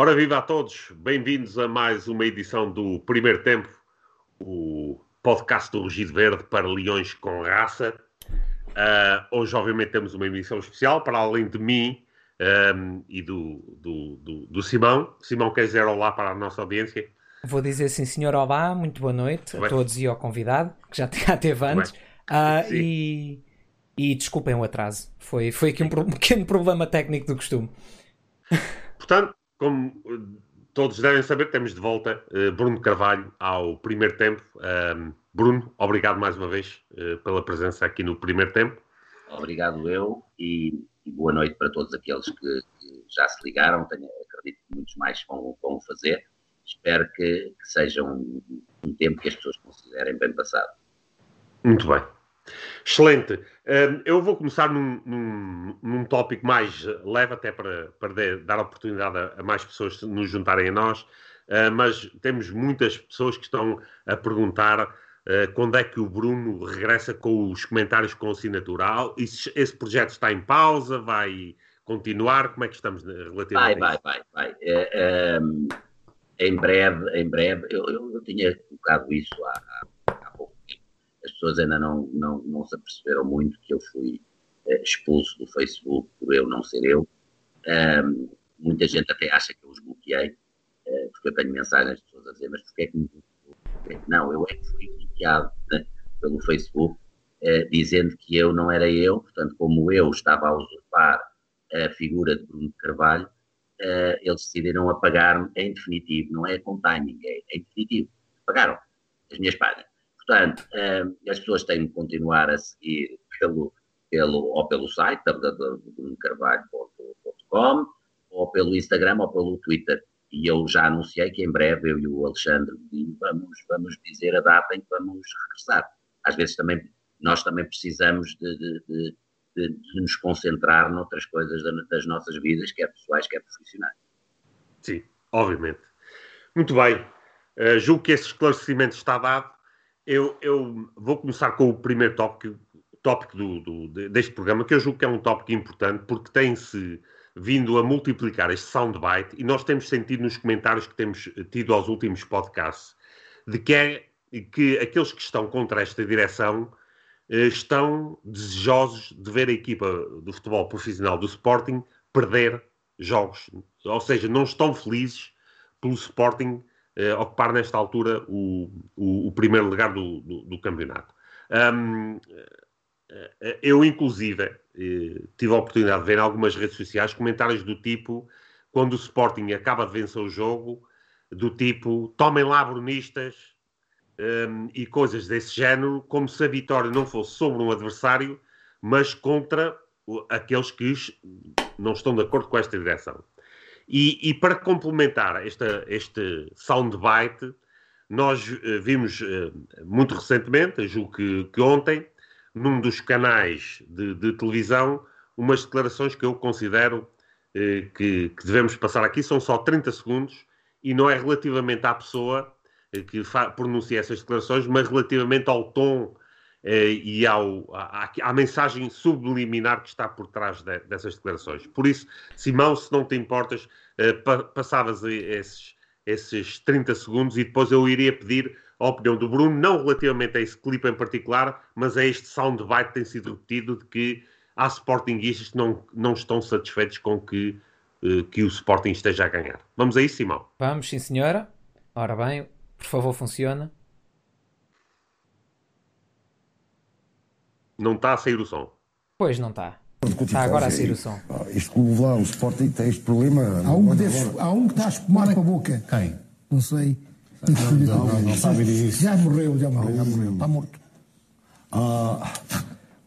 Ora, viva a todos, bem-vindos a mais uma edição do Primeiro Tempo, o podcast do Rugido Verde para Leões com Raça. Uh, hoje, obviamente, temos uma emissão especial, para além de mim um, e do, do, do, do, Simão. Simão, quer dizer olá para a nossa audiência? Vou dizer sim, senhor Olá, muito boa noite a todos e ao convidado, que já, já teve antes. Uh, e, e desculpem o atraso, foi, foi aqui um, um pequeno problema técnico do costume. Portanto, como eh, todos devem saber, temos de volta uh, Bruno Carvalho ao primeiro tempo. Um, Bruno, obrigado mais uma vez uh, pela presença aqui no primeiro tempo. Obrigado eu e, e boa noite para todos aqueles que, que já se ligaram. Tenho, acredito que muitos mais vão, vão fazer. Espero que, que seja um, um tempo que as pessoas considerem bem passado. Muito bem. Excelente. Eu vou começar num, num, num tópico mais leve, até para, para dar oportunidade a, a mais pessoas nos juntarem a nós, ah, mas temos muitas pessoas que estão a perguntar ah, quando é que o Bruno regressa com os comentários com assinatura. Esse, esse projeto está em pausa? Vai continuar? Como é que estamos relativamente vai, vai, vai, vai. É, é, em breve, em breve, eu, eu, eu tinha colocado isso há, as pessoas ainda não, não, não se aperceberam muito que eu fui uh, expulso do Facebook por eu não ser eu. Um, muita gente até acha que eu os bloqueei, uh, porque eu tenho mensagens de pessoas a dizer, mas porquê é que me bloqueei? Não, eu é que fui bloqueado né, pelo Facebook, uh, dizendo que eu não era eu, portanto, como eu estava a usurpar a figura de Bruno Carvalho, eles decidiram apagar-me em definitivo, não é com timing, é em definitivo. Apagaram as minhas páginas. Portanto, uh, as pessoas têm de continuar a seguir pelo, pelo, ou pelo site www.carvalho.com ou pelo Instagram ou pelo Twitter. E eu já anunciei que em breve eu e o Alexandre vamos, vamos dizer a data em que vamos regressar. Às vezes também nós também precisamos de, de, de, de nos concentrar noutras coisas das nossas vidas, quer pessoais, quer profissionais. Sim, obviamente. Muito bem. Uh, julgo que esse esclarecimento está dado. Eu, eu vou começar com o primeiro tópico, tópico do, do, deste programa, que eu julgo que é um tópico importante, porque tem-se vindo a multiplicar este soundbite e nós temos sentido nos comentários que temos tido aos últimos podcasts de que, é, que aqueles que estão contra esta direção eh, estão desejosos de ver a equipa do futebol profissional do Sporting perder jogos, ou seja, não estão felizes pelo Sporting eh, ocupar nesta altura o, o, o primeiro lugar do, do, do campeonato. Um, eh, eu, inclusive, eh, tive a oportunidade de ver em algumas redes sociais comentários do tipo: quando o Sporting acaba de vencer o jogo, do tipo, tomem lá brunistas um, e coisas desse género, como se a vitória não fosse sobre um adversário, mas contra aqueles que não estão de acordo com esta direção. E, e para complementar esta, este soundbite, nós uh, vimos uh, muito recentemente, julgo que, que, ontem, num dos canais de, de, televisão, umas declarações que eu considero uh, que, que, devemos passar aqui, são só 30 segundos, e não é relativamente à pessoa que pronuncia essas declarações, mas relativamente ao tom e ao, à, à, mensagem subliminar que está por trás de, dessas declarações. Por isso, Simão, se não te importas, eh, pa, passavas esses, esses 30 segundos e depois eu iria pedir a opinião do Bruno, não relativamente a esse clipe em particular, mas a este soundbite que tem sido repetido de que há Sportingistas que não, não estão satisfeitos com que, uh, que o Sporting esteja a ganhar. Vamos a isso, Simão? Vamos, sim senhora. Ora bem, por favor, funciona. Não está a sair o som. Pois não está. Está agora a sair o som. Este clube lá, o Sporting, tem este problema. Há um, desses, há um que está a espumar com a boca. Quem? Não sei. Não, não, não, não sabe disso. Já morreu, já morreu, já morreu. Está morto. Ah,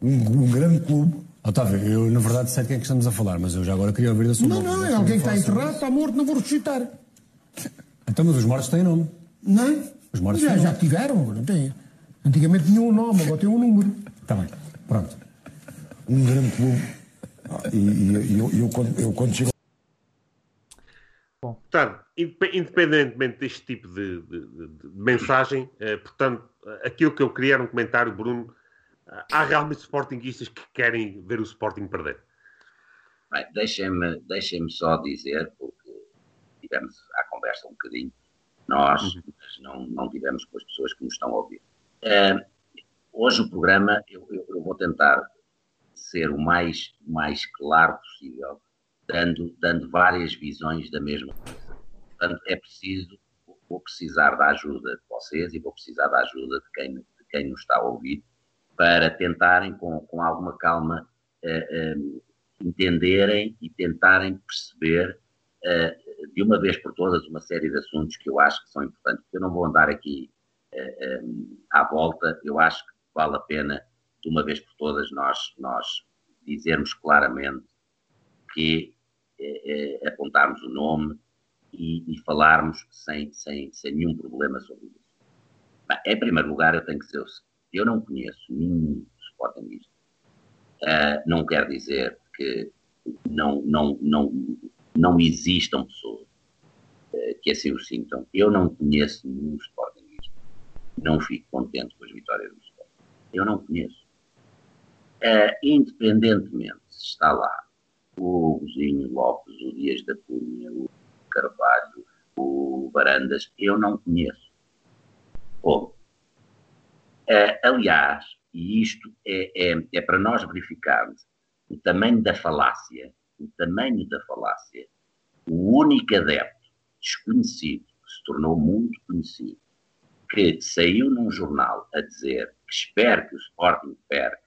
um, um grande clube. Otávio, eu na verdade sei de quem é que estamos a falar, mas eu já agora queria ouvir da sua Não, não, é alguém que está enterrado, está morto, não vou ressuscitar. Então, mas os mortos têm nome. Não? Os mortos já, já tiveram, não tem. Antigamente tinham um nome, agora tem um número. Está bem. Pronto. Um grande clube. E, e eu, eu, quando, eu quando chego. Bom. Portanto, independentemente deste tipo de, de, de, de mensagem, eh, portanto, aquilo que eu queria era um comentário, Bruno. Há realmente sportinguistas que querem ver o Sporting perder? Deixem-me deixem só dizer, porque tivemos à conversa um bocadinho, nós uhum. não, não tivemos com as pessoas que nos estão a ouvir. Uh, hoje o programa, eu, eu, eu, vou tentar ser o mais, mais claro possível, dando, dando várias visões da mesma coisa. Portanto, é preciso, vou precisar da ajuda de vocês e vou precisar da ajuda de quem, de quem nos está a ouvir, para tentarem, com, com alguma calma, uh, uh, entenderem e tentarem perceber uh, de uma vez por todas uma série de assuntos que eu acho que são importantes. Eu não vou andar aqui à volta, eu acho que vale a pena, de uma vez por todas, nós, nós dizermos claramente que apontarmos o nome e, e, falarmos sem, sem, sem nenhum problema sobre isso. Bem, em primeiro lugar, eu tenho que dizer o seguinte eu não conheço nenhum Sportingista. Uh, não quer dizer que não, não, não, não existam pessoas uh, que assim o sintam. Eu não conheço nenhum Sportingista. Não fico contente com as vitórias do Sporting. Eu não conheço. Uh, independentemente se está lá o Gozinho Lopes, o Dias da Cunha, o Carvalho, o Barandas, eu não conheço. Como? Uh, aliás, e isto é, é, é, para nós verificarmos o tamanho da falácia, o tamanho da falácia, o único adepto desconhecido, que se tornou muito conhecido, que saiu num jornal a dizer que espera que o Sporting perca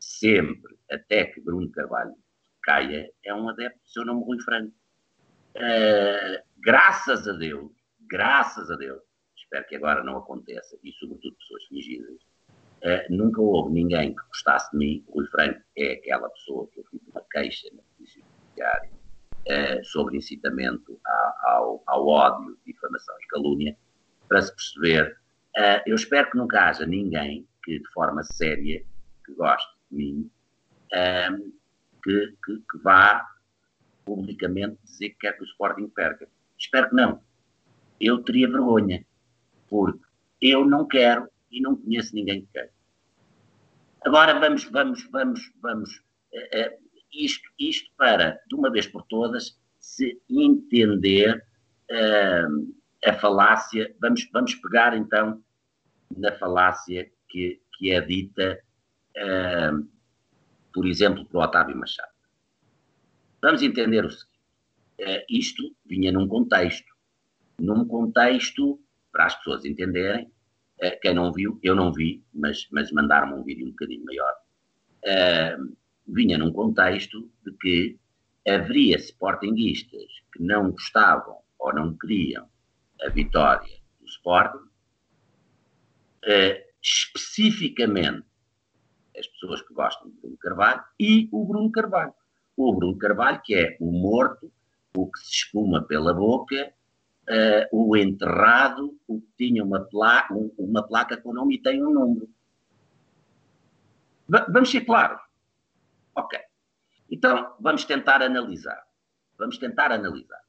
sempre até que Bruno Carvalho caia, é um adepto do seu nome Rui Franco. Uh, graças a Deus, graças a Deus, espero que agora não aconteça, e sobretudo pessoas fingidas, uh, nunca houve ninguém que gostasse de mim. Rui Franco é aquela pessoa que eu fiz uma queixa na polícia judiciária uh, sobre incitamento ao, ao, ódio, difamação e calúnia, para se perceber. Uh, eu espero que nunca haja ninguém que, de forma séria, que goste de mim, ehm, que, que, que vá publicamente dizer que quer que o Sporting perca. Espero que não. Eu teria vergonha porque eu não quero e não conheço ninguém que quer. Agora vamos, vamos, vamos, vamos. Uh, isto, isto para, de uma vez por todas, se entender uh, a falácia. Vamos, vamos pegar então na falácia que, que é dita, uh, por exemplo, por Otávio Machado. Vamos entender o seguinte: isto vinha num contexto, num contexto para as pessoas entenderem. Uh, quem não viu, eu não vi, mas, mas mandaram-me um vídeo um bocadinho maior. Uh, vinha num contexto de que haveria sportinguistas que não gostavam ou não queriam a vitória do Sporting, uh, especificamente as pessoas que gostam de Bruno Carvalho e o Bruno Carvalho. O Bruno Carvalho, que é o morto, o que se espuma pela boca, uh, o enterrado, o que tinha uma placa, um, uma placa com o nome e tem um número. V vamos ser claros. Ok. Então, vamos tentar analisar. Vamos tentar analisar.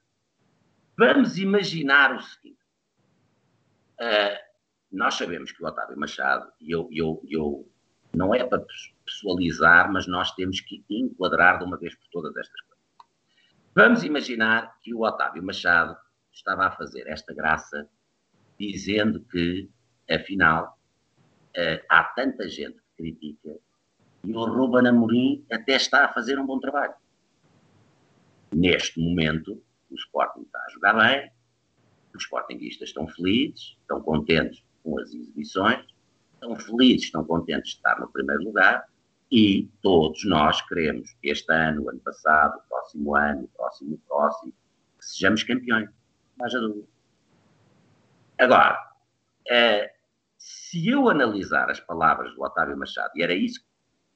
Vamos imaginar o seguinte. Uh, nós sabemos que o Otávio Machado, e eu, eu, eu, não é para pessoalizar, mas nós temos que enquadrar de uma vez por todas estas coisas. Vamos imaginar que o Otávio Machado estava a fazer esta graça, dizendo que, afinal, uh, há tanta gente que critica e o Ruben Amorim até está a fazer um bom trabalho. Neste momento, o Sporting está a jogar bem, os Sportingistas estão felizes, estão contentes com as exibições, estão felizes, estão contentes de estar no primeiro lugar e todos nós queremos, este ano, ano passado, próximo ano, próximo, próximo, que sejamos campeões mais a dúvida. Agora, é, se eu analisar as palavras do Otávio Machado, e era isso,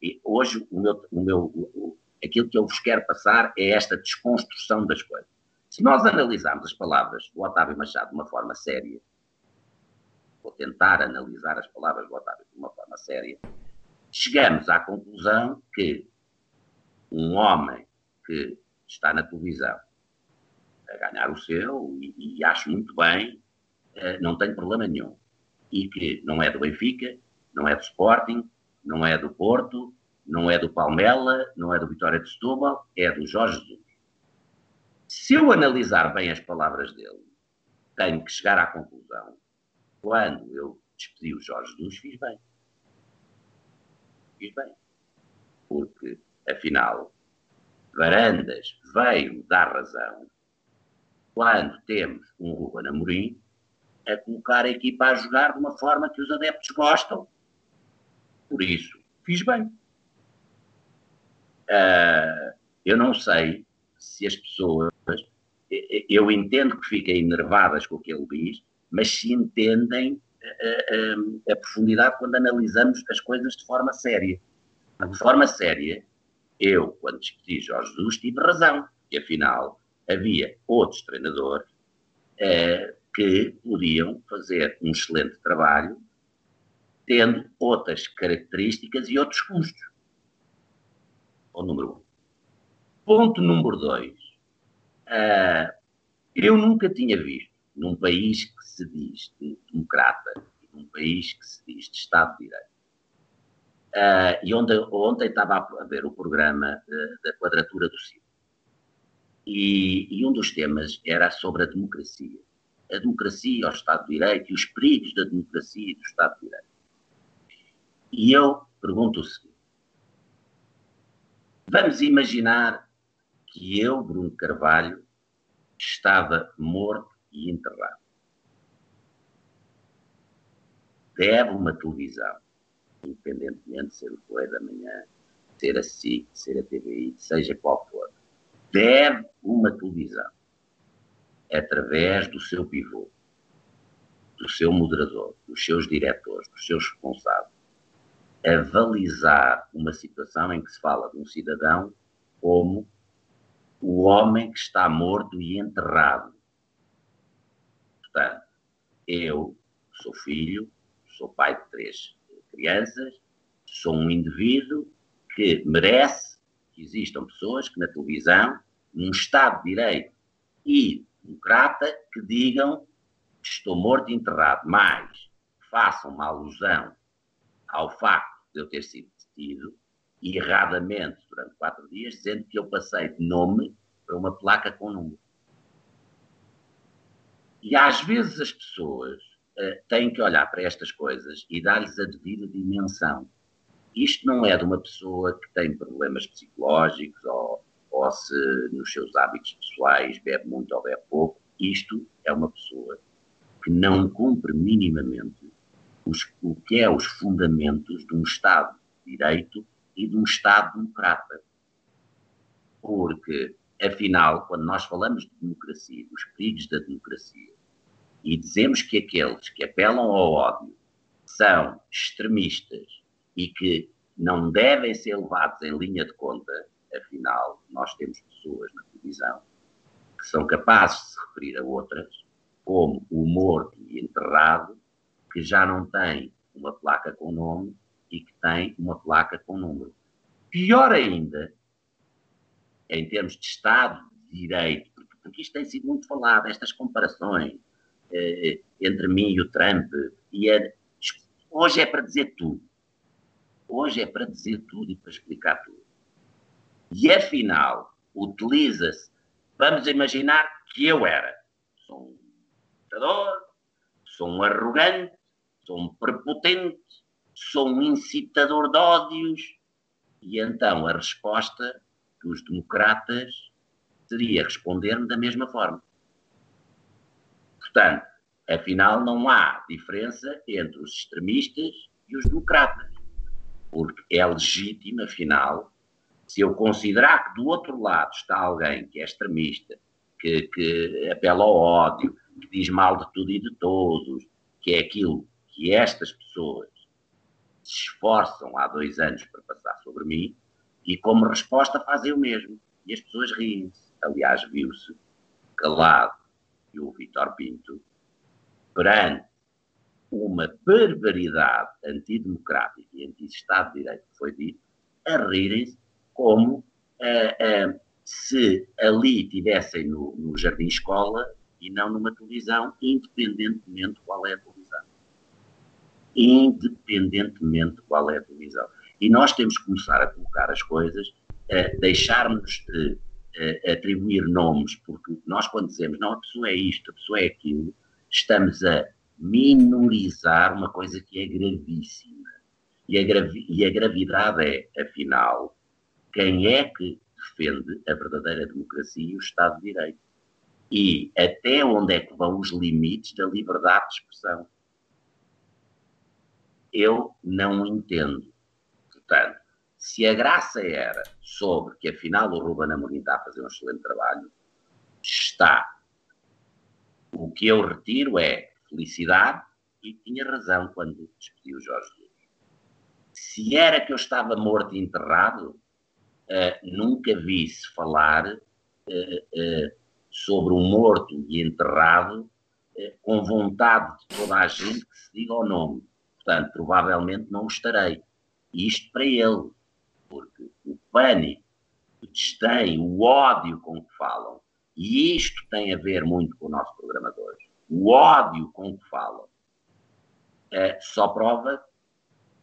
e hoje o meu, o meu, o, aquilo que eu vos quero passar é esta desconstrução das coisas. Se nós analisarmos as palavras do Otávio Machado de uma forma séria, vou tentar analisar as palavras do Otávio de uma forma séria, chegamos à conclusão que um homem que está na televisão a ganhar o seu e, e acho muito bem, uh, não tenho problema nenhum. E que não é do Benfica, não é do Sporting, não é do Porto, não é do Palmela, não é do Vitória de Setúbal, é do Jorge Jesus. Se eu analisar bem as palavras dele, tenho que chegar à conclusão, quando eu despedi o Jorge Jesus, fiz bem. Fiz bem. Porque, afinal, Varandas veio dar razão quando temos um Ruben Amorim a colocar a equipa a jogar de uma forma que os adeptos gostam. Por isso, fiz bem. Uh, eu não sei se as pessoas. Eu entendo que fiquem enervadas com o que ele diz, mas se entendem a, a, a profundidade quando analisamos as coisas de forma séria. De forma séria, eu, quando discuti Jorge Jesus, tive razão, e afinal havia outros treinadores eh, que podiam fazer um excelente trabalho, tendo outras características e outros custos. Ponto número um. Ponto número dois. Uh, eu nunca tinha visto num país que se diz de democrata, num país que se diz de Estado de Direito, Uh, e onde, ontem estava a ver o programa da quadratura do círculo. E, e, um dos temas era sobre a democracia. A democracia, o Estado de Direito e os perigos da democracia e do Estado de Direito. E eu pergunto o seguinte: vamos imaginar que eu, Bruno Carvalho, estava morto e enterrado. Deve uma televisão independentemente de ser o Correio da Manhã, ser a SIC, ser a TVI, seja qual for, deve uma televisão, através do seu pivô, do seu moderador, dos seus diretores, dos seus responsáveis, avalizar uma situação em que se fala de um cidadão como o homem que está morto e enterrado. Portanto, eu sou filho, sou pai de três crianças, sou um indivíduo que merece que existam pessoas que na televisão, num Estado de Direito e democrata, que digam que estou morto e enterrado, mas façam uma alusão ao facto de eu ter sido detido erradamente durante quatro dias, dizendo que eu passei de nome para uma placa com número. E às vezes as pessoas eh, têm que olhar para estas coisas e dar-lhes a devida dimensão. Isto não é de uma pessoa que tem problemas psicológicos ou, ou se nos seus hábitos pessoais bebe muito ou bebe pouco. Isto é uma pessoa que não cumpre minimamente os, o que é os fundamentos de um Estado de Direito e de um Estado democrata. Porque, afinal, quando nós falamos de democracia, dos perigos da democracia, e dizemos que aqueles que apelam ao ódio são extremistas e que não devem ser levados em linha de conta, afinal, nós temos pessoas na televisão que são capazes de se referir a outras, como o morto e enterrado, que já não tem uma placa com nome e que tem uma placa com número. Pior ainda, em termos de Estado de Direito, porque isto tem sido muito falado, estas comparações, eh, entre mim e o Trump. E é, hoje é para dizer tudo. Hoje é para dizer tudo e para explicar tudo. E afinal, utiliza-se. Vamos imaginar que eu era. Sou um ditador, sou um arrogante, sou um prepotente, sou um incitador de ódios. E então a resposta dos democratas seria responder-me da mesma forma. Portanto, afinal, não há diferença entre os extremistas e os democratas. Porque é legítimo, afinal, se eu considerar que do outro lado está alguém que é extremista, que, que apela ao ódio, que diz mal de tudo e de todos, que é aquilo que estas pessoas se esforçam há dois anos para passar sobre mim, e como resposta fazem o mesmo. E as pessoas riem-se. Aliás, viu-se calado e o Vitor Pinto, perante uma barbaridade antidemocrática e anti-Estado de Direito que foi dito, a rirem-se como eh, eh, se ali tivessem no, no jardim escola e não numa televisão, independentemente qual é a televisão. Independentemente qual é a televisão. E nós temos que começar a colocar as coisas, a deixarmos de atribuir nomes, porque nós quando dizemos, não, a pessoa é isto, a pessoa é aquilo, estamos a minorizar uma coisa que é gravíssima. E a, gravi e a gravidade é, afinal, quem é que defende a verdadeira democracia e o Estado de Direito? E até onde é que vão os limites da liberdade de expressão? Eu não entendo. Portanto, se a graça era sobre que afinal o Ruben Amorim está a fazer um excelente trabalho, está. O que eu retiro é felicidade e tinha razão quando despediu o Jorge Jesus. Se era que eu estava morto e enterrado, uh, nunca vi-se falar uh, uh, sobre um morto e enterrado com vontade de toda a gente que se diga o nome. Portanto, provavelmente não estarei. Isto para ele, porque o pânico, o desdém, o ódio com que falam, e isto tem a ver muito com o nosso programador, o ódio com que falam, é, só prova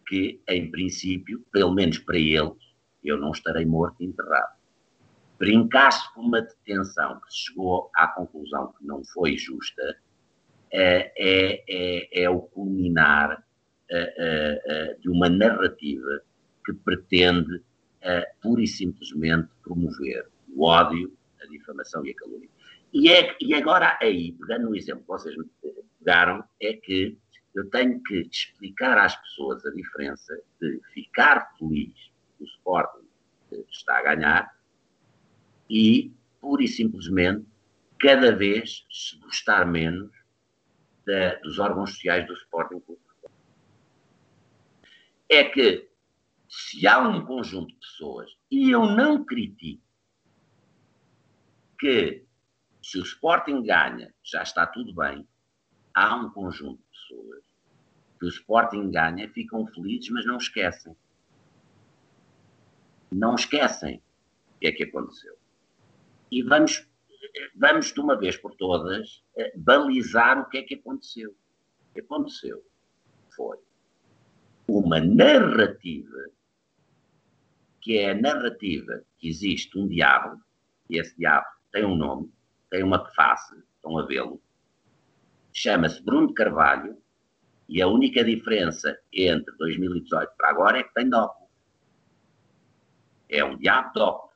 que, em princípio, pelo menos para eles, eu não estarei morto e enterrado. Brincasse com uma detenção que chegou à conclusão que não foi justa, é, é, é, é o culminar de uma narrativa que pretende pura e simplesmente promover o ódio, a difamação e a calúnia. E, é, e agora aí, pegando no exemplo que vocês me pegaram, é que eu tenho que explicar às pessoas a diferença de ficar feliz o Sporting está a ganhar e, pura e simplesmente, cada vez se gostar menos da, dos órgãos sociais do Sporting Clube. É que se há um conjunto de pessoas, e eu não critico que se o Sporting ganha, já está tudo bem, há um conjunto de pessoas que o Sporting ganha, ficam felizes, mas não esquecem não esquecem o que é que aconteceu. E vamos, vamos de uma vez por todas, eh, balizar o que é que aconteceu. O que aconteceu foi uma narrativa, que é a narrativa que existe um diabo, e esse diabo tem um nome, tem uma face, estão a vê-lo, chama-se Bruno de Carvalho, e a única diferença entre 2018 para agora é que tem dó. É um diabo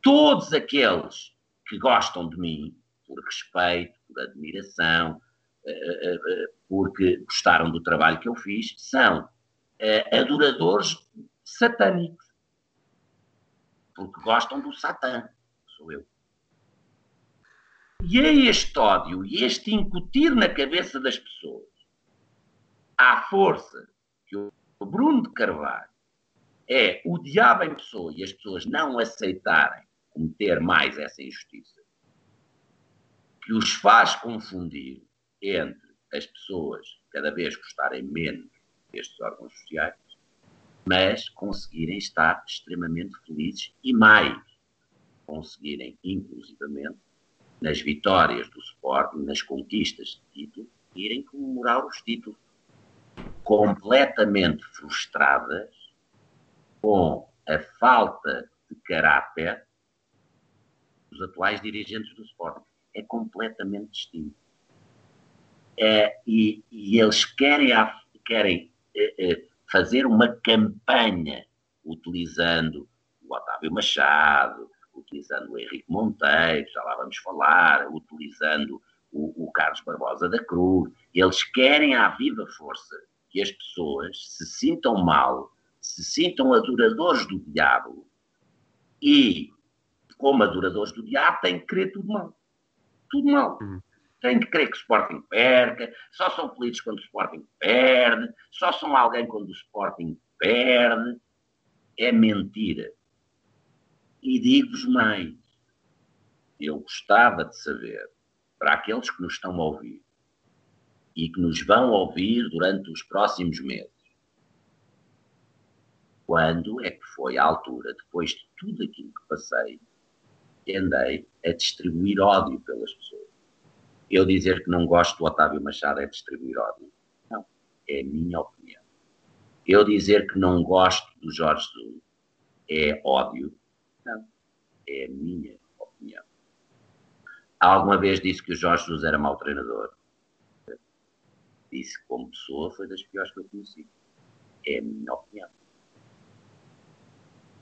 Todos aqueles que gostam de mim, por respeito, por admiração, porque gostaram do trabalho que eu fiz, são adoradores satânicos. Porque gostam do Satã, sou eu. E é este ódio e este incutir na cabeça das pessoas, à força que o Bruno de Carvalho é o diabo em pessoa e as pessoas não aceitarem cometer mais essa injustiça, que os faz confundir entre as pessoas cada vez gostarem menos destes órgãos sociais, mas conseguirem estar extremamente felizes e mais, conseguirem inclusivamente nas vitórias do Sporting, nas conquistas de título, irem comemorar os títulos completamente frustradas com a falta de caráter dos atuais dirigentes do Sporting. É completamente distinto. É, e, e, eles querem, querem é, é, fazer uma campanha utilizando o Otávio Machado, utilizando o Henrique Monteiro, já lá vamos falar, utilizando o, o Carlos Barbosa da Cruz. Eles querem à viva força que as pessoas se sintam mal se sintam adoradores do diabo e, como adoradores do diabo, têm que crer tudo mal. Tudo mal. Uhum. Têm que crer que o Sporting perca, só são felizes quando o Sporting perde, só são alguém quando o Sporting perde. É mentira. E digo-vos mais. Eu gostava de saber, para aqueles que nos estão a ouvir e que nos vão ouvir durante os próximos meses, quando é que foi a altura, depois de tudo aquilo que passei, que andei a distribuir ódio pelas pessoas. Eu dizer que não gosto do Otávio Machado é distribuir ódio. Não, é a minha opinião. Eu dizer que não gosto do Jorge Jesus é ódio. Não. É a minha opinião. Alguma vez disse que o Jorge Jesus era mau treinador. Disse que como pessoa foi das piores que eu conheci. É a minha opinião.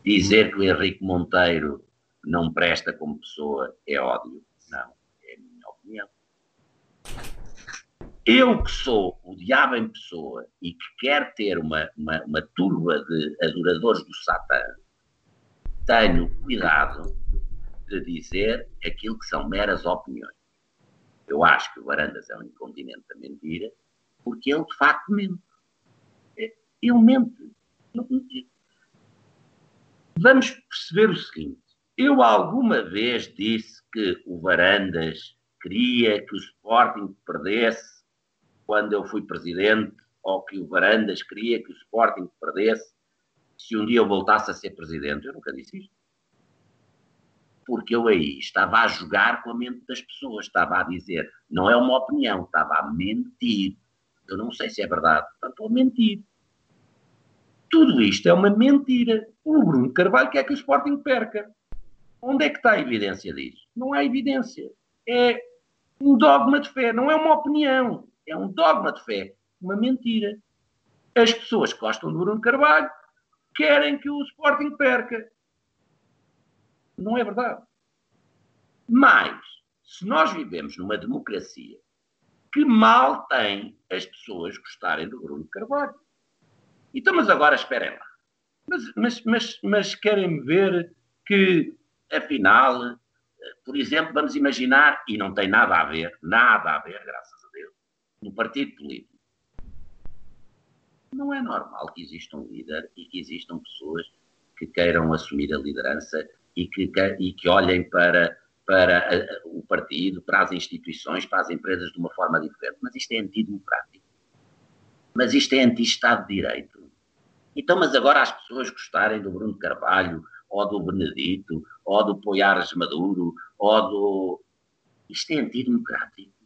Dizer que o Henrique Monteiro não presta como pessoa é ódio. Não, é a minha opinião. Eu que sou o diabo em pessoa e que quero ter uma, uma, uma turba de adoradores do Satã, tenho cuidado de dizer aquilo que são meras opiniões. Eu acho que o Varandas é um incontinente da mentira, porque ele de facto mente. Ele mente. Vamos perceber o seguinte: eu alguma vez disse que o Varandas queria que o Sporting perdesse quando eu fui presidente, ou que o Varandas queria que o Sporting perdesse se um dia eu voltasse a ser presidente. Eu nunca disse isto. Porque eu aí estava a jogar com a mente das pessoas, estava a dizer, não é uma opinião, estava a mentir. Eu não sei se é verdade, estou a mentir. Tudo isto é uma mentira. O Bruno Carvalho quer que o Sporting perca. Onde é que está a evidência disso? Não há evidência. É um dogma de fé, não é uma opinião. É um dogma de fé. Uma mentira. As pessoas que gostam do Bruno Carvalho querem que o Sporting perca. Não é verdade. Mas, se nós vivemos numa democracia, que mal tem as pessoas gostarem do Bruno Carvalho? Então, mas agora esperem lá. Mas, mas, mas, mas querem ver que, afinal, por exemplo, vamos imaginar, e não tem nada a ver, nada a ver, graças no partido político. Não é normal que exista um líder e que existam pessoas que queiram assumir a liderança e que, e que olhem para, para o partido, para as instituições, para as empresas de uma forma diferente. Mas isto é antidemocrático. Mas isto é anti-Estado de Direito. Então, mas agora as pessoas gostarem do Bruno Carvalho, ou do Benedito, ou do Poiares Maduro, ou do. Isto é antidemocrático.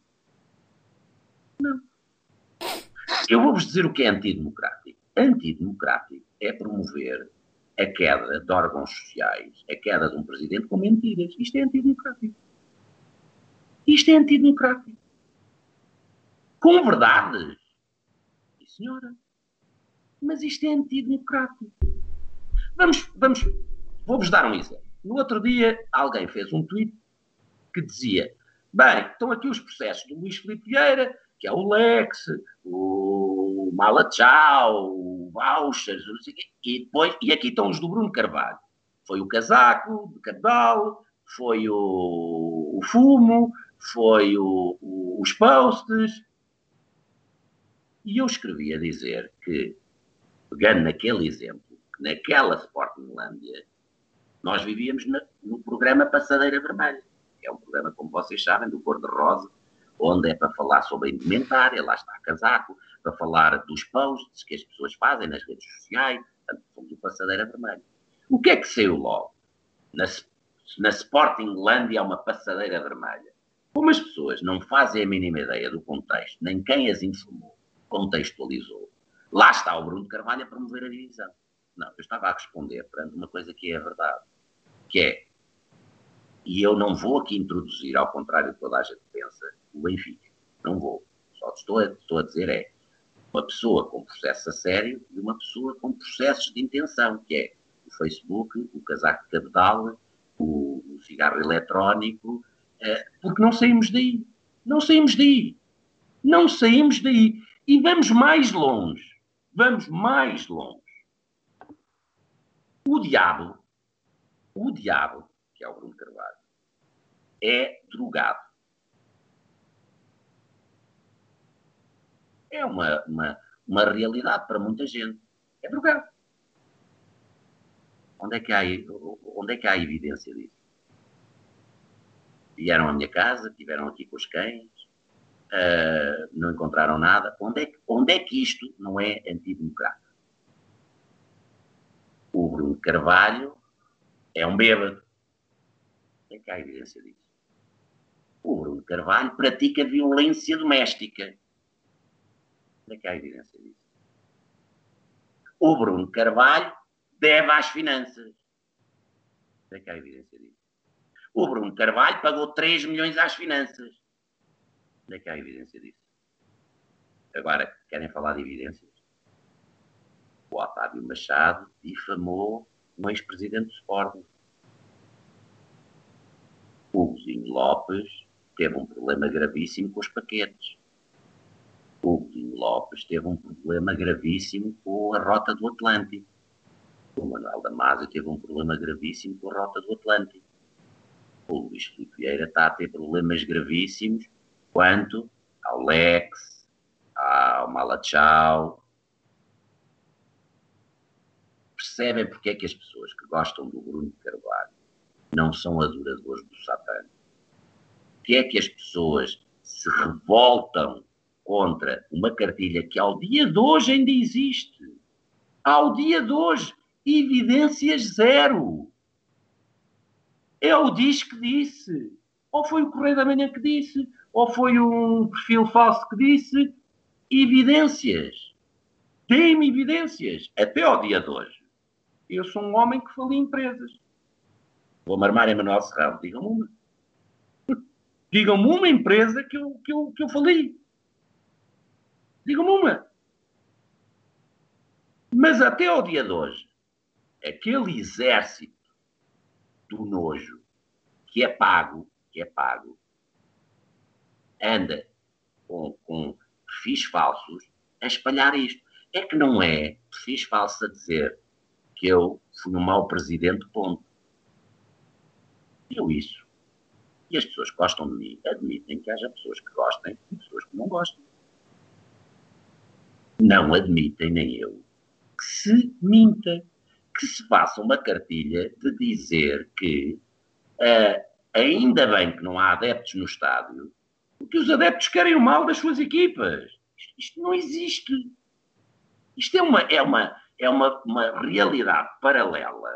Eu vou-vos dizer o que é antidemocrático. Antidemocrático é promover a queda de órgãos sociais, a queda de um presidente com mentiras. Isto é antidemocrático. Isto é antidemocrático. Com verdades. Sim, senhora. Mas isto é antidemocrático. Vamos, vamos, vou-vos dar um exemplo. No outro dia, alguém fez um tweet que dizia: Bem, estão aqui os processos do Luís Filipe Vieira, que é o Lex, o Mala Tchau, o Vouchers, não sei o quê, e, depois, e aqui estão os do Bruno Carvalho. Foi o casaco de Cabedal, foi o, o fumo, foi o, o, os posts. E eu escrevi a dizer que pegando naquele exemplo, naquela Sportinglândia, nós vivíamos na, no programa Passadeira Vermelha. É um programa, como vocês sabem, do cor-de-rosa, onde é para falar sobre a indumentária, lá está casaco, para falar dos posts que as pessoas fazem nas redes sociais, portanto, somos o Passadeira Vermelha. O que é que saiu logo? Na, na Sportinglândia há uma passadeira vermelha. Como as pessoas não fazem a mínima ideia do contexto, nem quem as informou, contextualizou, Lá está o Bruno Carvalho a promover a divisão. Não, eu estava a responder perante uma coisa que é a verdade, que é, e eu não vou aqui introduzir, ao contrário de toda a gente pensa, o Benfica. Não vou. Só estou a, estou a dizer é uma pessoa com processo a sério e uma pessoa com processos de intenção, que é o Facebook, o casaco de cabedal, o, o cigarro eletrónico, é, porque não saímos daí. Não saímos daí. Não saímos daí. E vamos mais longe. Vamos mais longe. O diabo, o diabo, que é o Bruno Carvalho, é drogado. É uma, uma, uma realidade para muita gente. É drogado. Onde é que há, onde é que há evidência disso? Vieram à minha casa, estiveram aqui com os cães, uh, não encontraram nada. Onde é, que, onde é que isto não é antidemocrático? O Bruno Carvalho é um bêbado. Tem que há evidência disso. O Bruno Carvalho pratica violência doméstica. É que há evidência disso? O Bruno Carvalho deve às finanças. É que há evidência disso? O Bruno Carvalho pagou 3 milhões às finanças. É que há evidência disso? Agora, querem falar de evidências? O Otávio Machado difamou um ex-presidente do Sporting. O Zinho Lopes teve um problema gravíssimo com os paquetes. O Zinho Lopes teve um problema gravíssimo com a rota do Atlântico. O Manuel Damasio teve um problema gravíssimo com a rota do Atlântico. O Luís Filipe Vieira está a ter problemas gravíssimos quanto ao Lex, ao Malachau. Percebem porque é que as pessoas que gostam do Bruno Carvalho não são adoradores do Satã? Porque é que as pessoas se revoltam contra uma cartilha que ao dia de hoje ainda existe? Ao dia de hoje, evidências zero. É o diz que disse. Ou foi o Correio da Manhã que disse, ou foi um perfil falso que disse. Evidências. Tem-me evidências. Até ao dia de hoje. Eu sou um homem que falia empresas. Vou-me armar em Manuel Serrano. Digam-me uma. Digam-me uma empresa que eu, que eu, que eu falei. Digam-me uma. Mas até ao dia de hoje, aquele exército do nojo que é pago, que é pago, anda com, com perfis falsos a espalhar isto. É que não é perfis falsos a dizer que eu fui um mau presidente, ponto. Eu isso. E as pessoas que gostam de mim admitem que haja pessoas que gostem e pessoas que não gostem. Não admitem, nem eu, que se minta, que se faça uma cartilha de dizer que uh, ainda bem que não há adeptos no estádio, porque os adeptos querem o mal das suas equipas. Isto, isto não existe. Isto é uma, é uma, é uma, uma realidade paralela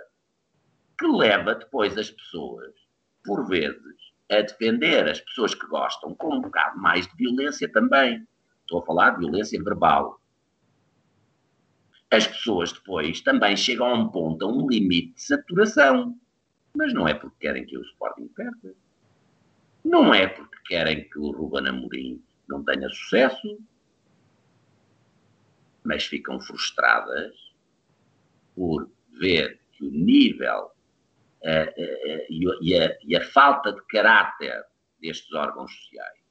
que leva depois as pessoas, por vezes, a defender as pessoas que gostam com um bocado mais de violência também. Estou a falar de violência verbal. As pessoas depois também chegam a um ponto, a um limite de saturação. Mas não é porque querem que o Sporting perca. Não é porque querem que o Ruben Amorim não tenha sucesso. Mas ficam frustradas por ver que o nível e, a, e, a, falta de caráter destes órgãos sociais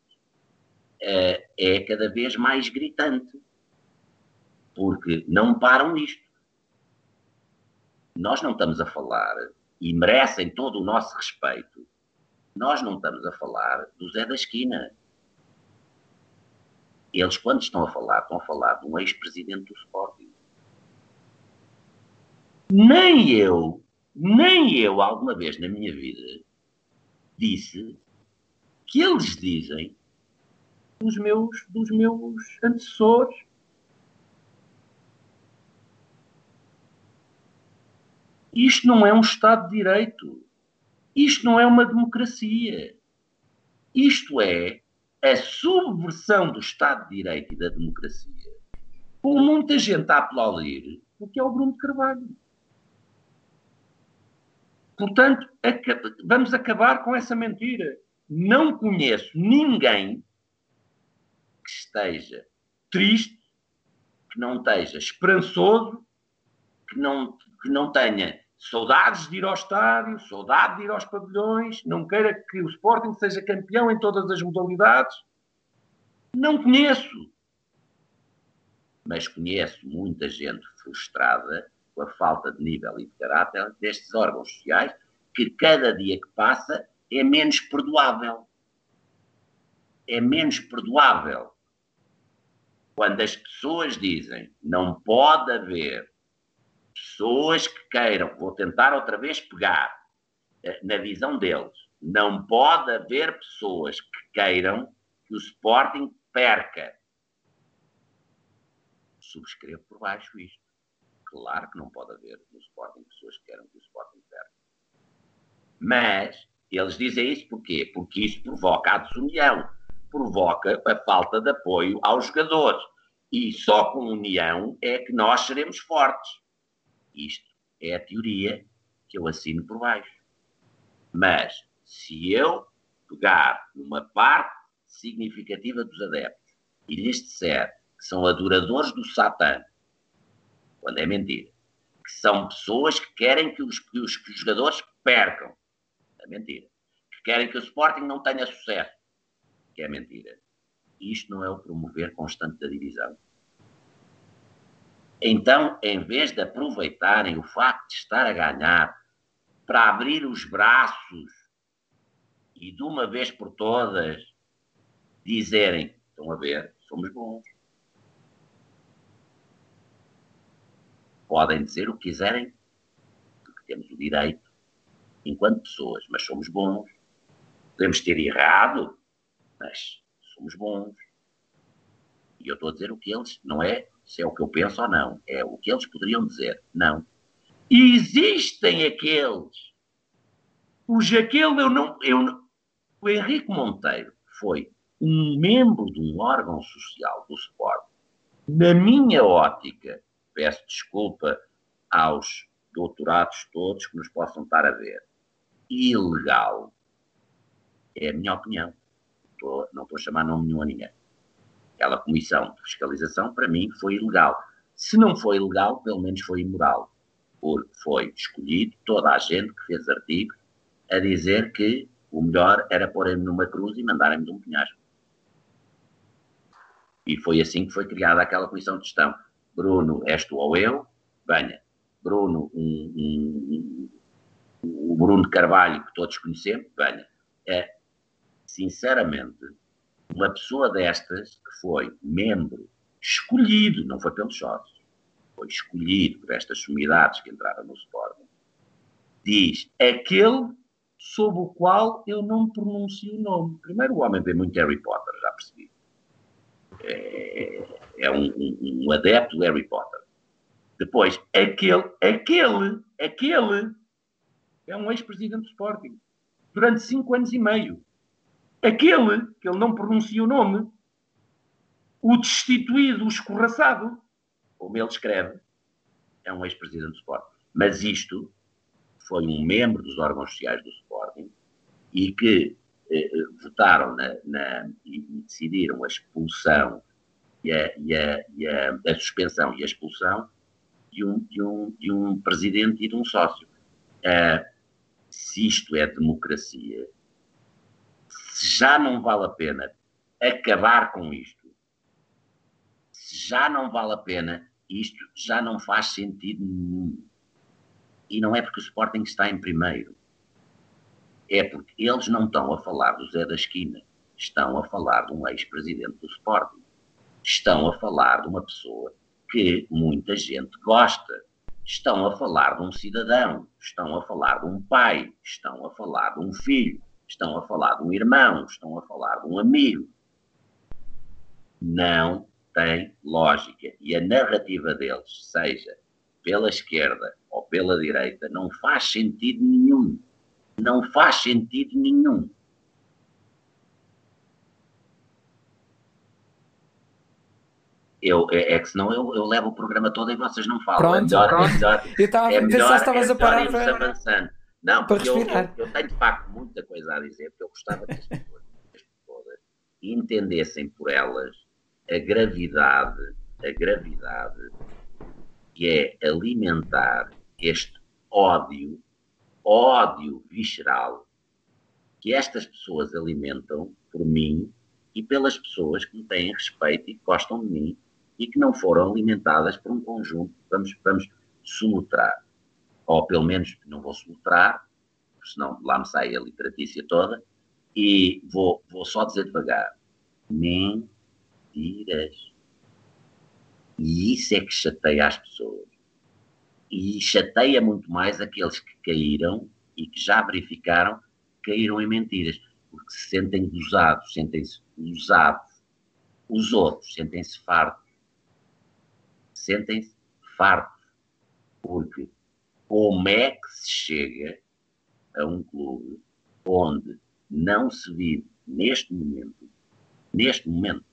é cada vez mais gritante. Porque não param nisto. Nós não estamos a falar, e merecem todo o nosso respeito, nós não estamos a falar do Zé da Esquina. Eles, quando estão a falar, estão a falar de um ex-presidente do Sporting. Nem eu, nem eu, alguma vez na minha vida, disse que eles dizem dos meus, dos meus antecessores. Isto não é um Estado de Direito. Isto não é uma democracia. Isto é a subversão do Estado de Direito e da democracia, com muita gente a aplaudir, porque é o Bruno de Carvalho. Portanto, vamos acabar com essa mentira. Não conheço ninguém que esteja triste, que não esteja esperançoso, que não, que não tenha saudades de ir ao estádio, saudade de ir aos pavilhões, não queira que o Sporting seja campeão em todas as modalidades. Não conheço. Mas conheço muita gente frustrada com a falta de nível e de caráter destes órgãos sociais, que cada dia que passa é menos perdoável. É menos perdoável. Quando as pessoas dizem não pode haver pessoas que queiram, vou tentar outra vez pegar eh, na visão deles, não pode haver pessoas que queiram que o Sporting perca. Subscrevo por baixo isto. Claro que não pode haver no Sporting pessoas que queiram que o Sporting perca. Mas eles dizem isso porquê? Porque isso provoca a desunião, provoca a falta de apoio aos jogadores. E só com união é que nós seremos fortes. Isto é a teoria que eu assino por baixo. Mas, se eu pegar uma parte significativa dos adeptos e lhes disser que são adoradores do Satã, quando é mentira, que são pessoas que querem que os, que os, que os jogadores percam, é mentira, que querem que o Sporting não tenha sucesso, que é mentira. Isto não é o promover constante da divisão. Então, em vez de aproveitarem o facto de estar a ganhar para abrir os braços e de uma vez por todas dizerem: estão a ver, somos bons. Podem dizer o que quiserem, porque temos o direito, enquanto pessoas, mas somos bons. Podemos ter errado, mas somos bons. E eu estou a dizer o que eles, não é se é o que eu penso ou não, é o que eles poderiam dizer. Não. Existem aqueles cujo aquele eu não. Eu, o Henrique Monteiro foi um membro de um órgão social do Sport. Na minha ótica, peço desculpa aos doutorados todos que nos possam estar a ver, ilegal. É a minha opinião. Estou, não estou a chamar nome nenhum a ninguém aquela comissão de fiscalização, para mim, foi ilegal. Se não foi ilegal, pelo menos foi imoral, porque foi escolhido toda a gente que fez artigos a dizer que o melhor era pôr-me numa cruz e mandarem-me de um penhasco. E foi assim que foi criada aquela comissão de gestão. Bruno, és tu ou eu? Venha. Bruno, um, um, um, o Bruno Carvalho, que todos conhecemos? Venha. É, sinceramente, uma pessoa destas, que foi membro escolhido, não foi pelos sócios, foi escolhido por estas sumidades que entraram no Sporting, diz aquele sob o qual eu não pronuncio o nome. Primeiro, o homem vê muito Harry Potter, já percebi. É, é um, um, um, adepto de Harry Potter. Depois, aquele, aquele, aquele é um ex-presidente do Sporting. Durante cinco anos e meio. Aquele, que ele não pronuncia o nome, o destituído, o escorraçado, como ele escreve, é um ex-presidente do Sporting. Mas isto foi um membro dos órgãos sociais do Sporting e que votaram na, na, e decidiram a expulsão e, a, e, a, e a, a, suspensão e a expulsão de um, de um, de um presidente e de um sócio. Uh, se isto é democracia, já não vale a pena acabar com isto, já não vale a pena, isto já não faz sentido nenhum. E não é porque o Sporting está em primeiro. É porque eles não estão a falar do Zé da Esquina. Estão a falar de um ex-presidente do Sporting. Estão a falar de uma pessoa que muita gente gosta. Estão a falar de um cidadão. Estão a falar de um pai. Estão a falar de um filho estão a falar de um irmão, estão a falar de um amigo. Não tem lógica. E a narrativa deles, seja pela esquerda ou pela direita, não faz sentido nenhum. Não faz sentido nenhum. Eu, é, é, que senão eu, eu levo o programa todo e vocês não falam. Pronto, é melhor, pronto. É melhor, eu estava é a pensar se estavas é a parar para... avançando. Não, porque eu, eu, eu, tenho de facto muita coisa a dizer, porque eu gostava que as pessoas entendessem por elas a gravidade, a gravidade que é alimentar este ódio, ódio visceral que estas pessoas alimentam por mim e pelas pessoas que me têm respeito e que gostam de mim e que não foram alimentadas por um conjunto, vamos, vamos solutrar ou pelo menos não vou soltar, senão lá me sai a literatícia toda, e vou, vou só dizer devagar: mentiras. E isso é que chateia as pessoas. E chateia muito mais aqueles que caíram e que já verificaram que caíram em mentiras, porque se sentem gozados, sentem-se usados. Os outros sentem-se fartos. Sentem-se fartos. Porque como é que se chega a um clube onde não se vive neste momento, neste momento,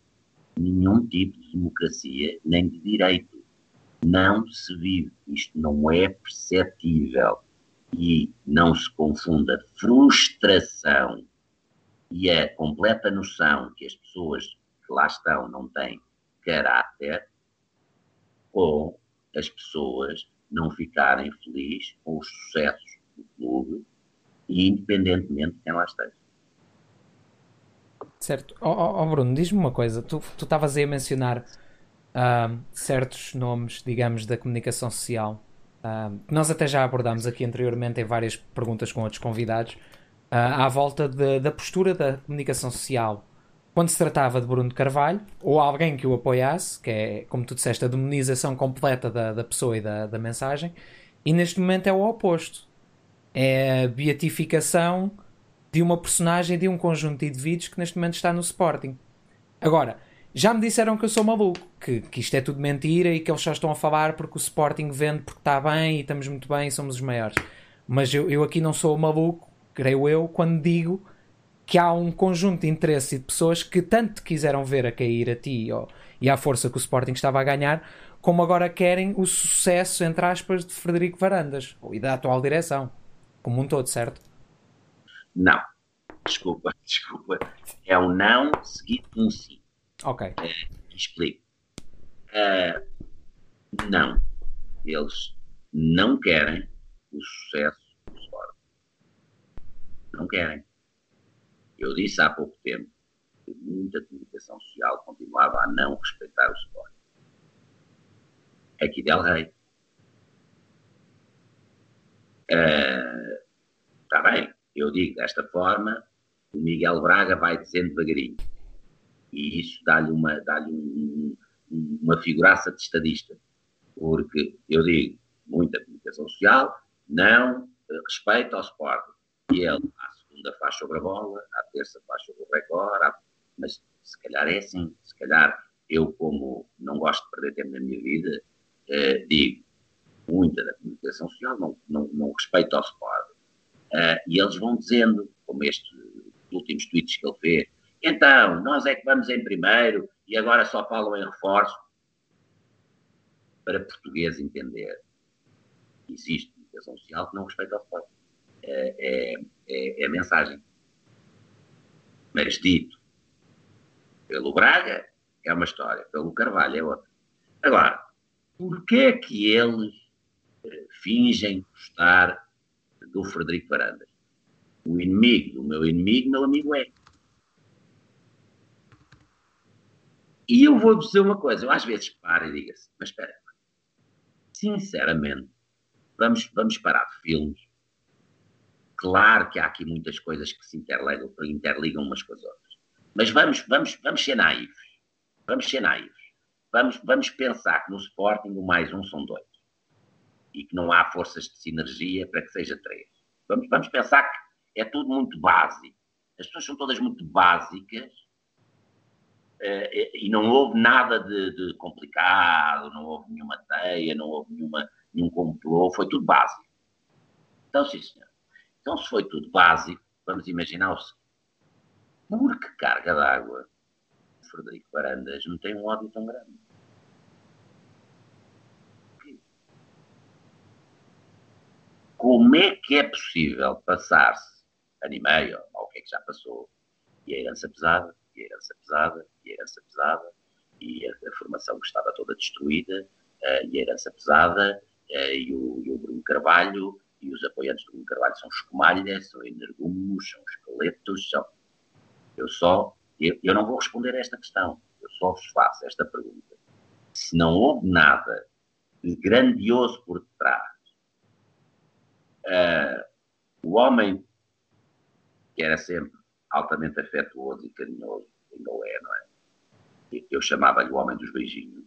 nenhum tipo de democracia nem de direito. Não se vive. Isto não é perceptível. E não se confunda frustração e a completa noção que as pessoas que lá estão não têm caráter com as pessoas não ficarem felizes com os sucessos do clube independentemente de quem lá esteja. Certo. Oh, oh Bruno, diz-me uma coisa. Tu estavas aí a mencionar certos nomes, digamos, da comunicação social. Uh, nós até já abordámos aqui anteriormente em várias perguntas com outros convidados uh, à volta de, da postura da comunicação social quando se tratava de Bruno Carvalho ou alguém que o apoiasse, que é, como tu disseste, a demonização completa da, da pessoa e da, da mensagem, e neste momento é o oposto. É a beatificação de uma personagem de um conjunto de indivíduos que neste momento está no Sporting. Agora, já me disseram que eu sou maluco, que, que isto é tudo mentira e que eles só estão a falar porque o Sporting vende porque está bem e estamos muito bem e somos os maiores. Mas eu, eu aqui não sou maluco, creio eu, quando digo que há um conjunto de interesse e de pessoas que tanto quiseram ver a cair a ti ó, e à força que o Sporting estava a ganhar, como agora querem o sucesso, entre aspas, de Frederico Varandas e da atual direção, como um todo, certo? Não. Desculpa, desculpa. É um não seguido de um sim. Ok. É, explico. Uh, não. Eles não querem o sucesso do Sport. Não querem. Eu disse há pouco tempo que muita comunicação social continuava a não respeitar o Sport. Aqui Del Rey. Está uh, bem, eu digo desta forma, o Miguel Braga vai dizendo devagarinho. E isso dá-lhe uma, dá um, uma figuraça de estadista. Porque eu digo, muita comunicação social, não respeito ao Sporting. E ele, à segunda faz sobre a bola, à terça faz sobre o recorde, mas se calhar é assim, se calhar eu, como não gosto de perder tempo na minha vida, eh, digo, muita da comunicação social não, não, não respeita ao Sporting. Eh, e eles vão dizendo, como este últimos tweets que ele fez, então, nós é que vamos em primeiro e agora só falam em reforço. Para português entender, existe comunicação social que não respeita ao reforço. É, é, é, é mensagem. Mas dito pelo Braga é uma história, pelo Carvalho é outra. Agora, porquê é que eles eh, fingem gostar do Frederico Varandas? O inimigo do meu inimigo, meu amigo é. E eu vou dizer uma coisa, eu às vezes paro e digo-se, mas espera, sinceramente, vamos, vamos parar filmes. Claro que há aqui muitas coisas que se interligam, interligam umas com as outras. Mas vamos, vamos, vamos ser naivos. Vamos ser naivos. Vamos, vamos pensar que no Sporting o mais um são dois. E que não há forças de sinergia para que seja três. Vamos, vamos pensar que é tudo muito básico. As pessoas são todas muito básicas e não houve nada de, de, complicado, não houve nenhuma teia, não houve nenhuma, nenhum complô, foi tudo básico. Então, sim, senhor. Então, se foi tudo básico, vamos imaginar o seguinte. Por que carga d'água Frederico Barandas não tem um ódio tão grande? Como é que é possível passar-se ano e meio, ou o que é que já passou, e a herança pesada, e a herança pesada, e a herança pesada, e a, a formação que estava toda destruída, uh, e a herança pesada, uh, e, o, e, o, Bruno Carvalho, e os apoiantes do Bruno Carvalho são escumalhas, são energúmenos, são esqueletos, são... Eu só, eu, eu não vou responder a esta questão, eu só vos faço esta pergunta. Se não houve nada de grandioso por detrás, uh, o homem que era sempre altamente afetuoso e carinhoso, ainda é, não é? Eu chamava-lhe o homem dos beijinhos.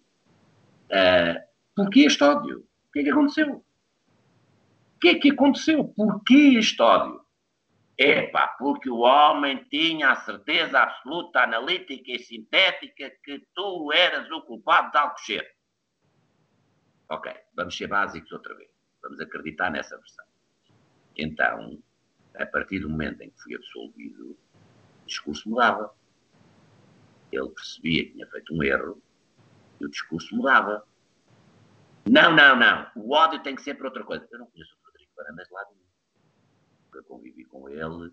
Uh, porquê este ódio? O que é que aconteceu? O que é que aconteceu? Porquê este ódio? Epá, porque o homem tinha a certeza absoluta, analítica e sintética que tu eras o culpado de Alcochete. Ok, vamos ser básicos outra vez. Vamos acreditar nessa versão. Então, a partir do momento em que fui absolvido, o discurso mudava. Ele percebia que tinha feito um erro e o discurso mudava. Não, não, não. O ódio tem que ser para outra coisa. Eu não conheço o Rodrigo Varandas de lado nenhum. convivi com ele,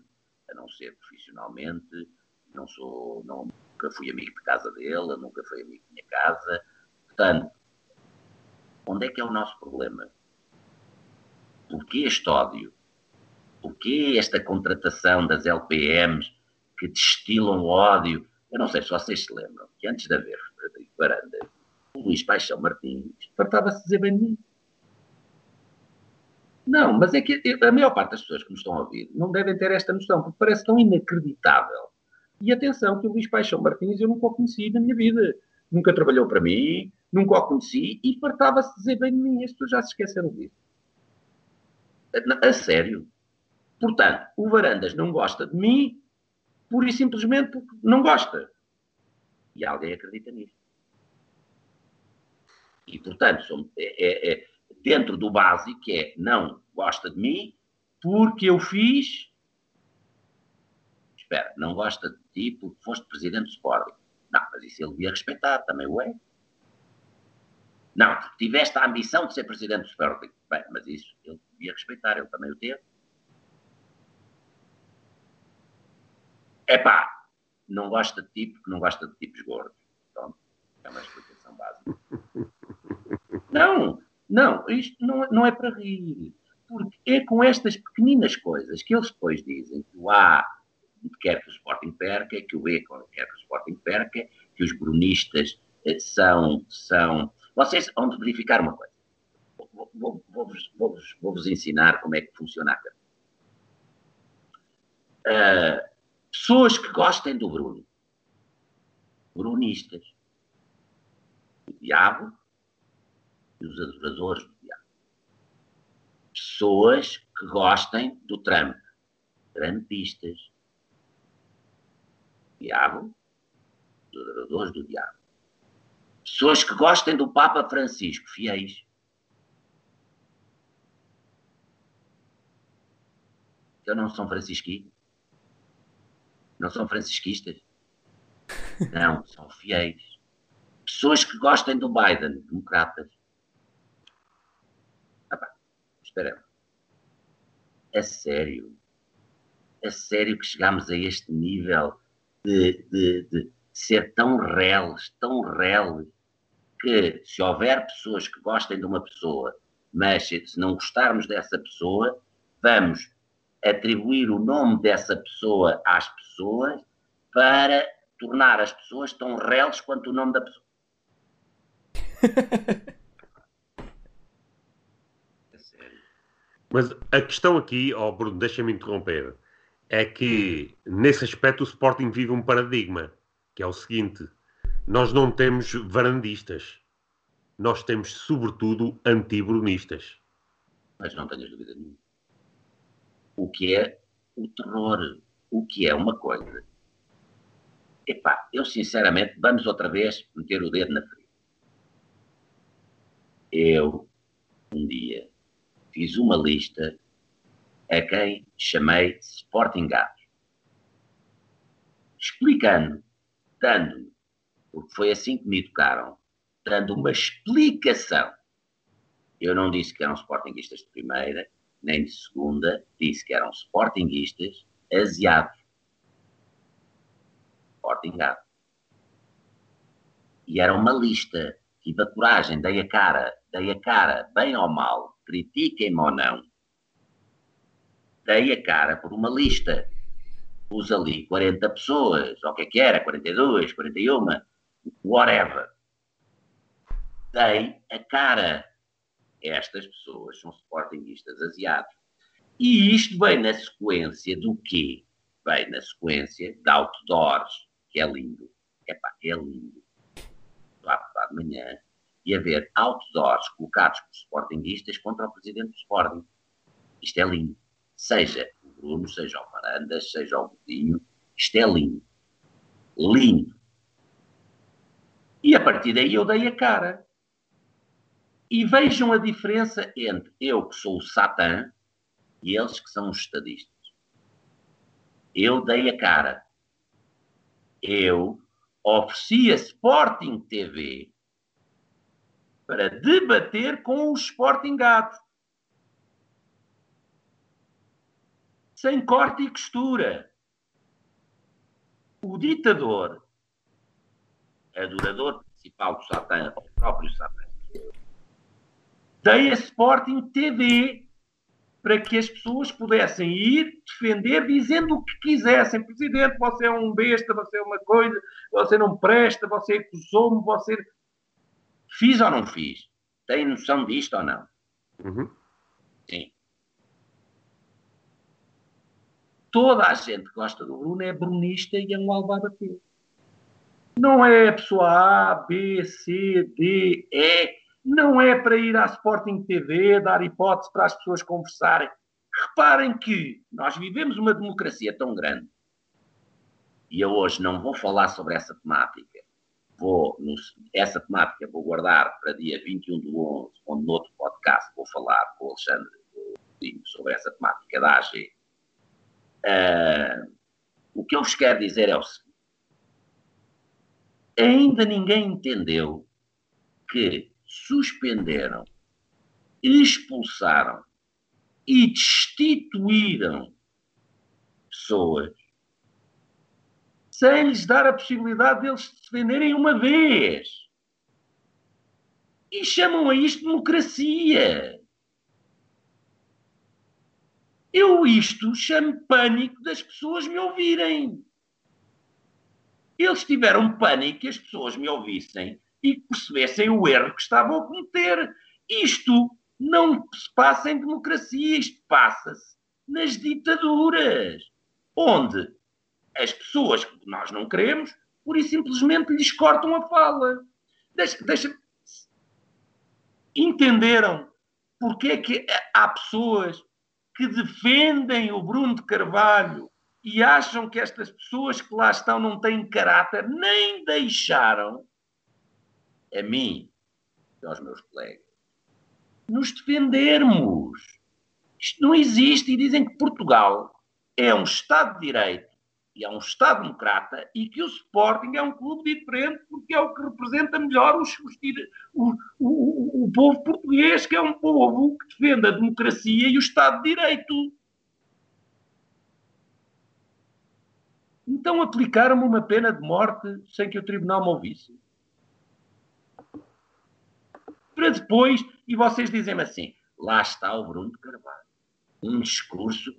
a não ser profissionalmente, não sou, não, nunca fui amigo de casa dele, nunca fui amigo de minha casa. Portanto, onde é que é o nosso problema? Porquê este ódio? Porquê esta contratação das LPMs que destilam ódio? Eu não sei se vocês se lembram que antes de haver Frederico Baranda, o Luís Paixão Martins fartava-se dizer bem de mim. Não, mas é que a maior parte das pessoas que nos estão a ouvir não devem ter esta noção, porque parece tão inacreditável. E atenção, que o Luís Paixão Martins eu nunca o conheci na minha vida. Nunca trabalhou para mim, nunca o conheci e fartava-se dizer bem de mim. As pessoas já se esqueceram disso. A, a sério. Portanto, o Varandas não gosta de mim pura e simplesmente porque não gosta. E alguém acredita nisso. E, portanto, é, é, dentro do básico é não gosta de mim porque eu fiz. Espera, não gosta de ti porque foste presidente do Sporting. Não, mas isso ele devia respeitar, também o é. Não, porque tiveste a ambição de ser presidente do Sporting. Bem, mas isso ele devia respeitar, ele também o teve. É pá, não gosta de ti porque não gosta de tipos gordos. Pronto, é uma explicação básica. Não, não, isto não, não é para rir. Porque é com estas pequeninas coisas que eles depois dizem que o A quer que o Sporting perca, que o B quer que o Sporting perca, que os brunistas eh, são. são... Vocês vão verificar uma coisa. Vou-vos vou, vou, vou, vou ensinar como é que funciona a. Uh, pessoas que gostem do Bruno. Brunistas. O diabo e os adoradores do diabo. Pessoas que gostem do Trump. Trumpistas. Diabo. Os adoradores do diabo. Pessoas que gostem do Papa Francisco. Fiéis. Então não são francisquinos? Não são francisquistas? Não, são fiéis. Pessoas que gostem do Biden, democratas. espera. É sério. É sério que chegamos a este nível de, de, de ser tão reles, tão reles, que se houver pessoas que gostem de uma pessoa, mas se não gostarmos dessa pessoa, vamos atribuir o nome dessa pessoa às pessoas para tornar as pessoas tão reles quanto o nome da pessoa. Mas a questão aqui, oh Bruno, deixa-me interromper, é que nesse aspecto o Sporting vive um paradigma, que é o seguinte: nós não temos varandistas, nós temos sobretudo antibrunistas. Mas não tenhas dúvida nenhuma. O que é o terror? O que é uma coisa? Epá, eu sinceramente, vamos outra vez meter o dedo na ferida. Eu, um dia, fiz uma lista a quem chamei Sporting Gatos. Explicando, dando, porque foi assim que me educaram, dando uma explicação. Eu não disse que eram Sportingistas de primeira, nem de segunda, disse que eram Sportingistas asiados. Sporting Gatos. E era uma lista. Tive a coragem, dei a cara, dei a cara, bem ou mal, critiquem-me ou não, dei a cara por uma lista. Pus ali 40 pessoas, ou o que é que era, 42, 41, whatever. Dei a cara. Estas pessoas são sportinguistas asiáticos. E isto vem na sequência do quê? Vem na sequência de outdoors, que é lindo. Epá, é lindo. Lá para amanhã e haver outdoors colocados por sportinguistas contra o presidente do Sporting. Isto é lindo. Seja o Bruno, seja o Varandas, seja o Godinho, isto é lindo. Lindo. E a partir daí eu dei a cara. E vejam a diferença entre eu, que sou o Satã, e eles que são os estadistas. Eu dei a cara. Eu ofereci a Sporting TV para debater com o Sporting Gato. sem corte e costura. O ditador, adorador principal do Satã, o próprio Satã, tem a Sporting TV para que as pessoas pudessem ir defender dizendo o que quisessem. Presidente, você é um besta, você é uma coisa, você não presta, você acusou-me, você. Fiz ou não fiz? Tem noção disto ou não? Uhum. Sim. Toda a gente que gosta do Bruno é brunista e é um albabateiro. Não é a pessoa A, B, C, D, E não é para ir à Sporting TV, dar hipótese para as pessoas conversarem. Reparem que nós vivemos uma democracia tão grande, e eu hoje não vou falar sobre essa temática, vou, essa temática vou guardar para dia 21 do 11, onde no outro podcast vou falar com o Alexandre sobre essa temática da AG. Uh, o que eu vos quero dizer é o seguinte. Ainda ninguém entendeu que suspenderam, expulsaram e destituíram pessoas sem lhes dar a possibilidade deles se defenderem uma vez. E chamam a isto democracia. Eu isto chamo pânico das pessoas me ouvirem. Eles tiveram pânico que as pessoas me ouvissem e percebessem o erro que estavam a cometer. Isto não se passa em democracia, isto passa-se nas ditaduras, onde as pessoas que nós não queremos, por e simplesmente lhes cortam a fala. Deixa, deixa... Entenderam porque é que há pessoas que defendem o Bruno de Carvalho e acham que estas pessoas que lá estão não têm caráter, nem deixaram a mim e aos meus colegas, nos defendermos. Isto não existe e dizem que Portugal é um Estado de Direito e é um Estado democrata e que o Sporting é um clube diferente porque é o que representa melhor os, os, o, o, o, povo português, que é um povo que defende a democracia e o Estado de Direito. Então aplicaram-me uma pena de morte sem que o tribunal me ouvisse para depois, e vocês dizem-me assim, lá está o Bruno Carvalho, um discurso,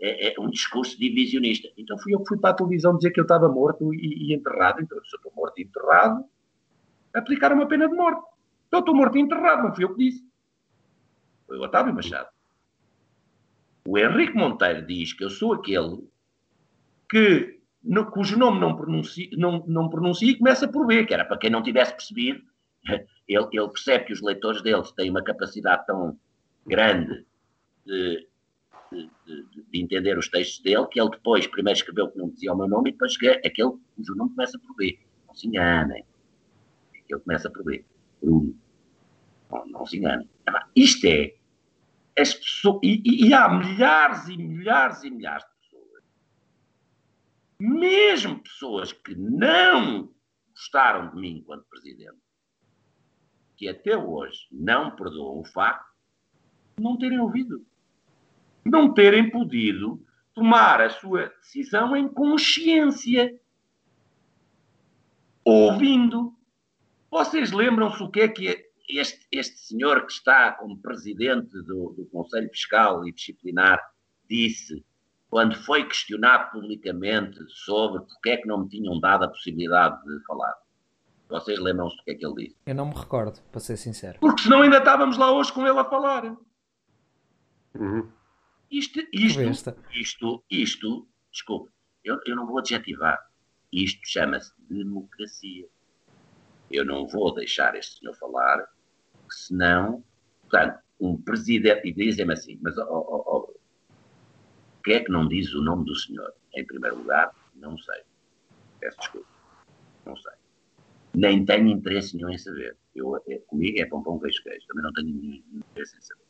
é, é, um discurso divisionista. Então fui eu que fui para a televisão dizer que eu estava morto e, e enterrado, então se eu estou morto e enterrado, aplicaram uma pena de morte. Então estou morto e enterrado, não fui eu que disse. Foi o Otávio Machado. O Henrique Monteiro diz que eu sou aquele que, no, cujo nome não pronuncia, não, não e começa por B, que era para quem não tivesse percebido ele, ele percebe que os leitores deles têm uma capacidade tão grande de, de, de, de, entender os textos dele, que ele depois primeiro escreveu que não dizia o meu nome e depois que aquele cujo nome começa por B. Não se enganem. Ele começa por B. Bruno. Não, não se enganem. Isto é. As pessoas, e, e há milhares e milhares e milhares de pessoas, mesmo pessoas que não gostaram de mim enquanto presidente, que até hoje não perdoam o facto de não terem ouvido, não terem podido tomar a sua decisão em consciência, ouvindo. Vocês lembram-se o que é que este, este senhor que está como presidente do, do Conselho Fiscal e Disciplinar disse quando foi questionado publicamente sobre porque é que não me tinham dado a possibilidade de falar? Vocês lembram-se do que é que ele disse? Eu não me recordo, para ser sincero. Porque senão ainda estávamos lá hoje com ele a falar. Uhum. Isto, isto, isto, isto, desculpe, eu, eu não vou adjetivar. Isto chama-se democracia. Eu não vou deixar este senhor falar, senão, portanto, um presidente, e dizem-me assim, mas oh, oh, oh, que é que não diz o nome do senhor? Em primeiro lugar, não sei. Peço desculpa. Não sei nem tenho interesse nenhum em saber. Eu, é, comigo é pão, queijo, queijo. Também não tenho nenhum interesse em saber.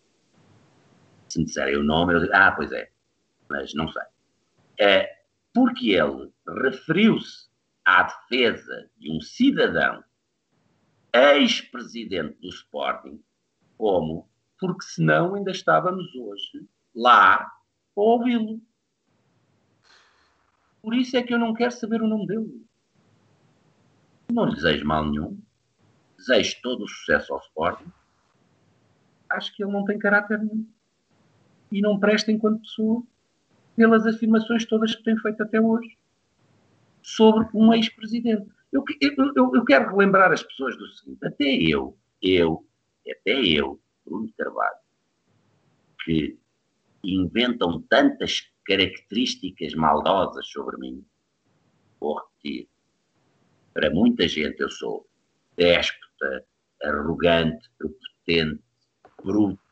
Se me disserem o nome, eu digo, ah, pois é. Mas não sei. É, porque ele referiu-se à defesa de um cidadão ex-presidente do Sporting como porque senão ainda estávamos hoje lá a ouvi-lo. Por isso é que eu não quero saber o nome dele. Não lhe desejo mal nenhum. Desejo todo o sucesso ao Sporting. Acho que ele não tem caráter nenhum. E não presta enquanto pessoa pelas afirmações todas que tem feito até hoje sobre um ex-presidente. Eu, eu, eu, quero relembrar as pessoas do seguinte: até eu, eu, até eu, Bruno Carvalho, que inventam tantas características maldosas sobre mim, vou repetir. Para muita gente eu sou déspota, arrogante, prepotente, bruto,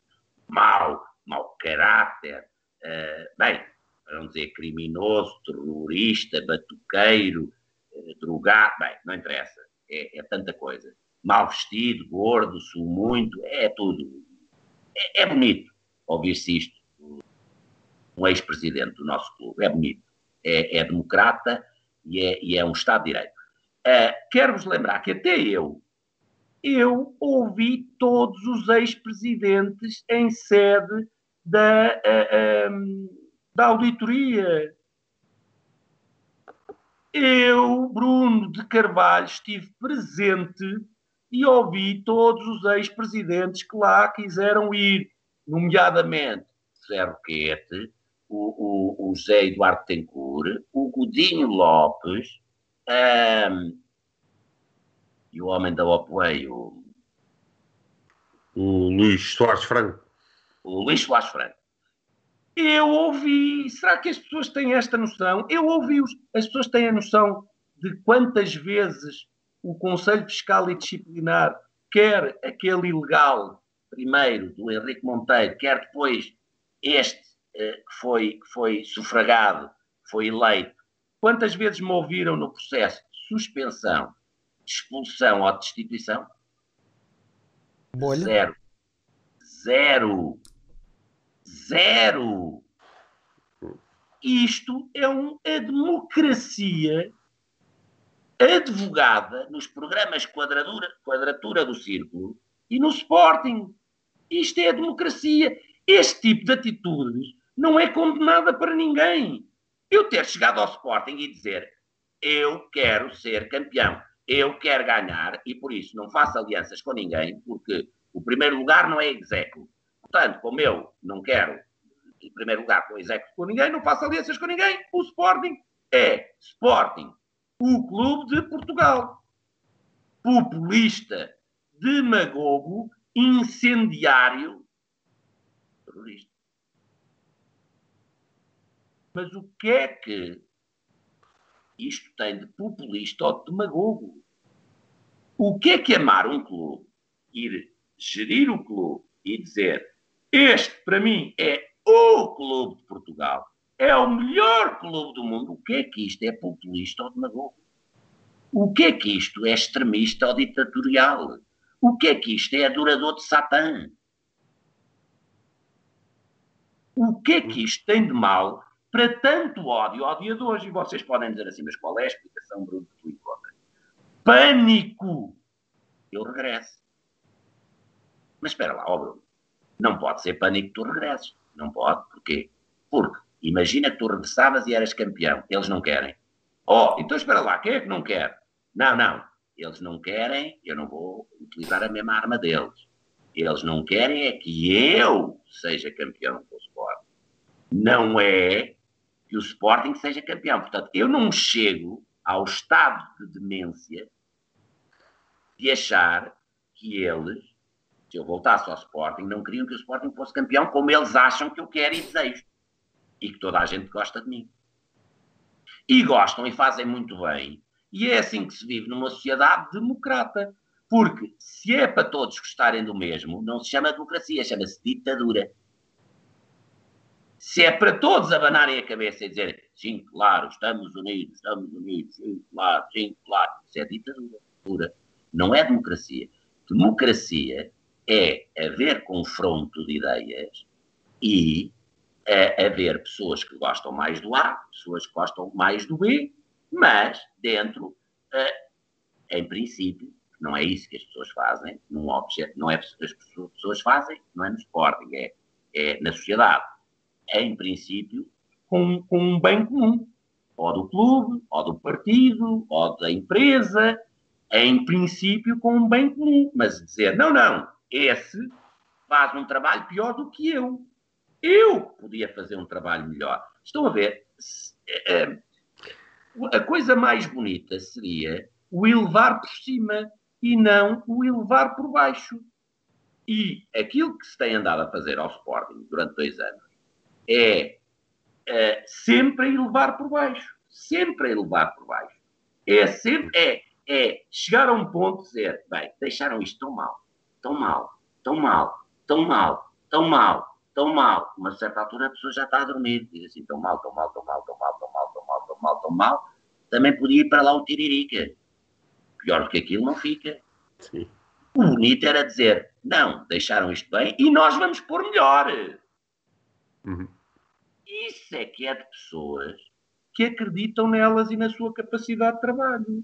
mau, mau caráter, uh, bem, vamos dizer, criminoso, terrorista, batuqueiro, uh, drogado, bem, não interessa, é, é, tanta coisa. Mal vestido, gordo, sou muito, é tudo. É, é bonito ouvir-se isto. Um ex-presidente do nosso clube, é bonito. É, é democrata e é, e é, um Estado de Direito. Uh, Quero-vos lembrar que até eu, eu ouvi todos os ex-presidentes em sede da, uh, um, da auditoria. Eu, Bruno de Carvalho, estive presente e ouvi todos os ex-presidentes que lá quiseram ir, nomeadamente Zé Roquete, o, o, o José Eduardo Tencourt, o Godinho Lopes um, e o homem da Opway, o, o Luís Soares Franco. O Luís Soares Franco. Eu ouvi, será que as pessoas têm esta noção? Eu ouvi-os, as pessoas têm a noção de quantas vezes o Conselho Fiscal e Disciplinar quer aquele ilegal, primeiro, do Henrique Monteiro, quer depois este eh, que foi, que foi sufragado, foi eleito. Quantas vezes me ouviram no processo de suspensão, de expulsão ou de destituição? Bolha. Zero. Zero. Zero. Isto é um, a democracia advogada nos programas quadratura, quadratura do Círculo e no Sporting. Isto é a democracia. Este tipo de atitudes não é condenada para ninguém. Eu ter chegado ao Sporting e dizer eu quero ser campeão, eu quero ganhar e por isso não faço alianças com ninguém, porque o primeiro lugar não é execo. Portanto, como eu não quero em primeiro lugar com execo com ninguém, não faço alianças com ninguém, o Sporting é Sporting o Clube de Portugal. Populista, demagogo, incendiário, terrorista. Mas o que é que isto tem de populista ou de demagogo? O que é que amar um clube, ir gerir o clube e dizer este para mim é o clube de Portugal, é o melhor clube do mundo. O que é que isto é populista ou demagogo? O que é que isto é extremista ou ditatorial? O que é que isto é adorador de Satã? O que é que isto tem de mal para tanto ódio odiadores? E vocês podem dizer assim, mas qual é a explicação, Bruno, que tu? Pânico! Eu regresso. Mas espera lá, ó Bruno. Não pode ser pânico que tu regresses. Não pode. Porquê? Porque Imagina que tu regressavas e eras campeão. Eles não querem. Oh, então espera lá, quem é que não quer? Não, não. Eles não querem, eu não vou utilizar a mesma arma deles. Eles não querem é que eu seja campeão do Sporting. Não é que o Sporting seja campeão. Portanto, eu não chego ao estado de demência de achar que eles, se eu voltasse ao Sporting, não queriam que o Sporting fosse campeão como eles acham que eu quero e desejo e que toda a gente gosta de mim. E gostam e fazem muito bem. E é assim que se vive numa sociedade democrata. Porque se é para todos gostarem do mesmo, não se chama democracia, chama-se ditadura. Se é para todos abanarem a cabeça e dizerem sim, claro, estamos unidos, estamos unidos, sim, claro, sim, claro, isso é ditadura. Não é democracia. Democracia é haver confronto de ideias e é haver pessoas que gostam mais do A, pessoas que gostam mais do B, mas dentro, uh, em princípio, não é isso que as pessoas fazem, num objeto, não é as pessoas fazem, não é no Sporting, é, é na sociedade. É, em princípio, com, com um bem comum. ou do clube, ou do partido, ou da empresa, em princípio com um bem comum. Mas dizer, não, não, esse faz um trabalho pior do que eu. Eu podia fazer um trabalho melhor. Estão a ver? Eh, a coisa mais bonita seria o elevar por cima e não o elevar por baixo. E aquilo que se tem andado a fazer ao Sporting durante dois anos é, é sempre a elevar por baixo. Sempre a elevar por baixo. É sempre é, é chegar a um ponto de dizer, bem, deixaram isto tão mal, tão mal, tão mal, tão mal, tão mal, tão mal. Uma certa altura a pessoa já está a dormir, diz assim, tão mal, tão mal, tão mal, tão mal, tão mal, tão mal, tão mal, tão mal. Também podia ir para lá o tiririca. Pior do que aquilo não fica. Sim. O bonito era dizer, não, deixaram isto bem e nós vamos pôr melhor. Uhum. Isso é que é de pessoas que acreditam nelas e na sua capacidade de trabalho.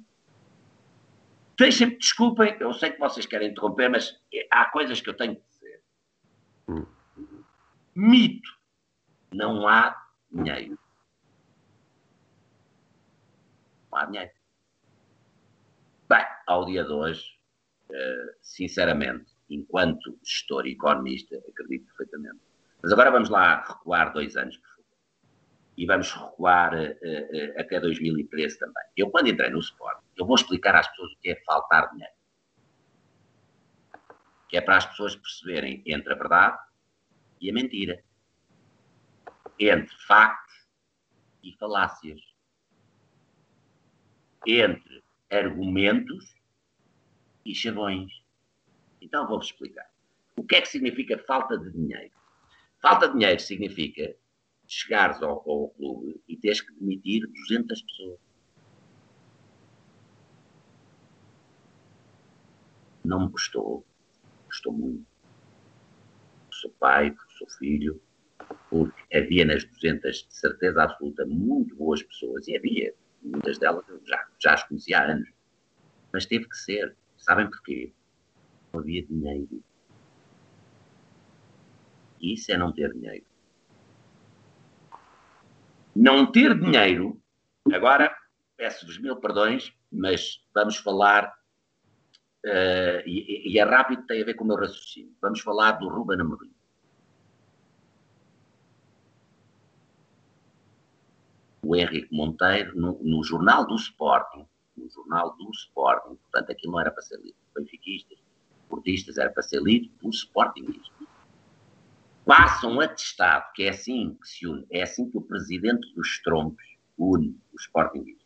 Deixem-me, desculpem, eu sei que vocês querem interromper, mas há coisas que eu tenho que dizer. Mito. Não há dinheiro. Não há dinheiro. Bem, ao dia de hoje, eh, sinceramente, enquanto gestor e economista, acredito perfeitamente. Mas agora vamos lá recuar dois anos, por. E vamos recuar uh, uh, até 2013 também. Eu, quando entrei no Sport, eu vou explicar às pessoas o que é faltar dinheiro. Que é para as pessoas perceberem entre a verdade e a mentira. Entre factos e falácias. Entre argumentos e chavões. Então vou-vos explicar. O que é que significa falta de dinheiro? Falta de dinheiro significa chegares ao, ao clube e teres que demitir 200 pessoas. Não me custou. Custou muito. Sou pai, sou filho, porque havia nas 200, de certeza absoluta, muito boas pessoas, e havia, muitas delas eu já, já as conhecia há anos, mas teve que ser. Sabem porquê? Não havia dinheiro. Isso é não ter dinheiro. Não ter dinheiro, agora peço-vos mil perdões, mas vamos falar, uh, e, e, é rápido, tem a ver com o meu raciocínio. Vamos falar do Ruben Amorim. O Henrique Monteiro, no, no jornal do Sporting, no jornal do Sporting. Portanto, aquilo não era para ser lido por benfiquistas, portistas, era para ser lido por sportingistas. Passam um atestado, que é assim que se une, é assim que o presidente dos trompos une os sportingistas.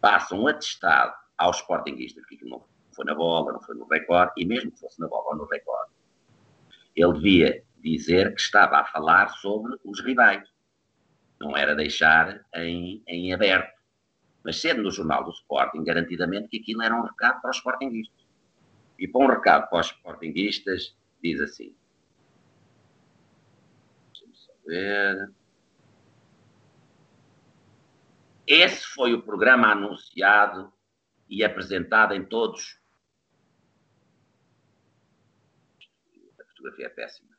Passam um atestado aos sportingistas, que não foi na bola, não foi no recorde, e mesmo que fosse na bola ou no recorde, ele devia dizer que estava a falar sobre os rivais. Não era deixar em, em aberto mas sendo no jornal do Sporting, garantidamente que aquilo era um recado para os Sportingistas. E para um recado para os Sportingistas, diz assim. Só ver. Esse foi o programa anunciado e apresentado em todos. A fotografia é péssima.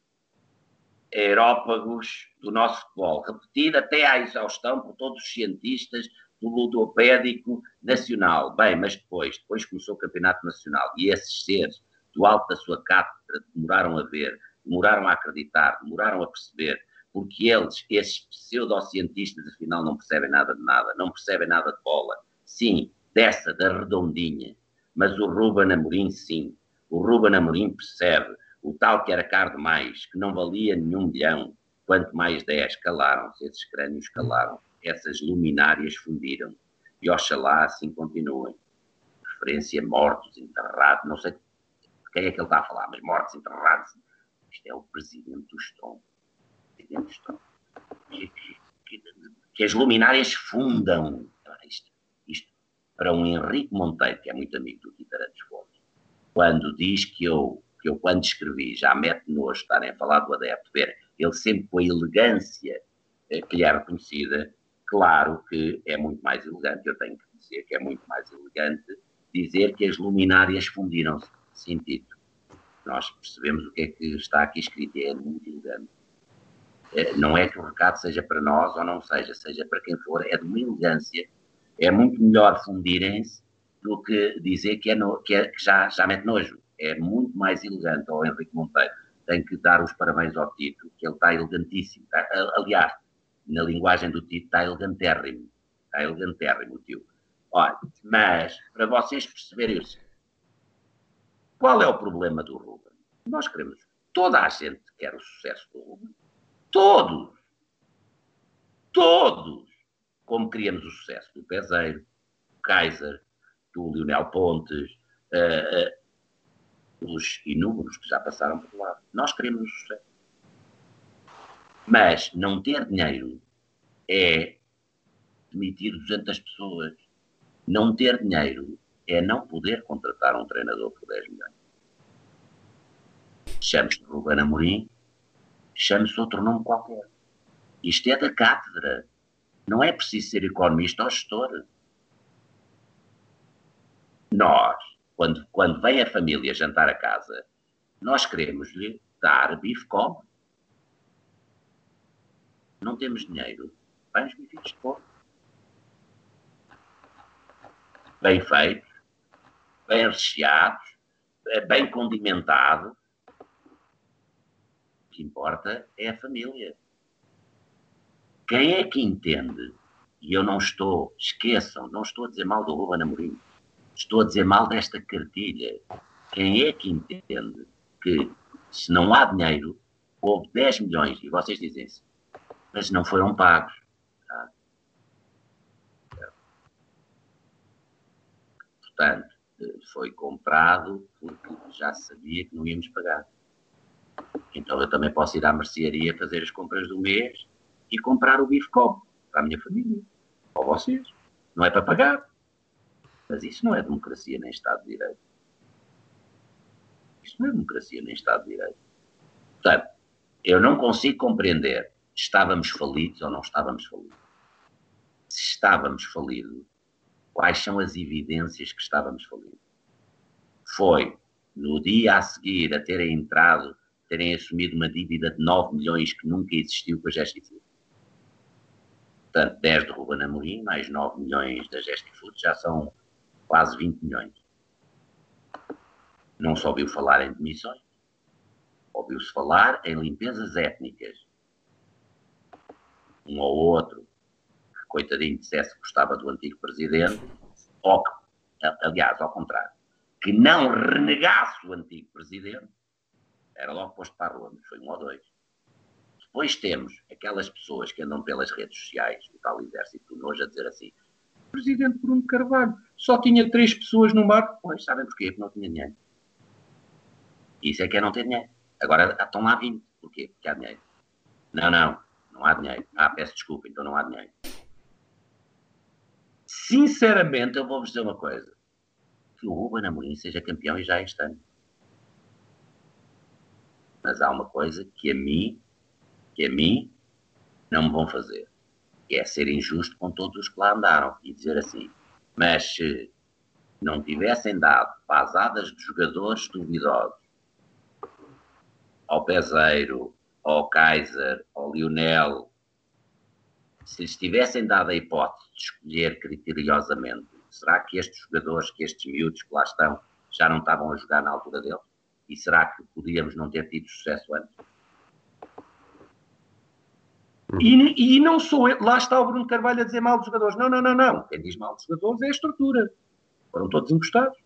Aerópagos do nosso futebol, repetida até à exaustão por todos os cientistas do ludopédico nacional. Bem, mas depois, depois começou o campeonato nacional e esses seres do alto da sua cátedra demoraram a ver, demoraram a acreditar, demoraram a perceber, porque eles, esses pseudocientistas, afinal não percebem nada de nada, não percebem nada de bola. Sim, dessa, da redondinha. Mas o Ruben Amorim, sim. O Ruben Amorim percebe o tal que era caro demais, que não valia nenhum milhão, quanto mais dez, calaram-se, esses crânios calaram essas luminárias fundiram. E oxalá assim continuem. Referência mortos, enterrados, não sei de quem é que ele está a falar, mas mortos, enterrados. Isto é o presidente do Strong. Que, que, que, as luminárias fundam. Isto, isto, para um Henrique Monteiro, que é muito amigo do Tito Arantes Fontes, quando diz que eu, que eu, quando escrevi, já mete nojo estarem a falar do adepto, ver, ele sempre com a elegância eh, que lhe é reconhecida, Claro que é muito mais elegante, eu tenho que dizer que é muito mais elegante dizer que as luminárias fundiram-se. Sentido. Nós percebemos o que é que está aqui escrito, é muito elegante. Eh, não é que o recado seja para nós ou não seja, seja para quem for, é de uma elegância. É muito melhor fundirem-se do que dizer que, é no, que, é, que já, já mete nojo. É muito mais elegante ao Henrique Monteiro. Tem que dar os parabéns ao Tito, que ele está elegantíssimo. Está, aliás, na linguagem do Tito, está elegantérrimo. Está elegantérrimo, tio. Olha, mas, para vocês perceberem isso, qual é o problema do Ruben? Nós queremos, toda a gente quer o sucesso do Ruben. Todos. Todos. Como queríamos o sucesso do Peseiro, do Kaiser, do Lionel Pontes, uh, uh, os inúmeros que já passaram por lá. Nós queremos o sucesso. Mas não ter dinheiro é demitir 200 pessoas. Não ter dinheiro é não poder contratar um treinador por 10 milhões. Chame-se Ruben Amorim, chame-se outro nome qualquer. Isto é da cátedra. Não é preciso ser economista ou gestor. Nós, quando, quando vem a família jantar a casa, nós queremos-lhe dar bife como. Não temos dinheiro. Vem os bifitos de porco. Bem feitos, bem recheados, bem condimentado, que importa é a família. Quem é que entende, e eu não estou, esqueçam, não estou a dizer mal do Ruben Amorim, estou a dizer mal desta cartilha. Quem é que entende que se não há dinheiro, houve 10 milhões, e vocês dizem-se, mas não foram pagos. Tá? Portanto, foi comprado porque já sabia que não íamos pagar. Então eu também posso ir à mercearia fazer as compras do mês e comprar o bife copo para a minha família, ou vocês. Não é para pagar. Mas isso não é democracia nem Estado de Direito. Isso não é democracia nem Estado de Direito. Portanto, eu não consigo compreender estávamos falidos ou não estávamos falidos. Se estávamos falidos, quais são as evidências que estávamos falidos? Foi no dia a seguir a terem entrado terem assumido uma dívida de 9 milhões que nunca existiu com a Gestifood. Portanto, 10 de Ruben Amorim, mais 9 milhões da Gestifood, já são quase 20 milhões. Não se ouviu falar em demissões, ouviu-se falar em limpezas étnicas. Um ou outro, que coitadinho dissesse que gostava do antigo presidente, ou que, aliás, ao contrário, que não renegasse o antigo presidente, era logo posto para a rua, mas foi um ou dois. Depois temos aquelas pessoas que andam pelas redes sociais, o tal exército do nojo, a dizer assim: presidente Bruno Carvalho só tinha três pessoas no barco. Pois, sabem porquê? Porque não tinha dinheiro. Isso é que é não ter dinheiro. Agora estão lá 20. Porquê? Porque há dinheiro. Não, não, não há dinheiro. Ah, peço desculpa, então não há dinheiro. Sinceramente, eu vou-vos dizer uma coisa. Que o Ruben Amorim seja campeão e já é este ano. Mas há uma coisa que a mim, que a mim, não me vão fazer. Que é ser injusto com todos os que lá andaram e dizer assim, mas se não tivessem dado pasadas de jogadores duvidosos ao Peseiro, ao Kaiser, ao Lionel, se lhes tivessem dado a hipótese de escolher criteriosamente, será que estes jogadores, que estes miúdos que lá estão, já não estavam a jogar na altura deles? E será que podíamos não ter tido sucesso antes? E, e, não sou eu, lá está o Bruno Carvalho a dizer mal dos jogadores. Não, não, não, não. Quem diz mal dos jogadores é a estrutura. Foram todos encostados.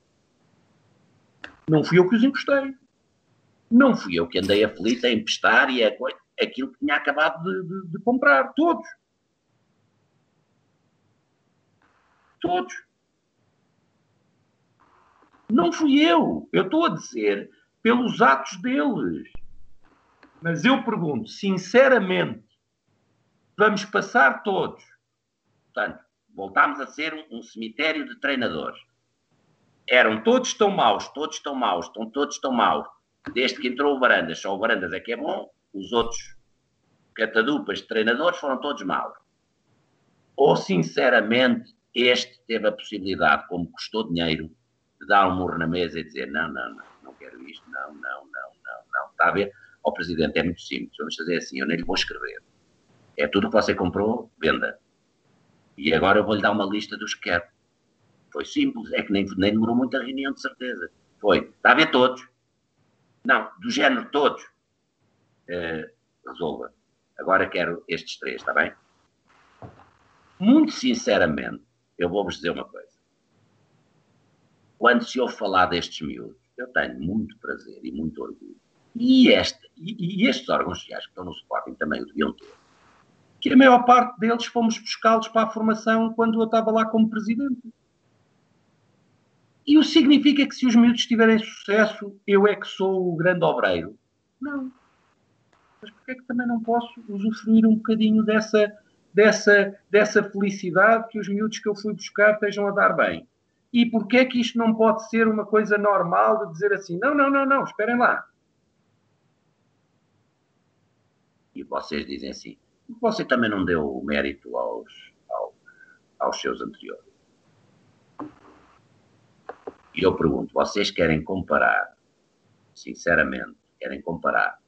Não fui eu que os encostei. Não fui eu que andei aflito a emprestar e a, aquilo que tinha acabado de, de, de comprar. Todos. Todos. Não fui eu. Eu estou a dizer pelos atos deles. Mas eu pergunto, sinceramente, vamos passar todos. Portanto, voltámos a ser um, um cemitério de treinadores. Eram todos tão maus, todos tão maus, estão todos tão maus. Desde que entrou o Varandas, só o Varandas é que é bom, os outros catadupas de treinadores foram todos maus. Ou, sinceramente, este teve a possibilidade, como custou dinheiro, de dar um murro na mesa e dizer: não, não, não quero isto, não, não, não, não, não. Está a ver? ao Presidente, é muito simples, vamos fazer assim, eu nem lhe vou escrever. É tudo que você comprou, venda. E agora eu vou-lhe dar uma lista dos que quer. Foi simples, é que nem, nem demorou muita reunião, de certeza. Foi, está a ver todos? Não, do género todos. Uh, resolva. Agora quero estes três, está bem? Muito sinceramente, eu vou-vos dizer uma coisa. Quando se ouve falar destes miúdos, eu tenho muito prazer e muito orgulho. E, este, e, e estes órgãos sociais que estão no Sporting também o deviam ter. Que a maior parte deles fomos buscá-los para a formação quando eu estava lá como presidente. E o significa que se os miúdos tiverem sucesso, eu é que sou o grande obreiro? Não. Mas porquê é que também não posso usufruir um bocadinho dessa, dessa, dessa felicidade que os miúdos que eu fui buscar estejam a dar bem? E porquê é que isto não pode ser uma coisa normal de dizer assim, não, não, não, não, esperem lá. E vocês dizem assim, você também não deu mérito aos, aos, aos seus anteriores. E eu pergunto, vocês querem comparar, sinceramente, querem comparar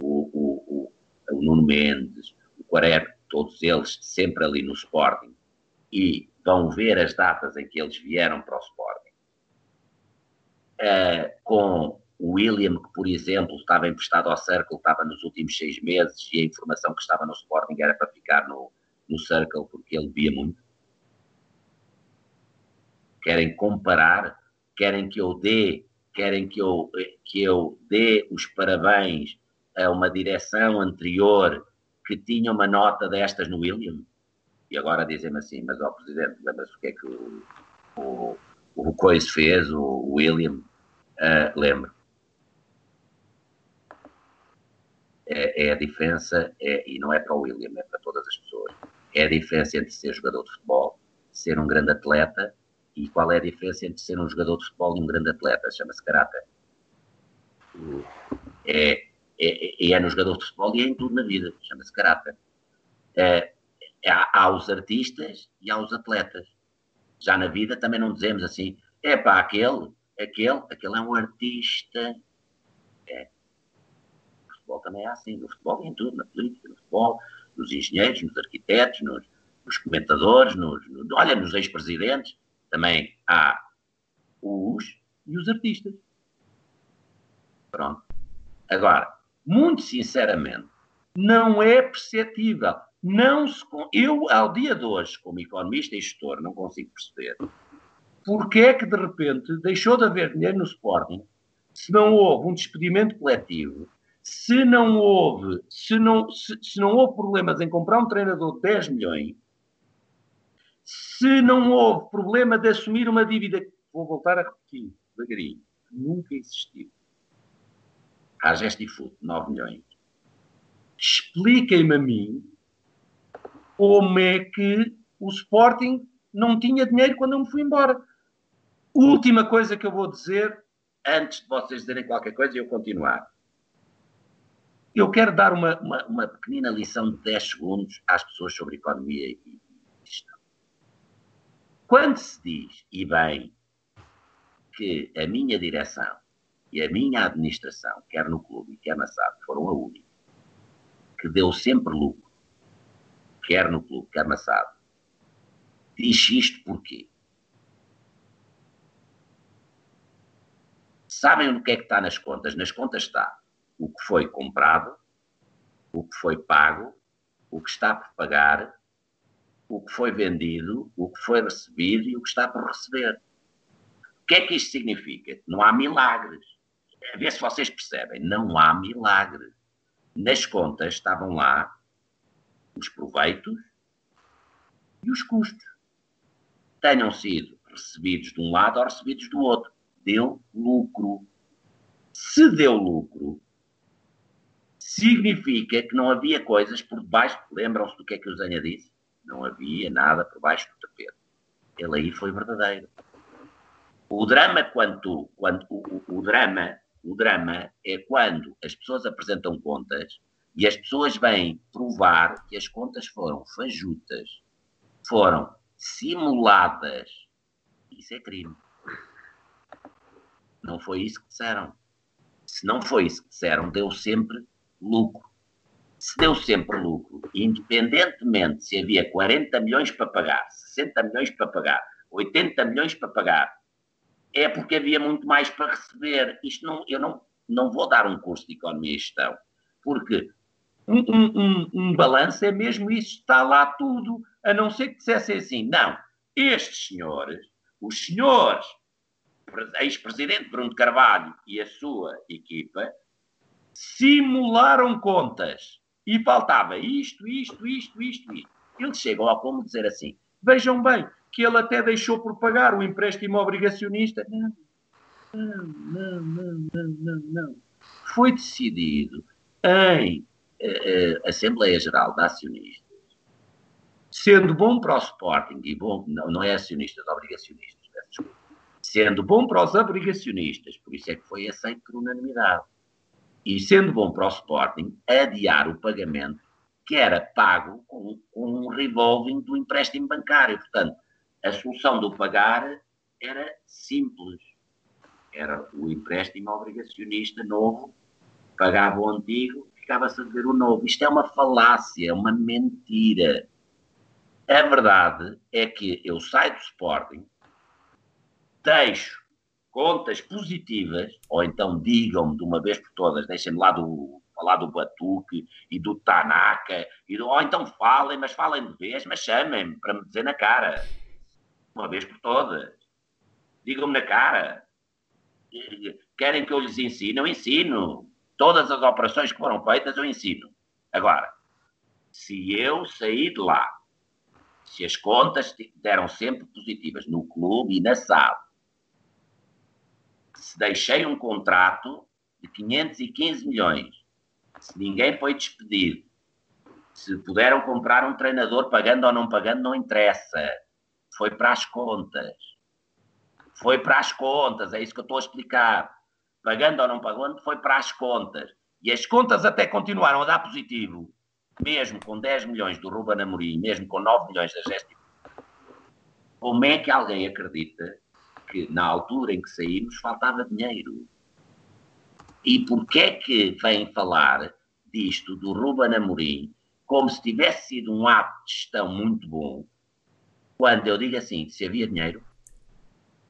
o, o, o, o Nuno Mendes, o Quaresma, todos eles sempre ali no Sporting, e vão ver as datas em que eles vieram para o Sporting, uh, com o William, que, por exemplo, estava emprestado ao Circle, estava nos últimos seis meses, e a informação que estava no Sporting era para ficar no, no Circle, porque ele via muito. Querem comparar querem que eu dê, querem que eu, que eu dê os parabéns a uma direção anterior que tinha uma nota destas no William. E agora dizem-me assim, mas ó Presidente, lembra-se o que é que o, o, o Cois fez, o William? Uh, lembro. É, é, a diferença, é, e não é para o William, é para todas as pessoas. É a diferença entre ser jogador de futebol, ser um grande atleta e qual é a diferença entre ser um jogador de futebol e um grande atleta? Chama-se caráter. É, é, é, no jogador de futebol e é em tudo na vida. Chama-se caráter. É, é, há os artistas e há os atletas. Já na vida também não dizemos assim, é pá, aquele, aquele, aquele é um artista. É. O futebol também é assim. No futebol e em tudo, na política, no futebol, nos engenheiros, nos arquitetos, nos, nos comentadores, nos, nos, olha, nos ex-presidentes também há os e os artistas. Pronto. Agora, muito sinceramente, não é perceptível. Não se, eu, ao dia de hoje, como economista e gestor, não consigo perceber porque é que, de repente, deixou de haver dinheiro no Sporting se não houve um despedimento coletivo, se não houve, se não, se, se não houve problemas em comprar um treinador de 10 milhões, se não houve problema de assumir uma dívida, vou voltar a repetir, devagarinho, nunca existiu. A Gestifood, 9 milhões. Expliquem-me a mim como é que o Sporting não tinha dinheiro quando eu me fui embora. Última coisa que eu vou dizer, antes de vocês dizerem qualquer coisa e eu continuar. Eu quero dar uma, uma, uma pequenina lição de 10 segundos às pessoas sobre economia e, quando se diz, e bem, que a minha direção e a minha administração, quer no clube, quer na SAD, foram a única que deu sempre lucro, quer no clube, quer na SAD, diz isto porquê? Sabem o que é que está nas contas? Nas contas está o que foi comprado, o que foi pago, o que está por pagar o que foi vendido, o que foi recebido e o que está por receber. O que é que isto significa? Não há milagres. A ver se vocês percebem. Não há milagres. Nas contas estavam lá os proveitos e os custos. Tenham sido recebidos de um lado ou recebidos do outro. Deu lucro. Se deu lucro, significa que não havia coisas por debaixo. Lembram-se do que é que o Zenha disse? Não havia nada por baixo do tapete. Ele aí foi verdadeiro. O drama, quando, quando o, o, o drama, o drama é quando as pessoas apresentam contas e as pessoas vêm provar que as contas foram fajutas, foram simuladas. Isso é crime. Não foi isso que disseram. se não foi isso que disseram, deu sempre lucro. Se deu sempre lucro, independentemente se havia 40 milhões para pagar, 60 milhões para pagar, 80 milhões para pagar, é porque havia muito mais para receber. Isto não, eu não, não vou dar um curso de economia e gestão, porque um, um, um, um balanço é mesmo isso, está lá tudo, a não ser que dissessem assim, não, estes senhores, os senhores, ex-presidente Bruno Carvalho e a sua equipa, simularam contas e faltava isto, isto, isto, isto, isto. Eles chegam ao como dizer assim, vejam bem, que ele até deixou por pagar o empréstimo obrigacionista. Não, não, não, não, não, não. Foi decidido em Assembleia Geral de Acionistas, sendo bom para o Sporting e bom, não, não é acionistas, obrigacionistas, sendo bom para os obrigacionistas, por isso é que foi aceito por unanimidade, e sendo bom para o Sporting, adiar o pagamento que era pago com, com um revolving do empréstimo bancário. Portanto, a solução do pagar era simples. Era o empréstimo obrigacionista novo, pagava o antigo, ficava-se a dever o novo. Isto é uma falácia, uma mentira. A verdade é que eu saio do Sporting, deixo contas positivas, ou então digam-me de uma vez por todas, deixem-me lá do, falar do Batuque e do Tanaka, e do, ou então falem, mas falem de vez, mas chamem-me para me dizer na cara uma vez por todas. Digam-me na cara. Querem que eu lhes ensine? Eu ensino. Todas as operações que foram feitas, eu ensino. Agora, se eu sair de lá, se as contas deram sempre positivas no clube e na SAD, se deixei um contrato de 515 milhões, se ninguém foi despedido, se puderam comprar um treinador pagando ou não pagando, não interessa foi para as contas. Foi para as contas, é isso que eu estou a explicar. Pagando ou não pagando, foi para as contas. E as contas até continuaram a dar positivo, mesmo com 10 milhões do Ruben Amorim, mesmo com 9 milhões da Gesti. Como é que alguém acredita que na altura em que saímos faltava dinheiro? E porquê é que vem falar disto do Ruben Amorim como se tivesse sido um ato de gestão muito bom, quando eu digo assim, se havia dinheiro,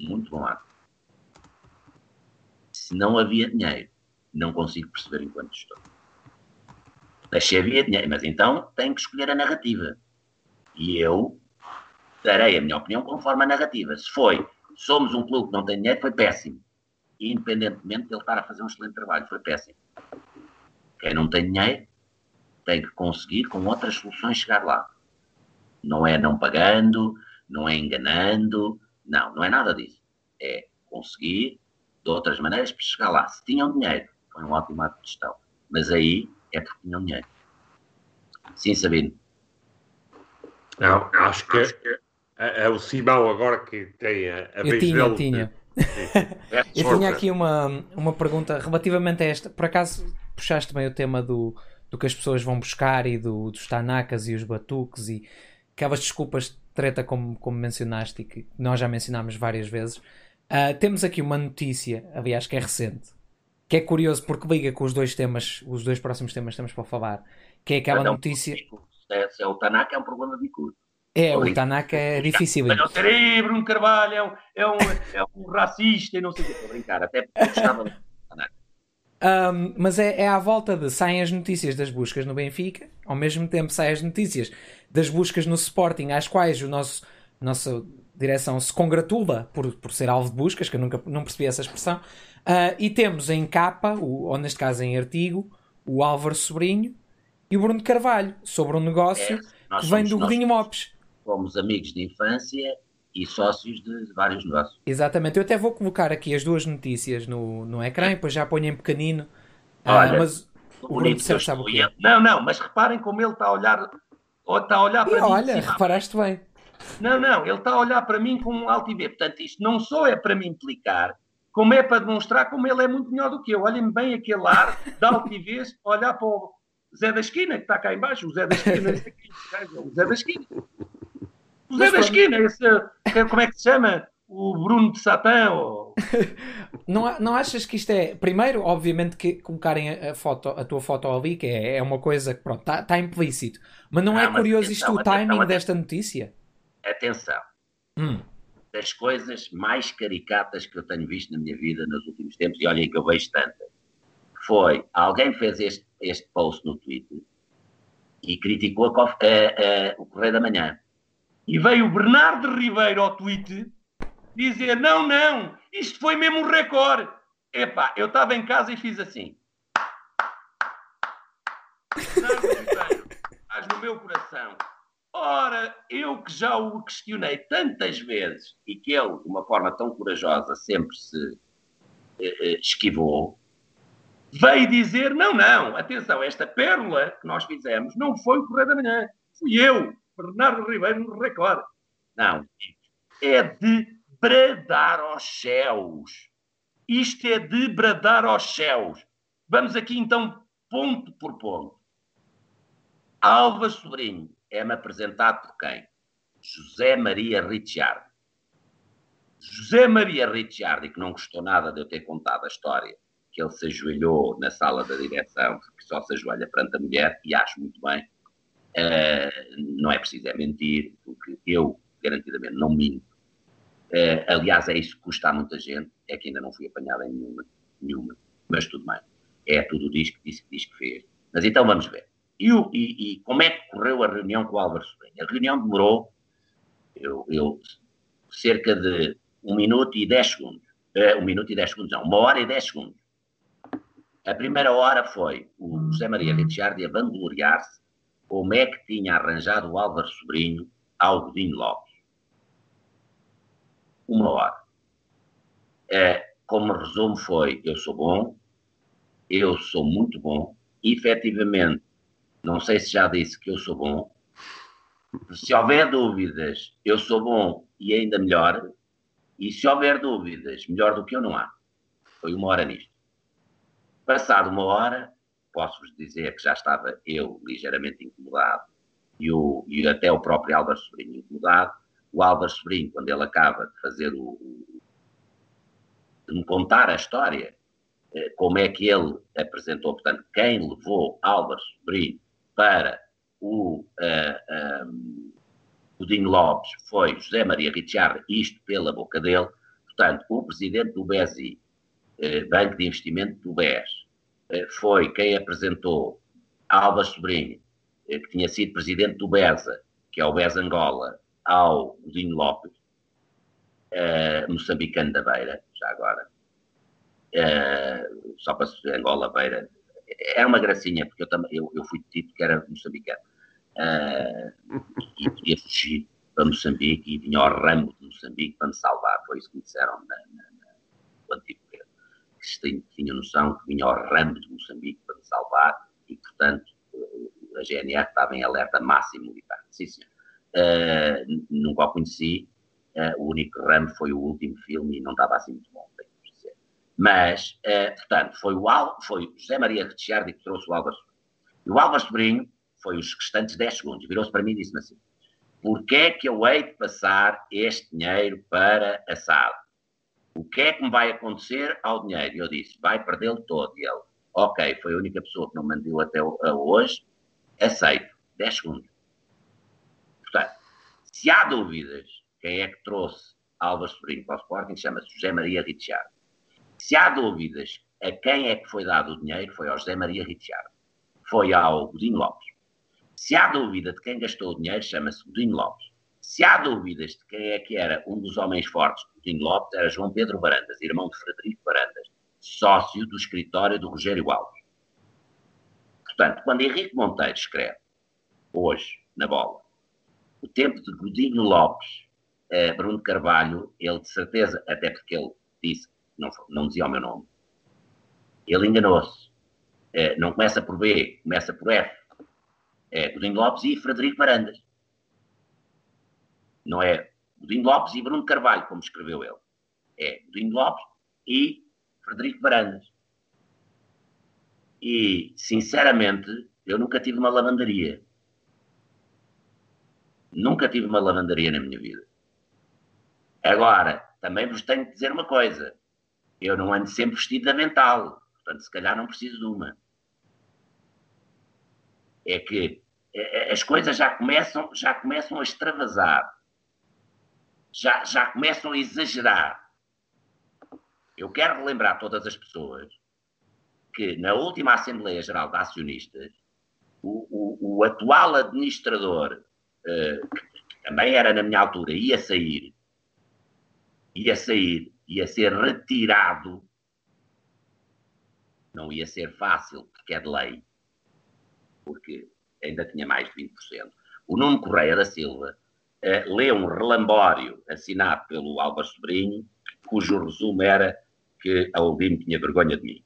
muito bom ato. Se não havia dinheiro, não consigo perceber enquanto estou. Mas se havia dinheiro, mas então tenho que escolher a narrativa. E eu darei a minha opinião conforme a narrativa. Se foi, somos um clube que não tem dinheiro, foi péssimo. Independentemente de ele estar a fazer um excelente trabalho, foi péssimo. Quem não tem dinheiro tem que conseguir, com outras soluções, chegar lá. Não é não pagando, não é enganando, não, não é nada disso. É conseguir de outras maneiras para chegar lá. Se tinham dinheiro, foi um ótimo ato de gestão. Mas aí é porque tinham dinheiro. Sim, Sabino. Não, acho que é, é, o Simão agora que tem a, a Eu tinha, dele. tinha. Eu tinha aqui uma, uma pergunta relativamente a esta. Por acaso puxaste bem o tema do, do que as pessoas vão buscar e do, dos tanakas e os batuques e aquelas desculpas treta como, como mencionaste e que nós já mencionámos várias vezes. Uh, temos aqui uma notícia, aliás, que é recente, que é curioso porque liga com os dois temas, os dois próximos temas que temos para falar, que é aquela é notícia. É, é, o Tanaka é um problema de curso. É, o Tanaka é difícil. Mas o é Bruno Carvalho é um, é um, é um racista e não sei o que. Estou a brincar, até porque gostava um, mas é, é à volta de saem as notícias das buscas no Benfica, ao mesmo tempo saem as notícias das buscas no Sporting, às quais o nosso nossa direção se congratula por, por ser alvo de buscas, que eu nunca não percebi essa expressão. Uh, e temos em capa, o, ou neste caso em artigo, o Álvaro Sobrinho e o Bruno Carvalho, sobre um negócio é, que vem do Godinho Mopes. Fomos amigos de infância e sócios de vários negócios. Exatamente. Eu até vou colocar aqui as duas notícias no, no ecrã e depois já ponho em pequenino. Ah, Olha, uh, mas o Bruno sabe o que Não, não, mas reparem como ele está a olhar, está a olhar para e mim. Olha, reparaste bem. Não, não, ele está a olhar para mim com um altivez. Portanto, isto não só é para me implicar, como é para demonstrar como ele é muito melhor do que eu. Olhem-me bem aquele ar de altivez, olhar para o Zé da Esquina, que está cá embaixo, o Zé da Esquina, o Zé da Esquina. O Zé da Esquina, esse, como é que se chama? O Bruno de Satã? Ou... não, não achas que isto é. Primeiro, obviamente, que colocarem a, foto, a tua foto ali, que é, é uma coisa que pronto, está tá implícito. Mas não, é mas curioso isto, o timing atenção. desta notícia? Atenção, Hum. das coisas mais caricatas que eu tenho visto na minha vida nos últimos tempos, e olhem que eu vejo tantas, foi alguém fez este, este post no Twitter e criticou a a- a- o Correio da Manhã. E veio o Bernardo Ribeiro ao tweet dizer: não, não, isto foi mesmo um recorde. Epá, eu estava em casa e fiz assim. Bernardo Ribeiro, estás no meu coração. Ora, eu que já o questionei tantas vezes e que ele, de uma forma tão corajosa, sempre se eh, eh, esquivou, veio dizer: não, não, atenção, esta pérola que nós fizemos não foi o Correio da Manhã, fui eu, Bernardo Ribeiro, no recorde. não, é de bradar aos céus. Isto é de bradar aos céus. Vamos aqui então, ponto por ponto. Alva Sobrinho é-me apresentado por quem? José Maria Ricciardi. José Maria Ricciardi, que não gostou nada de eu ter contado a história, que ele se ajoelhou na sala da direção, que só se ajoelha perante a mulher, e acho muito bem, eh, não é preciso é mentir, porque eu, garantidamente, não minto. Eh, aliás, é isso que custa a muita gente, é que ainda não fui apanhado em nenhuma, nenhuma, mas tudo bem. É tudo diz que disse que diz que fez. Mas então vamos ver. E, o- e- e como é que correu a reunião com o Álvaro Sobrinho? A reunião demorou eu, eu- cerca de um minuto e dez segundos. Eh, um minuto e dez segundos, não, uma hora e dez segundos. A primeira hora foi o José Maria Ricciardi a vangloriar-se como é que tinha arranjado o Álvaro Sobrinho ao Godinho Lopes. Uma hora. Eh, como resumo foi, eu sou bom, eu sou muito bom, e, efetivamente, não sei se já disse que eu sou bom, se houver dúvidas, eu sou bom e ainda melhor, e se houver dúvidas, melhor do que eu não há. Foi uma hora nisto. Passado uma hora, posso-vos dizer que já estava eu ligeiramente incomodado e, o, e até o próprio Álvaro Sobrinho incomodado. O Álvaro Sobrinho, quando ele acaba de fazer o, de me contar a história, eh, como é que ele apresentou, portanto, quem levou Álvaro Sobrinho para o uh, um, Godinho Lopes foi José Maria Ricciardi, isto pela boca dele, portanto, o presidente do BESI, eh, Banco de Investimento do BES, eh, foi quem apresentou Alba Sobrinho, eh, que tinha sido presidente do BESA, que é o BES Angola, ao Godinho Lopes, eh, moçambicano da Beira, já agora, eh, só para Angola Beira, era uma gracinha, porque eu, também, eu, eu fui dito que era moçambicano. Uh, e queria fugir para Moçambique e vinha ao ramo de Moçambique para me salvar. Foi isso que me disseram na, na, na, no antigo Pedro. Que tinha noção que vinha ao ramo de Moçambique para me salvar e, portanto, a GNR estava em alerta máximo militar. Sim, senhor. Uh, nunca o conheci. Uh, o único ramo foi o último filme e não estava assim muito bom, tenho Mas, portanto, foi o, Al, foi José Maria Ricciardi que trouxe o Álvaro Sobrinho. E o Álvaro Sobrinho foi os restantes 10 segundos, virou-se para mim e disse-me assim: Porquê é que eu hei de passar este dinheiro para a SAD? O que é que me vai acontecer ao dinheiro? E eu disse: Vai perdê-lo todo. E ele: Ok, foi a única pessoa que não me deu até hoje, aceito. 10 segundos. Portanto, se há dúvidas, quem é que trouxe Álvaro Sobrinho para o Sporting chama-se José Maria Ricciardo. Se há dúvidas a quem é que foi dado o dinheiro, foi ao José Maria Ricciardo. Foi ao Godinho Lopes. Se há dúvida de quem gastou o dinheiro, chama-se Godinho Lopes. Se há dúvidas de quem é que era um dos homens fortes do Godinho Lopes, era João Pedro Barandas, irmão de Frederico Barandas, sócio do escritório do Rogério Alves. Portanto, quando Henrique Monteiro escreve, hoje, na bola, o tempo de Godinho Lopes, eh, Bruno Carvalho, ele de certeza, até porque ele disse, não, não dizia o meu nome, ele enganou-se. Eh, não começa por B, começa por F é Godinho Lopes e Frederico Barandas. Não é Godinho Lopes e Bruno Carvalho, como escreveu ele. É Godinho Lopes e Frederico Barandas. E, sinceramente, eu nunca tive uma lavandaria. Nunca tive uma lavandaria na minha vida. Agora, também vos tenho que dizer uma coisa. Eu não ando sempre vestido de avental, portanto, se calhar não preciso de uma. É que eh, as coisas já começam, já começam a extravasar, já, já começam a exagerar. Eu quero relembrar todas as pessoas que na última Assembleia Geral de Acionistas, o, o, o atual administrador, uh, que também era na minha altura, ia sair, ia sair, ia ser retirado. Não ia ser fácil, porque é de lei, porque ainda tinha mais de 20%. O Nuno Correia da Silva uh, leu um relambório assinado pelo Álvaro Sobrinho, cujo resumo era que a ouvir tinha vergonha de mim.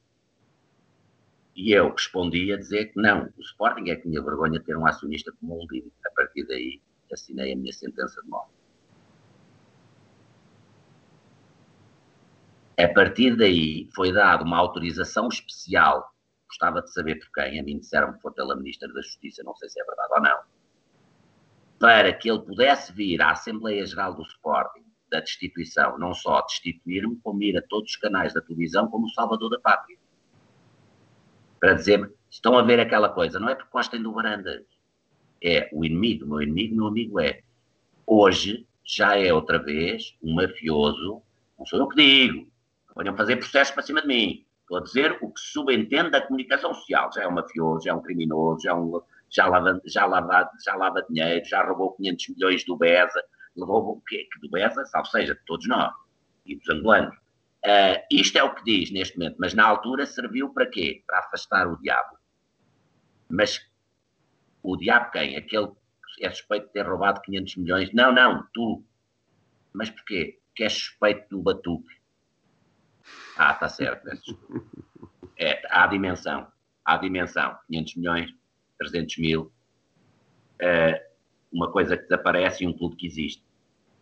E eu respondi a dizer que não, o Sporting é que tinha vergonha de ter um acionista como o. A partir daí, assinei a minha sentença de morte. A partir daí, foi dada uma autorização especial, gostava de saber por quem, a mim disseram que foi pela Ministra da Justiça, não sei se é verdade ou não, para que ele pudesse vir à Assembleia Geral do Sporting da destituição, não só destituir-me, como ir a todos os canais da televisão como salvador da pátria. Para dizer, estão a ver aquela coisa, não é porque gostem do Varandas, é o inimigo, meu inimigo, meu amigo é. Hoje já é outra vez um mafioso, não sou eu que digo, venham fazer processos para cima de mim. Estou a dizer o que subentende da comunicação social. Já é um mafioso, já é um criminoso, já, é um, já, lava, já, lava, já lava dinheiro, já roubou 500 milhões do BESA, levou o quê? Do BESA, salvo seja, de todos nós e dos angolanos. Uh, isto é o que diz neste momento, mas na altura serviu para quê? Para afastar o diabo. Mas o diabo quem? Aquele que é suspeito de ter roubado 500 milhões? Não, não, tu. Mas porquê? Que é suspeito do batuque. Ah, está certo. É, há dimensão. Há dimensão. 500 milhões, 300 mil. Uh, uma coisa que desaparece e um clube que existe.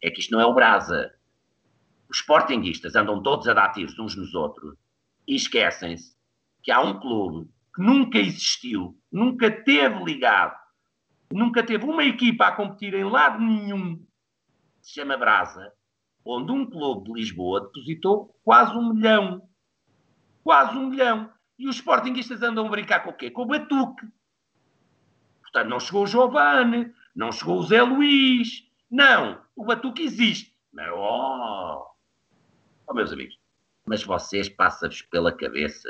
É que isto não é o Brasa os sportinguistas andam todos a dar tiros uns nos outros e esquecem-se que há um clube que nunca existiu, nunca teve ligado, nunca teve uma equipa a competir em lado nenhum, se chama Brasa, onde um clube de Lisboa depositou quase um milhão. Quase um milhão. E os sportinguistas andam a brincar com o quê? Com o Batuque. Portanto, não chegou o Giovanni, não chegou o Zé Luís. Não, o Batuque existe. Mas, oh, oh, meus amigos, mas vocês passam-vos pela cabeça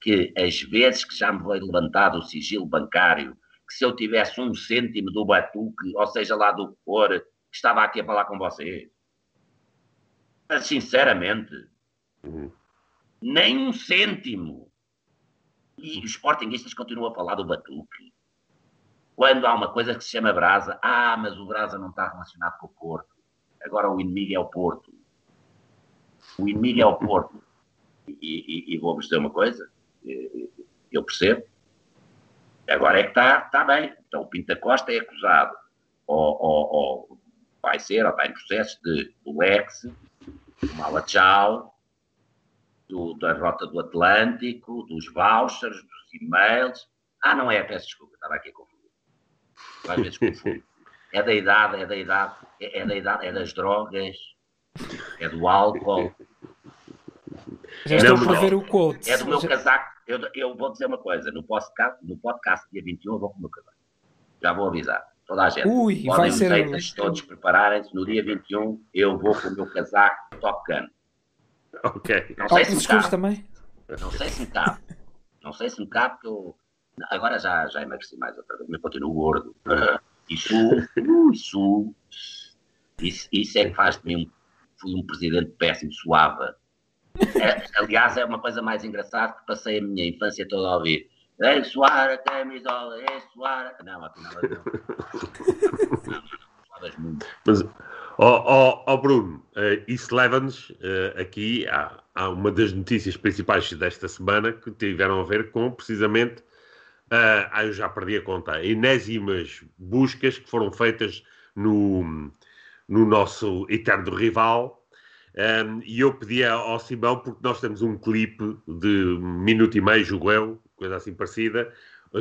que as vezes que já me foi levantado o sigilo bancário, que se eu tivesse um cêntimo do batuque, ou seja lá do que for, estava aqui a falar com vocês. Mas, sinceramente, uhum. nem um cêntimo. E os sportinguistas continuam a falar do batuque. Quando há uma coisa que se chama brasa, ah, mas o brasa não está relacionado com o Porto. Agora o inimigo é o Porto. O inimigo é o Porto. E, e, e vou-vos dizer uma coisa, eu percebo. Agora é que está tá bem. Então o Pinta Costa é acusado, ou, ou, ou vai ser, ou está em processo de, do Lex, do Malachau, do, da Rota do Atlântico, dos vouchers, dos e-mails. Ah, não é, peço desculpa, estava aqui a confundir. Às vezes confundo. É da idade, é da idade, é, é da idade, é das drogas, é do álcool. Já estou a ver o quote. É do meu casaco. Eu, eu vou dizer uma coisa: no podcast, no podcast dia 21 eu vou com o meu casaco. Já vou avisar. Toda a gente. Ui, Podem vai ser... os todos prepararem-se. No dia 21 eu vou com o meu casaco Top Gun. Ok. Não sei se me cabe. também? Não sei se me cabe. Não sei se me cabe, porque eu... Agora já, já emagreci mais outra vez, mas continuo gordo. Uh, isso, uh, isso, isso, isso é que faz de mim um fui um presidente péssimo, suava. É, aliás, é uma coisa mais engraçada que passei a minha infância toda a ouvir. É suar a camisola, é suar. Não, afinal não. Não, não, não, muito. Mas, ó oh, oh, Bruno, uh, isso leva-nos uh, aqui a, a, uma das notícias principais desta semana que tiveram a ver com precisamente. Uh, ah, eu já perdi a conta. Enésimas buscas que foram feitas no, no nosso eterno rival. Um, e eu pedia ao Simão, porque nós temos um clipe de um minuto e meio, julgo eu, coisa assim parecida,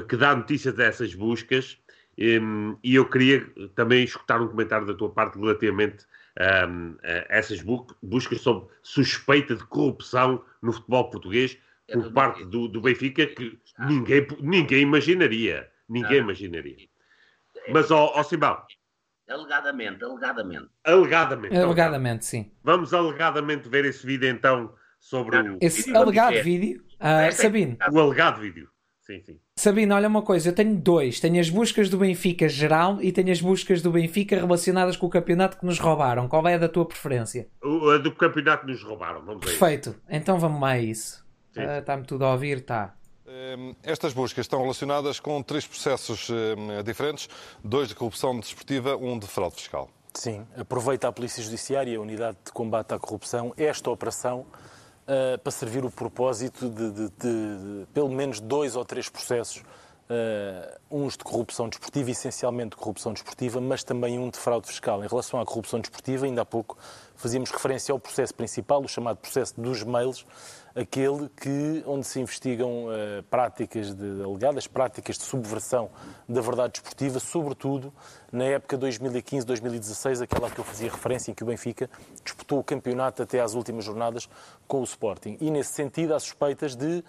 que dá notícias dessas buscas. Um, e eu queria também escutar um comentário da tua parte relativamente um, essas bu buscas sobre suspeita de corrupção no futebol português por parte do, do, Benfica que ninguém, ninguém imaginaria. Ninguém não. imaginaria. Mas, ó, ó Simão. Alegadamente, alegadamente. Alegadamente. Alegadamente, sim. Vamos alegadamente ver esse vídeo então sobre não, o. Esse alegado vídeo. Uh, Sabino. O alegado vídeo. Sim, sim. Sabino, olha uma coisa, eu tenho dois. Tenho as buscas do Benfica geral e tenho as buscas do Benfica relacionadas com o campeonato que nos roubaram. Qual é a da tua preferência? O, a do campeonato que nos roubaram, vamos Perfeito, então vamos lá a isso. Está-me uh, tudo a ouvir, está. Ehm, estas buscas estão relacionadas com três processos ehm, diferentes: dois de corrupção desportiva, um de fraude fiscal. Sim, aproveita a Polícia Judiciária e a Unidade de Combate à Corrupção esta operação uh, para servir o propósito de, de, de, de, pelo menos dois ou três processos, uh, uns de corrupção desportiva, essencialmente de corrupção desportiva, mas também um de fraude fiscal. Em relação à corrupção desportiva, ainda há pouco fazíamos referência ao processo principal, o chamado processo dos mails, aquele que, onde se investigam uh, práticas de, alegadas, práticas de subversão da verdade desportiva, sobretudo na época 2015-2016, aquela que eu fazia referência, em que o Benfica disputou o campeonato até às últimas jornadas com o Sporting. E, nesse sentido, há suspeitas de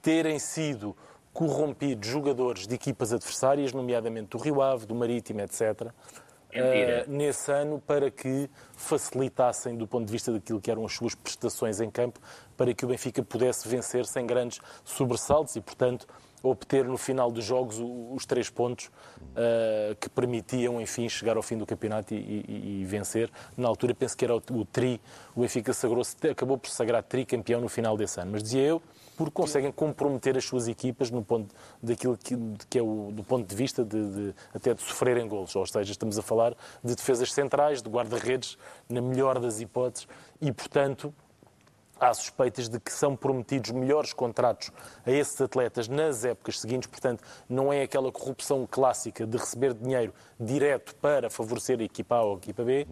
terem sido corrompidos jogadores de equipas adversárias, nomeadamente do Rio Ave, do Marítimo, etc., Uh, nesse ano para que facilitassem, do ponto de vista daquilo que eram as suas prestações em campo, para que o Benfica pudesse vencer sem grandes sobressaltos e, portanto, obter no final dos jogos os três pontos uh, que permitiam, enfim, chegar ao fim do campeonato e, e, e vencer. Na altura, penso que era o, o tri, o Benfica sagrou acabou por sagrar tri-campeão no final desse ano. Mas dizia eu, porque conseguem comprometer as suas equipas no ponto daquilo que, que é o do ponto de vista de, de, até de sofrerem golos. Ou seja, estamos a falar de defesas centrais, de guarda-redes, na melhor das hipóteses, e portanto há suspeitas de que são prometidos melhores contratos a esses atletas nas épocas seguintes, portanto, não é aquela corrupção clássica de receber dinheiro direto para favorecer a equipa A ou a equipa B,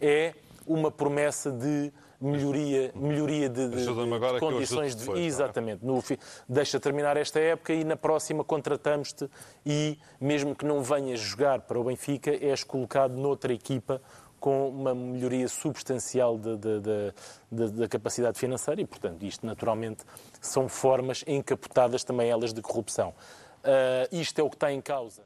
é uma promessa de melhoria, melhoria de, de, de condições de. Depois, é? exatamente. No, deixa terminar esta época e na próxima contratamos-te e, mesmo que não venhas jogar para o Benfica, és colocado noutra equipa com uma melhoria substancial da capacidade financeira e, portanto, isto naturalmente são formas encapotadas também elas de corrupção. Uh, isto é o que está em causa.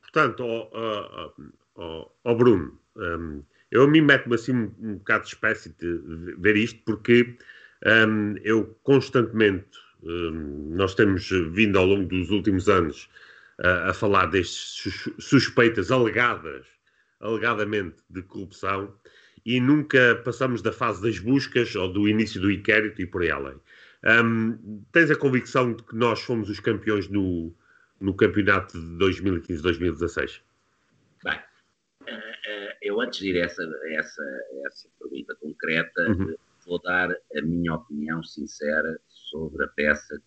Portanto, ó oh, oh, oh, Bruno, um, eu a mim meto-me assim um, um bocado de espécie de ver isto, porque um, eu constantemente, um, nós temos vindo ao longo dos últimos anos uh, a falar destes suspeitas alegadas, alegadamente de corrupção, e nunca passamos da fase das buscas ou do início do inquérito e por aí além. Um, tens a convicção de que nós fomos os campeões no, no campeonato de 2015-2016? Bem, eu antes de ir a essa, essa, essa pergunta concreta, uhum. vou dar a minha opinião sincera sobre a peça.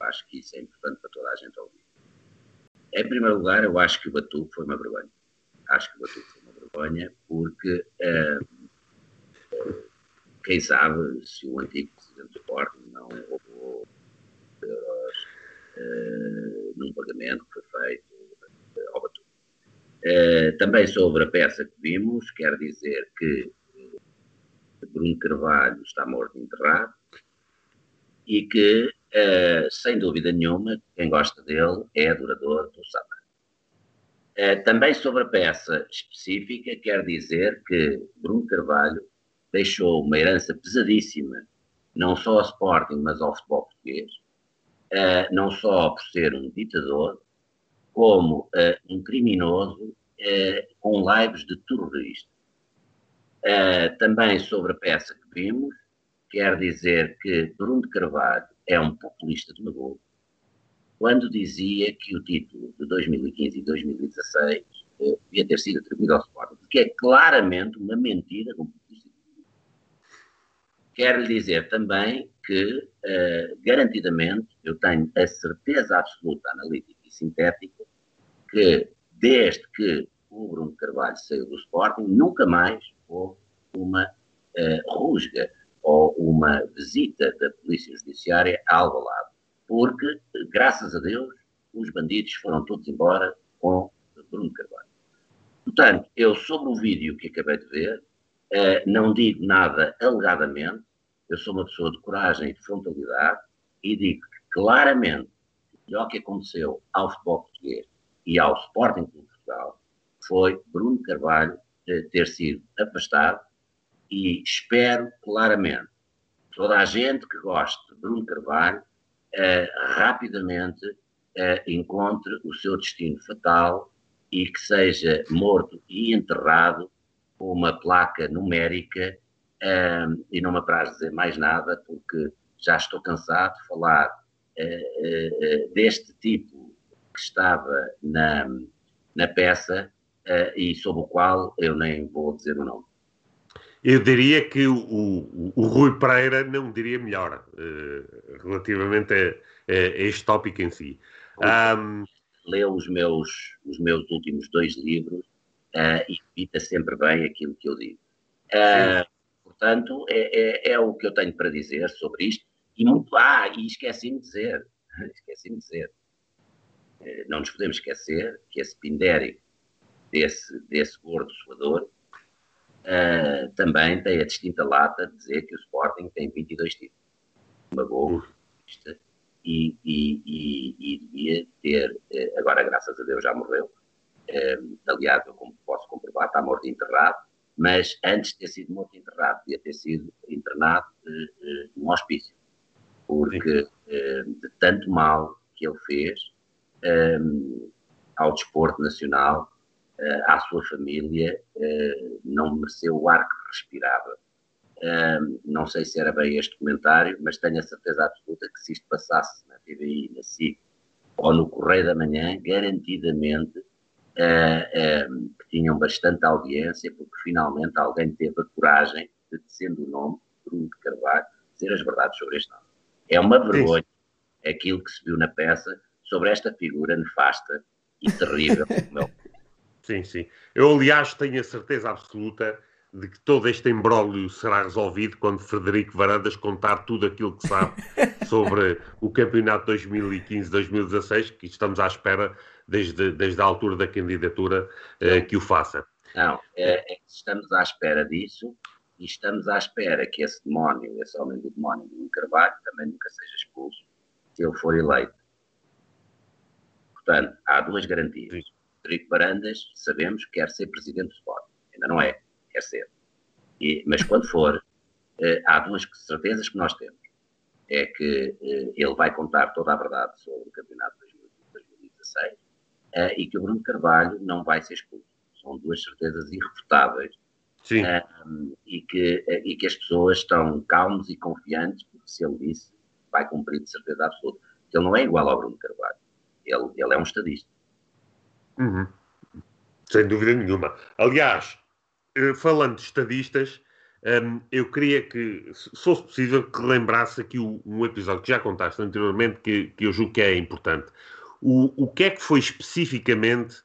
Acho que isso é importante para toda a gente ouvir. Em primeiro lugar, eu acho que o Batuque foi uma vergonha. Acho que o Batuque foi uma vergonha porque uh, quem sabe se o antigo presidente do Sporting não roubou euros uh, num pagamento que foi feito. Uh, também sobre a peça que vimos, quer dizer que Bruno Carvalho está morto enterrado e que, uh, sem dúvida nenhuma, quem gosta dele é adorador do Satan. Uh, também sobre a peça específica, quer dizer que Bruno Carvalho deixou uma herança pesadíssima, não só ao Sporting, mas ao futebol português, não só por ser um ditador, como uh, um criminoso uh, com lives de terrorista. Uh, também sobre a peça que vimos, quer dizer que Bruno de Carvalho é um populista de magogo, quando dizia que o título de 2015 e 2016 devia ter sido atribuído ao Sporting, que é claramente uma mentira com populista Quero lhe dizer também que, garantidamente, eu tenho a certeza absoluta analítica e sintética que, desde que o Bruno Carvalho saiu do Sporting, nunca mais houve uma uh, rusga ou uma visita da Polícia Judiciária a Alvalade, porque, graças a Deus, os bandidos foram todos embora com Bruno Carvalho. Portanto, eu sobre o vídeo que acabei de ver, eh, não digo nada alegadamente, eu sou uma pessoa de coragem e de frontalidade e digo que claramente o melhor que aconteceu ao futebol português e ao Sporting Clube de Portugal foi Bruno Carvalho eh, ter sido afastado e espero claramente toda a gente que gosta de Bruno Carvalho eh, rapidamente eh, encontre o seu destino fatal e que seja morto e enterrado com uma placa numérica e não me apraz dizer mais nada porque já estou cansado de falar deste tipo que estava na, na peça eh, e sobre o qual eu nem vou dizer o nome. Eu diria que o, o, o Rui Pereira não diria melhor uh, relativamente a, a, este tópico em si. Um... Leu os meus, os meus últimos dois livros uh, e evita sempre bem aquilo que eu digo. Uh, portanto, é, é, é, o que eu tenho para dizer sobre isto. E muito. Ah, e esqueci-me de dizer. Esqueci-me de dizer. Não nos podemos esquecer que esse pindérico desse, desse gordo suador uh, também tem a distinta lata de dizer que o Sporting tem 22 títulos. Uma boa vista e, e, e, e, devia ter, uh, agora graças a Deus já morreu, uh, aliás, eu como posso comprovar, está morto e enterrado, mas antes de ter sido morto e enterrado, devia ter sido internado uh, num hospício, porque de tanto mal que ele fez ao desporto nacional, uh, à sua família, uh, não mereceu o ar que respirava. Uh, não sei se era bem este comentário, mas tenho a certeza absoluta que se isto passasse na TVI, na SIC ou no Correio da Manhã, garantidamente que tinham bastante audiência, porque finalmente alguém teve a coragem de, sendo o nome, Bruno de Carvalho, dizer as verdades sobre este nome. É uma vergonha aquilo que se viu na peça sobre esta figura nefasta e terrível como é Sim, sim. Eu, aliás, tenho a certeza absoluta de que todo este embrólio será resolvido quando Frederico Varandas contar tudo aquilo que sabe sobre o campeonato 2015-2016, que estamos à espera desde, desde a altura da candidatura eh, que o faça. Não, é, é, estamos à espera disso e estamos à espera que esse demónio, esse homem do demónio do Carvalho, também nunca seja expulso se ele for eleito. Portanto, há duas garantias. Frederico Barandas, sabemos que quer ser presidente do Sporting. Ainda não é, quer ser. E, mas quando for, eh, há duas certezas que nós temos. É que eh, ele vai contar toda a verdade sobre o campeonato de 2016 eh, e que o Bruno Carvalho não vai ser expulso. São duas certezas irrefutáveis. Sim. e, que, e que as pessoas estão calmos e confiantes, porque se ele disse, vai cumprir de certeza absoluta. Ele não é igual ao Bruno Carvalho. Ele, ele é um estadista. Uhum. Sem dúvida nenhuma. Aliás, eh, falando de estadistas, um, eu queria que, se fosse possível, que lembrasse aqui um episódio que já contaste anteriormente, que, que eu julgo que é importante. O, o que é que foi especificamente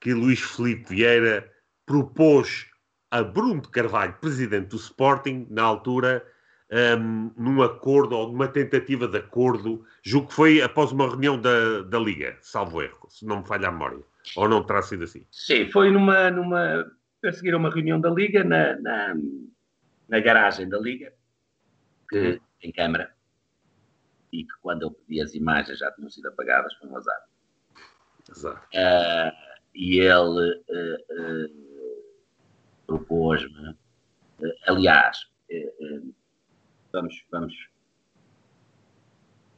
que Luís Felipe Vieira propôs a Bruno de Carvalho, presidente do Sporting, na altura, um, num acordo ou numa tentativa de acordo, julgo que foi após uma reunião da, da Liga, salvo erro, se não me falha a memória. Ou não terá sido assim? Sim, foi numa, numa a seguir a uma reunião da Liga, na, na, na garagem da Liga, que, em Câmara, e que quando eu pedi as imagens já tinham sido apagadas por um azar. Azar. Uh, e ele uh, uh, propôs-me, aliás, vamos, vamos,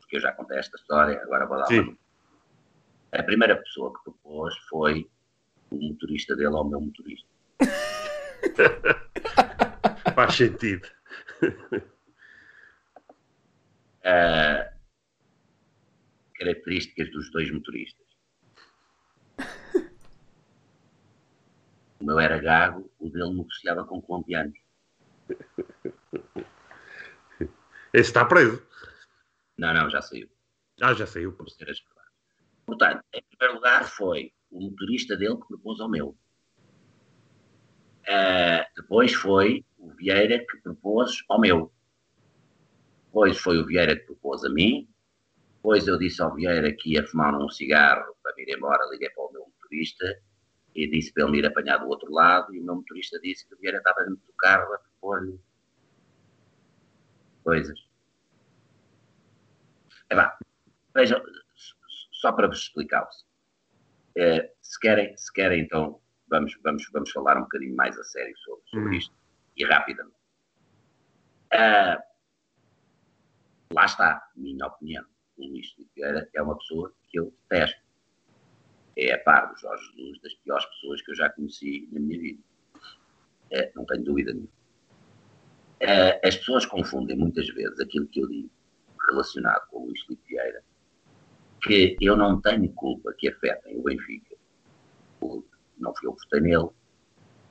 porque eu já contei esta história, agora vou dar Sim. a primeira pessoa que propôs foi o motorista dele ao meu motorista. Faz sentido. Uh, características dos dois motoristas. O meu era gago, o dele negociava com colombianos. Esse está preso. Não, não, já saiu. Ah, já saiu. Por ser Portanto, em primeiro lugar, foi o motorista dele que propôs ao meu. Uh, depois foi o Vieira que propôs ao meu. Depois foi o Vieira que propôs a mim. Depois eu disse ao Vieira que ia fumar um cigarro para vir embora, liguei para o meu motorista. e disse para ele me ir apanhar do outro lado, e o meu motorista disse que o Vieira estava dentro do carro a propor-lhe coisas. É lá, vejam, só para vos explicar é, se, querem, se querem, então, vamos, vamos, vamos falar um bocadinho mais a sério sobre, sobre isto, e rapidamente. Uh, lá está, minha opinião. O Luís Filipe é uma pessoa que eu detesto é a par do Jorge Jesus das piores pessoas que eu já conheci na minha vida. É, não tenho dúvida nenhuma. É, as pessoas confundem muitas vezes aquilo que eu digo relacionado com o Luís Filipe Vieira, que eu não tenho culpa que afetem o Benfica. Não fui eu que votei nele.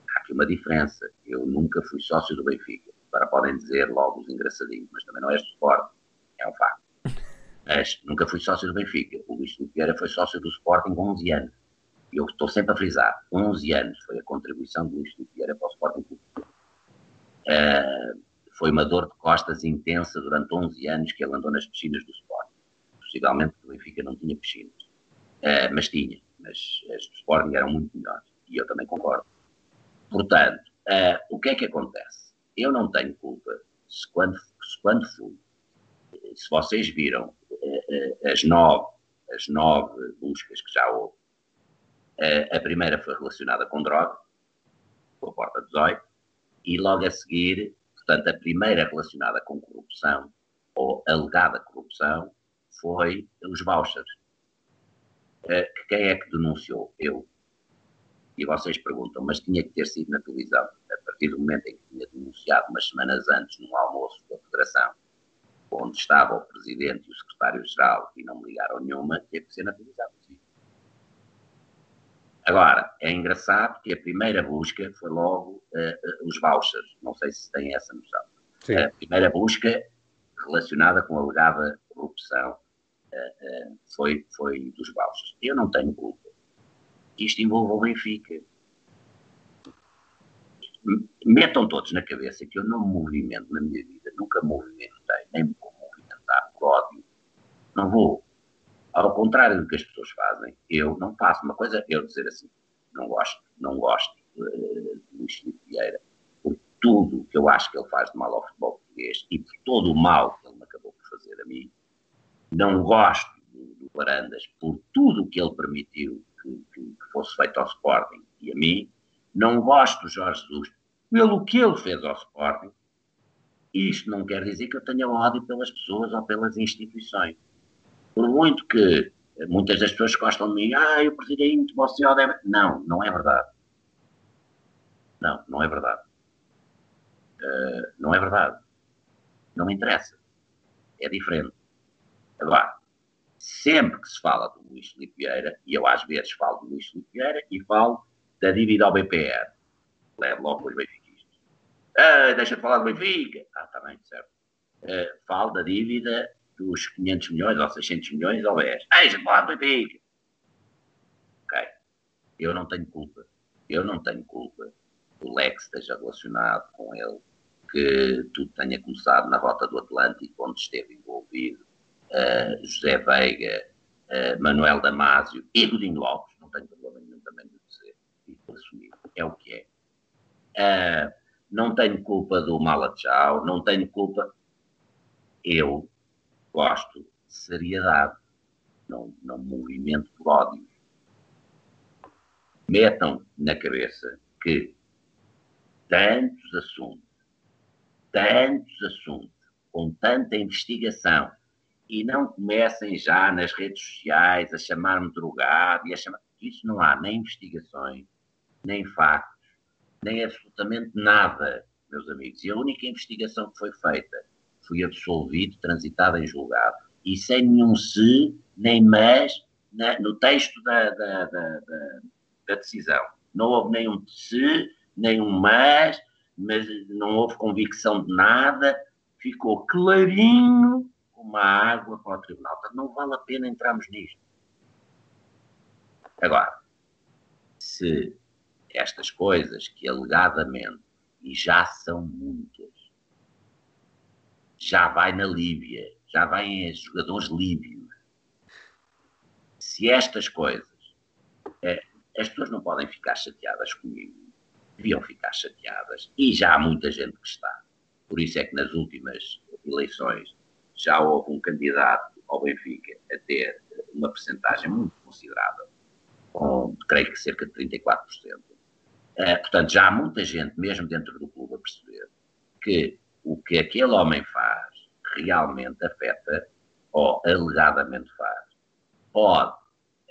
Há aqui uma diferença. Eu nunca fui sócio do Benfica. Agora podem dizer logo os engraçadinhos, mas também não és do Sport. É um facto. Mas nunca fui sócio do Benfica. O Luís Filipe Vieira foi sócio do Sporting com 11 anos. E eu estou sempre a frisar, 11 anos foi a contribuição do Luís Filipe Vieira para o Sporting Clube. Uh, foi uma dor de costas intensa durante 11 anos que ele andou nas piscinas do Sporting. Possivelmente o Benfica não tinha piscinas. Uh, mas tinha. Mas as do Sporting eram muito melhores. E eu também concordo. Portanto, uh, o que é que acontece? Eu não tenho culpa se quando, se quando fui, se vocês viram as nove, as nove buscas que já houve. A primeira foi relacionada com droga, com a porta 18, e logo a seguir, portanto, a primeira relacionada com corrupção, ou alegada corrupção, foi os vouchers. Quem é que denunciou? Eu. E vocês perguntam, mas tinha que ter sido na televisão. A partir do momento em que tinha denunciado umas semanas antes, num almoço da Federação, onde estava o Presidente e o Secretário-Geral e não me ligaram nenhuma, teve que ser naturalizado. Agora, é engraçado que a primeira busca foi logo uh, uh, os vouchers. Não sei se têm essa noção. Sim. A primeira busca relacionada com a alegada corrupção uh, foi, foi dos vouchers. Eu não tenho culpa. Isto envolve o Benfica. Metam todos na cabeça que eu não me movimento na minha vida, nunca movimentei, nem me ódio. Não vou. Ao contrário do que as pessoas fazem, eu não faço. Uma coisa eu dizer assim, não gosto, não gosto de Luís Filipe Vieira por tudo que eu acho que ele faz de mal ao futebol português e por todo o mal que ele me acabou por fazer a mim. Não gosto do, do Barandas por tudo o que ele permitiu que, que fosse feito ao Sporting e a mim. Não gosto do Jorge Jesus pelo que ele fez ao Sporting isto não quer dizer que eu tenha ódio pelas pessoas ou pelas instituições. Por muito que muitas das pessoas gostam de mim, ah, o presidente, você odeia. Não, não é verdade. Não, não é verdade. Uh, não é verdade. Não me interessa. É diferente. Agora, sempre que se fala do Luís Filipe Vieira, e eu às vezes falo do Luís Filipe Vieira e falo da dívida ao BPR, levo logo os Benfica ah, deixa de falar do Benfica. Ah, está bem, certo. Uh, falo da dívida dos 500 milhões ou 600 milhões ao BES. Deixa de falar Benfica. Ok. Eu não tenho culpa. Eu não tenho culpa que o Lex esteja relacionado com ele, que tudo tenha começado na Rota do Atlântico, onde esteve envolvido uh, José Veiga, uh, Manuel Damásio e Godinho Lopes. Não tenho problema nenhum também de dizer e de assumir. É o que é. Uh, não tenho culpa do Malachau, não tenho culpa. Eu gosto de seriedade, não, não movimento por ódio. Metam na cabeça que tantos assuntos, tantos assuntos, com tanta investigação, e não comecem já nas redes sociais a chamar-me drogado e a chamar. Isso não há nem investigações, nem factos nem absolutamente nada, meus amigos. E a única investigação que foi feita foi absolvido, transitado em julgado, e sem nenhum se, nem mas, na, no texto da, da, da, da, decisão. Não houve nenhum se, nenhum mas, mas não houve convicção de nada, ficou clarinho como a água para o tribunal. não vale a pena entrarmos nisto. Agora, se estas coisas que alegadamente, e já são muitas, já vai na Líbia, já vai jogadores líbios. Se estas coisas, é, as pessoas não podem ficar chateadas comigo. Deviam ficar chateadas. E já há muita gente que está. Por isso é que nas últimas eleições já houve um candidato ao Benfica a ter uma percentagem muito considerável, com creio que cerca de 34%. É, portanto, já há muita gente, mesmo dentro do clube, a perceber que o que aquele homem faz realmente afeta, ou alegadamente faz, pode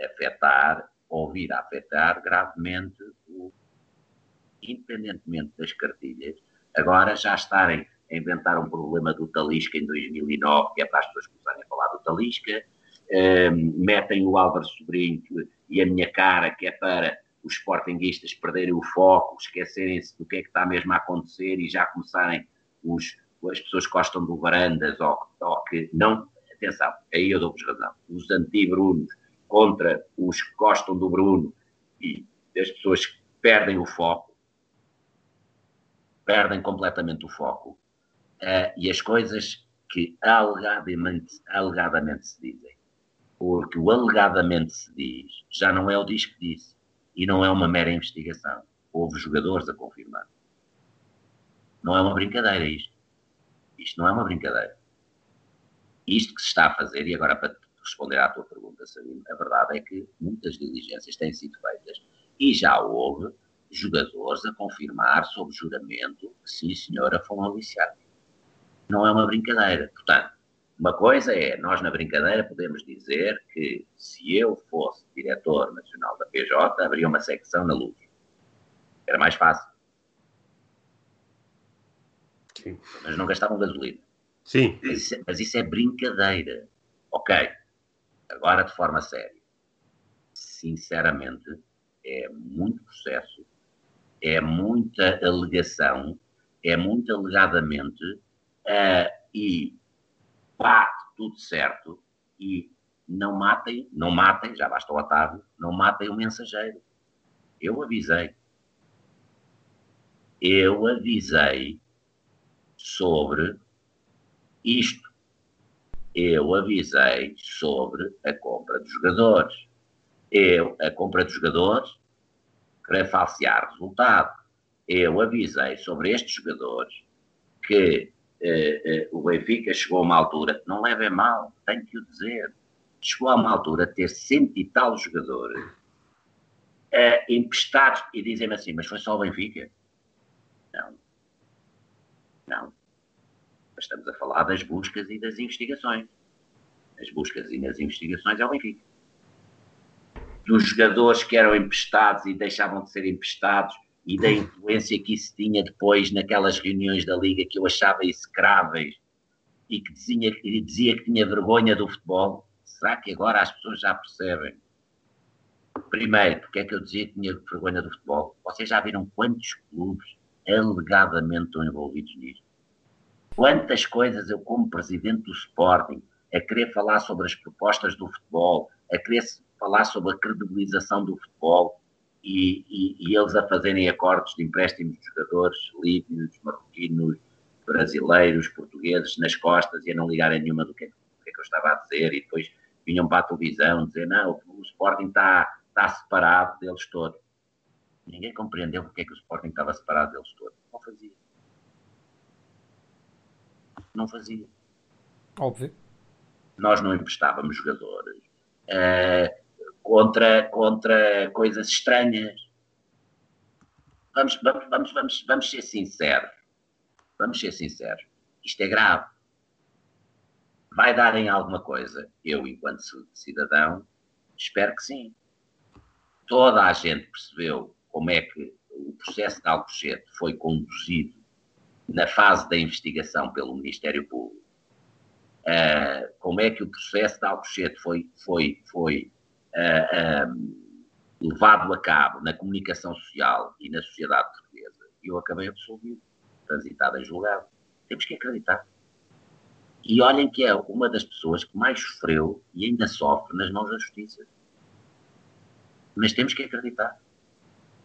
afetar ou vir a afetar gravemente, o, independentemente das cartilhas, agora já estarem a inventar um problema do Talisca em 2009, que é para as pessoas começarem a falar do Talisca, um, metem o Álvaro Sobrinho e a minha cara, que é para os sportinguistas perderem o foco, esquecerem-se do que é que está mesmo a acontecer e já começarem os, as pessoas que gostam do Varandas ou, ou que não. Atenção, aí eu dou-vos razão. Os anti-Brunos contra os que gostam do Bruno e as pessoas que perdem o foco, perdem completamente o foco. Uh, e as coisas que alegadamente, alegadamente se dizem. Porque o alegadamente se diz já não é o diz que disse e não é uma mera investigação. Houve jogadores a confirmar. Não é uma brincadeira isto. Isto não é uma brincadeira. Isto que se está a fazer, e agora para responder à tua pergunta, Sabino, a verdade é que muitas diligências têm sido feitas e já houve jogadores a confirmar sob juramento que sim, senhora, foram aliciados. Não é uma brincadeira. Portanto, uma coisa é, nós na brincadeira podemos dizer que se eu fosse diretor nacional da PJ, haveria uma secção na luz. Era mais fácil. Sim. Mas não gastavam gasolina. Sim. Mas isso, é, mas isso é brincadeira. Ok. Agora de forma séria. Sinceramente, é muito processo, é muita alegação, é muito alegadamente, uh, e bate tudo certo e não matem, não matem, já basta o Otávio, não matem o mensageiro. Eu avisei. Eu avisei sobre isto. Eu avisei sobre a compra de jogadores. Eu, a compra de jogadores, para falsear resultado. Eu avisei sobre estes jogadores que eh, eh, o Benfica chegou a uma altura, não leve mal, tenho que o dizer, chegou a uma altura de ter cento e tal jogadores eh, emprestados e dizem-me assim, mas foi só o Benfica? Não. Não. Estamos a falar das buscas e das investigações. As buscas e as investigações é o Benfica. Dos jogadores que eram emprestados e deixavam de ser emprestados e da influência que isso tinha depois naquelas reuniões da Liga que eu achava execráveis e que dizia, que dizia que tinha vergonha do futebol, será que agora as pessoas já percebem? Primeiro, porque é que eu dizia que tinha vergonha do futebol? Vocês já viram quantos clubes alegadamente estão envolvidos nisto? Quantas coisas eu, como presidente do Sporting, a querer falar sobre as propostas do futebol, a querer falar sobre a credibilização do futebol, e, e, e, eles a fazerem acordos de empréstimos de jogadores líbios, marroquinos, brasileiros, portugueses nas costas e a não ligarem nenhuma do que, do que, é que eu estava a dizer e depois vinham para a televisão dizer não, o Sporting está, está separado deles todos. Ninguém compreendeu porque é que o Sporting estava separado deles todos. Não fazia. Não fazia. Óbvio. Nós não emprestávamos jogadores. Uh, contra, contra coisas estranhas. Vamos, vamos, vamos, vamos, vamos ser sinceros. Vamos ser sinceros. Isto é grave. Vai dar em alguma coisa? Eu, enquanto cidadão, espero que sim. Toda a gente percebeu como é que o processo de Alcochete foi conduzido na fase da investigação pelo Ministério Público. Uh, como é que o processo de Alcochete foi, foi, foi uh, levado a cabo na comunicação social e na sociedade portuguesa, eu acabei absolvido, transitado em julgado. Temos que acreditar. E olhem que é uma das pessoas que mais sofreu e ainda sofre nas mãos da justiça. Mas temos que acreditar.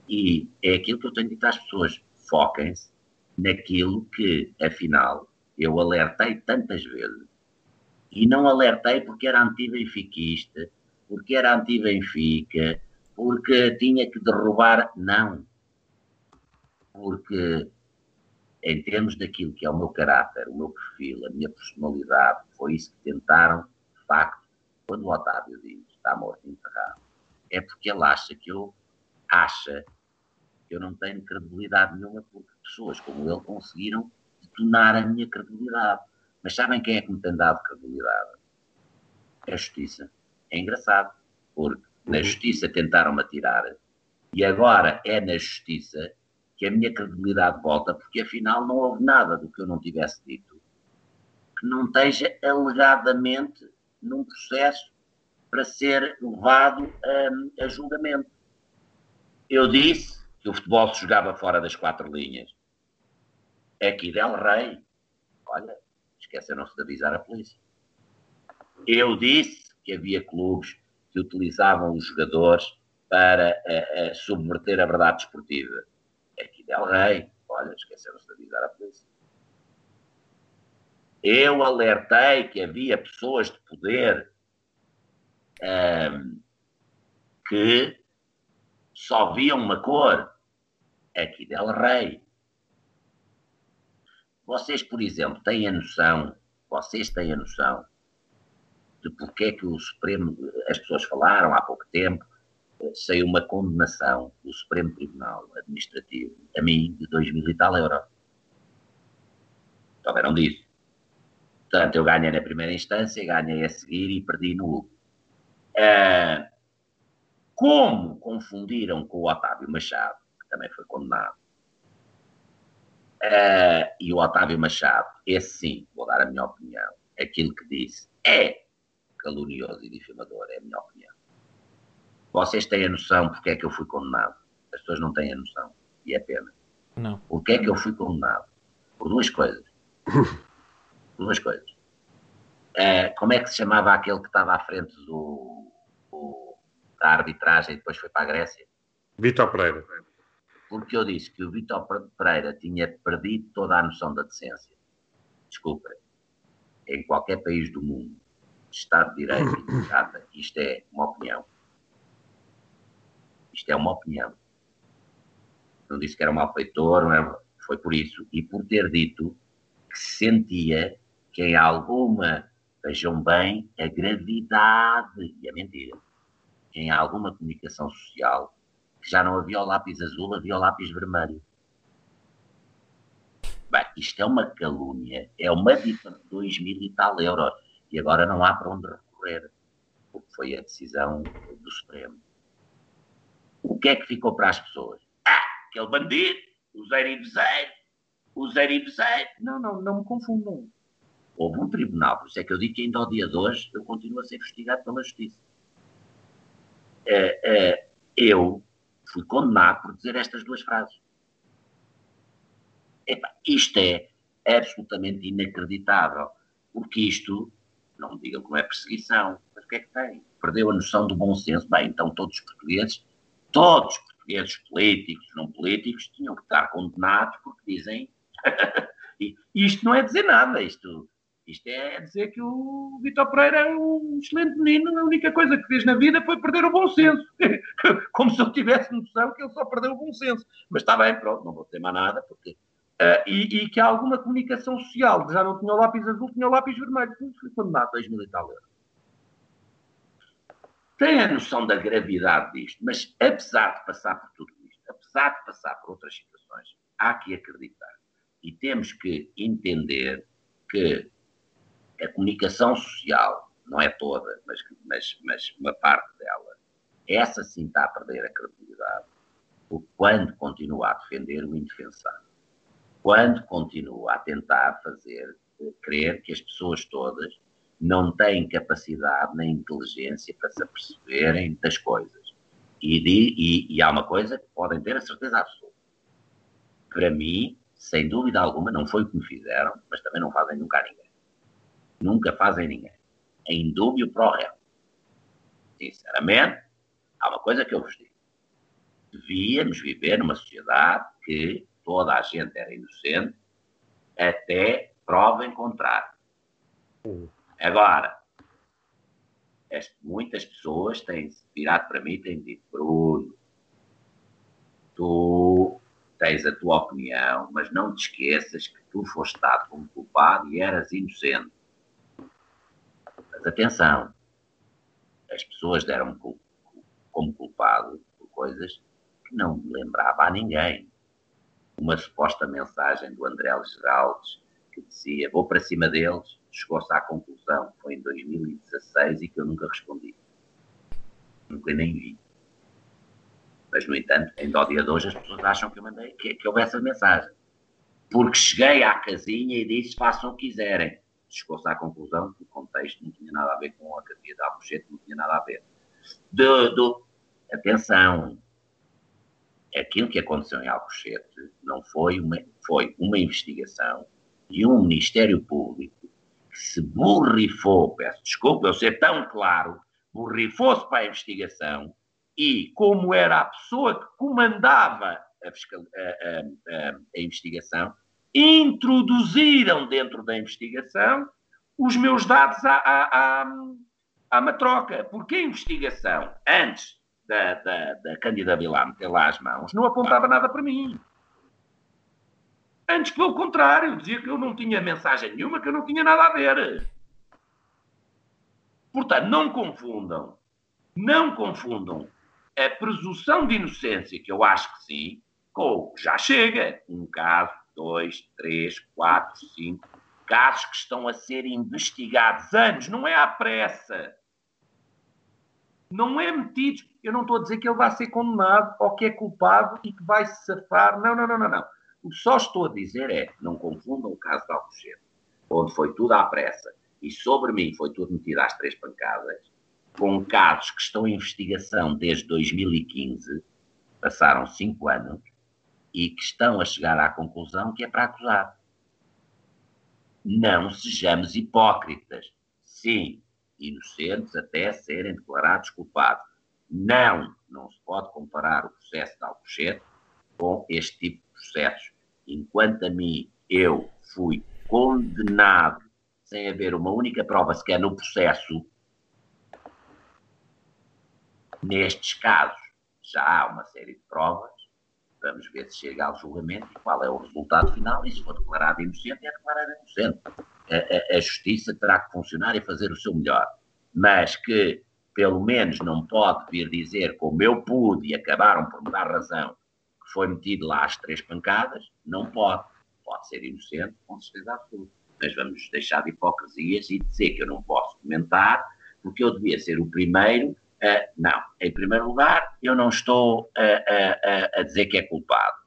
E é aquilo que eu tenho dito às pessoas: foquem-se naquilo que, afinal, eu alertei tantas vezes. E não alertei porque era anti-benfiquista, porque era anti-Benfica, porque tinha que derrubar. Não. Porque, em termos daquilo que é o meu caráter, o meu perfil, a minha personalidade, foi isso que tentaram, de facto, quando o Otávio diz está morto enterrado, é porque ele acha que eu acha eu não tenho credibilidade nenhuma porque pessoas como ele conseguiram detonar a minha credibilidade. Mas sabem quem é que me tem dado credibilidade? É a justiça. É engraçado, porque na uhum. justiça tentaram-me atirar e agora é na justiça que a minha credibilidade volta, porque afinal não houve nada do que eu não tivesse dito que não esteja alegadamente num processo para ser levado a, a julgamento. Eu disse que o futebol se jogava fora das quatro linhas. Aqui Del Rey, olha, esqueceram-se de avisar a polícia. Eu disse que havia clubes que utilizavam os jogadores para uh, uh, subverter a verdade desportiva. Aqui Del Rey, olha, esqueceram-se de avisar a polícia. Eu alertei que havia pessoas de poder um, ehm, que só viam uma cor. Aqui Del Rey. Vocês, por exemplo, têm a noção, vocês têm a noção de porque é que o Supremo, as pessoas falaram há pouco tempo, saiu uma condenação do Supremo Tribunal Administrativo, a mim, de 2 mil e tal euros. Souberam disso. Portanto, eu ganhei na primeira instância, ganhei a seguir e perdi no último. É, como confundiram com o Otávio Machado, também foi condenado, é, e o Otávio Machado, esse sim, vou dar a minha opinião, aquilo que disse é calunioso e difamador, é a minha opinião. Vocês têm a noção porque é que eu fui condenado? As pessoas não têm a noção, e é pena. Não. Porque é que eu fui condenado? Por duas coisas. Por duas coisas. É, como é que se chamava aquele que estava à frente do, do, da arbitragem e depois foi para a Grécia? Vitor Pereira. Porque eu disse que o Vitor Pereira tinha perdido toda a noção da decência. Desculpem. Em qualquer país do mundo, Estado de Direito e democrata, isto é uma opinião. Isto é uma opinião. Não disse que era um malfeitor, não era, foi por isso. E por ter dito que sentia que em alguma Vejam bem a gravidade e a mentira. Em alguma comunicação social, que já não havia o lápis azul, havia o lápis vermelho. Bem, isto é uma calúnia, é uma diferença de 2 mil e tal euros. E agora não há para onde recorrer, porque foi a decisão do Supremo. O que é que ficou para as pessoas? Ah, aquele bandido, o zero e o zero e. Não, não, não me confundam houve um tribunal, por isso é que eu digo que ainda ao dia de hoje eu continuo a ser investigado pela justiça. É, é, eu fui condenado por dizer estas duas frases. Epa, isto é absolutamente inacreditável, porque isto, não me digam como é perseguição, mas o que é que tem? Perdeu a noção do bom senso. Bem, então todos os portugueses, todos os portugueses políticos, não políticos, tinham que estar condenados porque dizem. isto não é dizer nada, isto isto é dizer que o Vitor Pereira é um excelente menino, a única coisa que fez na vida foi perder o bom senso. Como se eu tivesse noção que ele só perdeu o bom senso. Mas está bem, pronto, não vou ter mais nada, porque. Uh, e, e, que há alguma comunicação social, já não tinha o lápis azul, tinha o lápis vermelho. Fui condenado a 2 mil e tal euros. Tem a noção da gravidade disto, mas apesar de passar por tudo isto, apesar de passar por outras situações, há que acreditar. E temos que entender que a comunicação social, não é toda, mas, mas, mas uma parte dela, essa sim está a perder a credibilidade, quando continua a defender o indefensável, quando continua a tentar fazer eh, crer que as pessoas todas não têm capacidade nem inteligência para se aperceberem das coisas. E, e, e há uma coisa que podem ter a certeza absoluta. Para mim, sem dúvida alguma, não foi o que me fizeram, mas também não fazem nunca a ninguém nunca fazem ninguém. Em dúbio pro réu. Sinceramente, há uma coisa que eu vos digo. Devíamos viver numa sociedade que toda a gente era inocente até prova em contrário. Agora, As, muitas pessoas têm virado para mim e têm dito, Bruno, tu tens a tua opinião, mas não te esqueças que tu foste dado como culpado e eras inocente. Mas atenção, as pessoas deram-me como culpado por coisas que não lembrava a ninguém. Uma suposta mensagem do André Geraldes que dizia vou para cima deles, chegou-se à conclusão, foi em 2016 e que eu nunca respondi. Nunca nem vi. Mas, no entanto, ainda ao dia de hoje as pessoas acham que eu mandei, que, que houve essa mensagem. Porque cheguei à casinha e disse façam o que quiserem. Chegou-se à conclusão que o contexto não tinha nada a ver com a Academia de Alcochete, não tinha nada a ver. Do, atenção, aquilo que aconteceu em Alcochete não foi uma, foi uma investigação de um Ministério Público que se borrifou, peço desculpa eu ser tão claro, borrifou-se para a investigação e, como era a pessoa que comandava a, fiscal, a, a, a investigação, introduziram dentro da investigação os meus dados à, à, à, à matroca, porque a investigação, antes da, da, da Cândida meter lá as mãos, não apontava nada para mim. Antes, pelo contrário, dizia que eu não tinha mensagem nenhuma, que eu não tinha nada a ver. Portanto, não confundam, não confundam a presunção de inocência, que eu acho que sim, com já chega. Um caso, dois, três, quatro, cinco casos que estão a ser investigados anos, não é à pressa. Não é metido. Eu não estou a dizer que ele vai ser condenado ou que é culpado e que vai se safar. Não, não, não, não, não. O que só estou a dizer é, não confundam o caso de Alcochete, onde foi tudo à pressa e sobre mim foi tudo metido às três pancadas, com casos que estão em investigação desde 2015, passaram cinco anos, e que estão a chegar à conclusão que é para acusar. Não sejamos hipócritas. Sim, inocentes até serem declarados culpados. Não, não se pode comparar o processo de Alcochete com este tipo de processos. Enquanto a mim, eu fui condenado sem haver uma única prova sequer no processo, nestes casos já há uma série de provas, vamos ver se chega ao julgamento e qual é o resultado final, e se for declarado inocente, é declarado inocente. A, a, a justiça terá que funcionar e fazer o seu melhor, mas que pelo menos não pode vir dizer como eu pude e acabaram por me dar razão foi metido lá às três pancadas, não pode. Pode ser inocente, com certeza absoluta. Mas vamos deixar de hipocrisias e dizer que eu não posso comentar, porque eu devia ser o primeiro. A, não, em primeiro lugar, eu não estou a, a, a dizer que é culpado.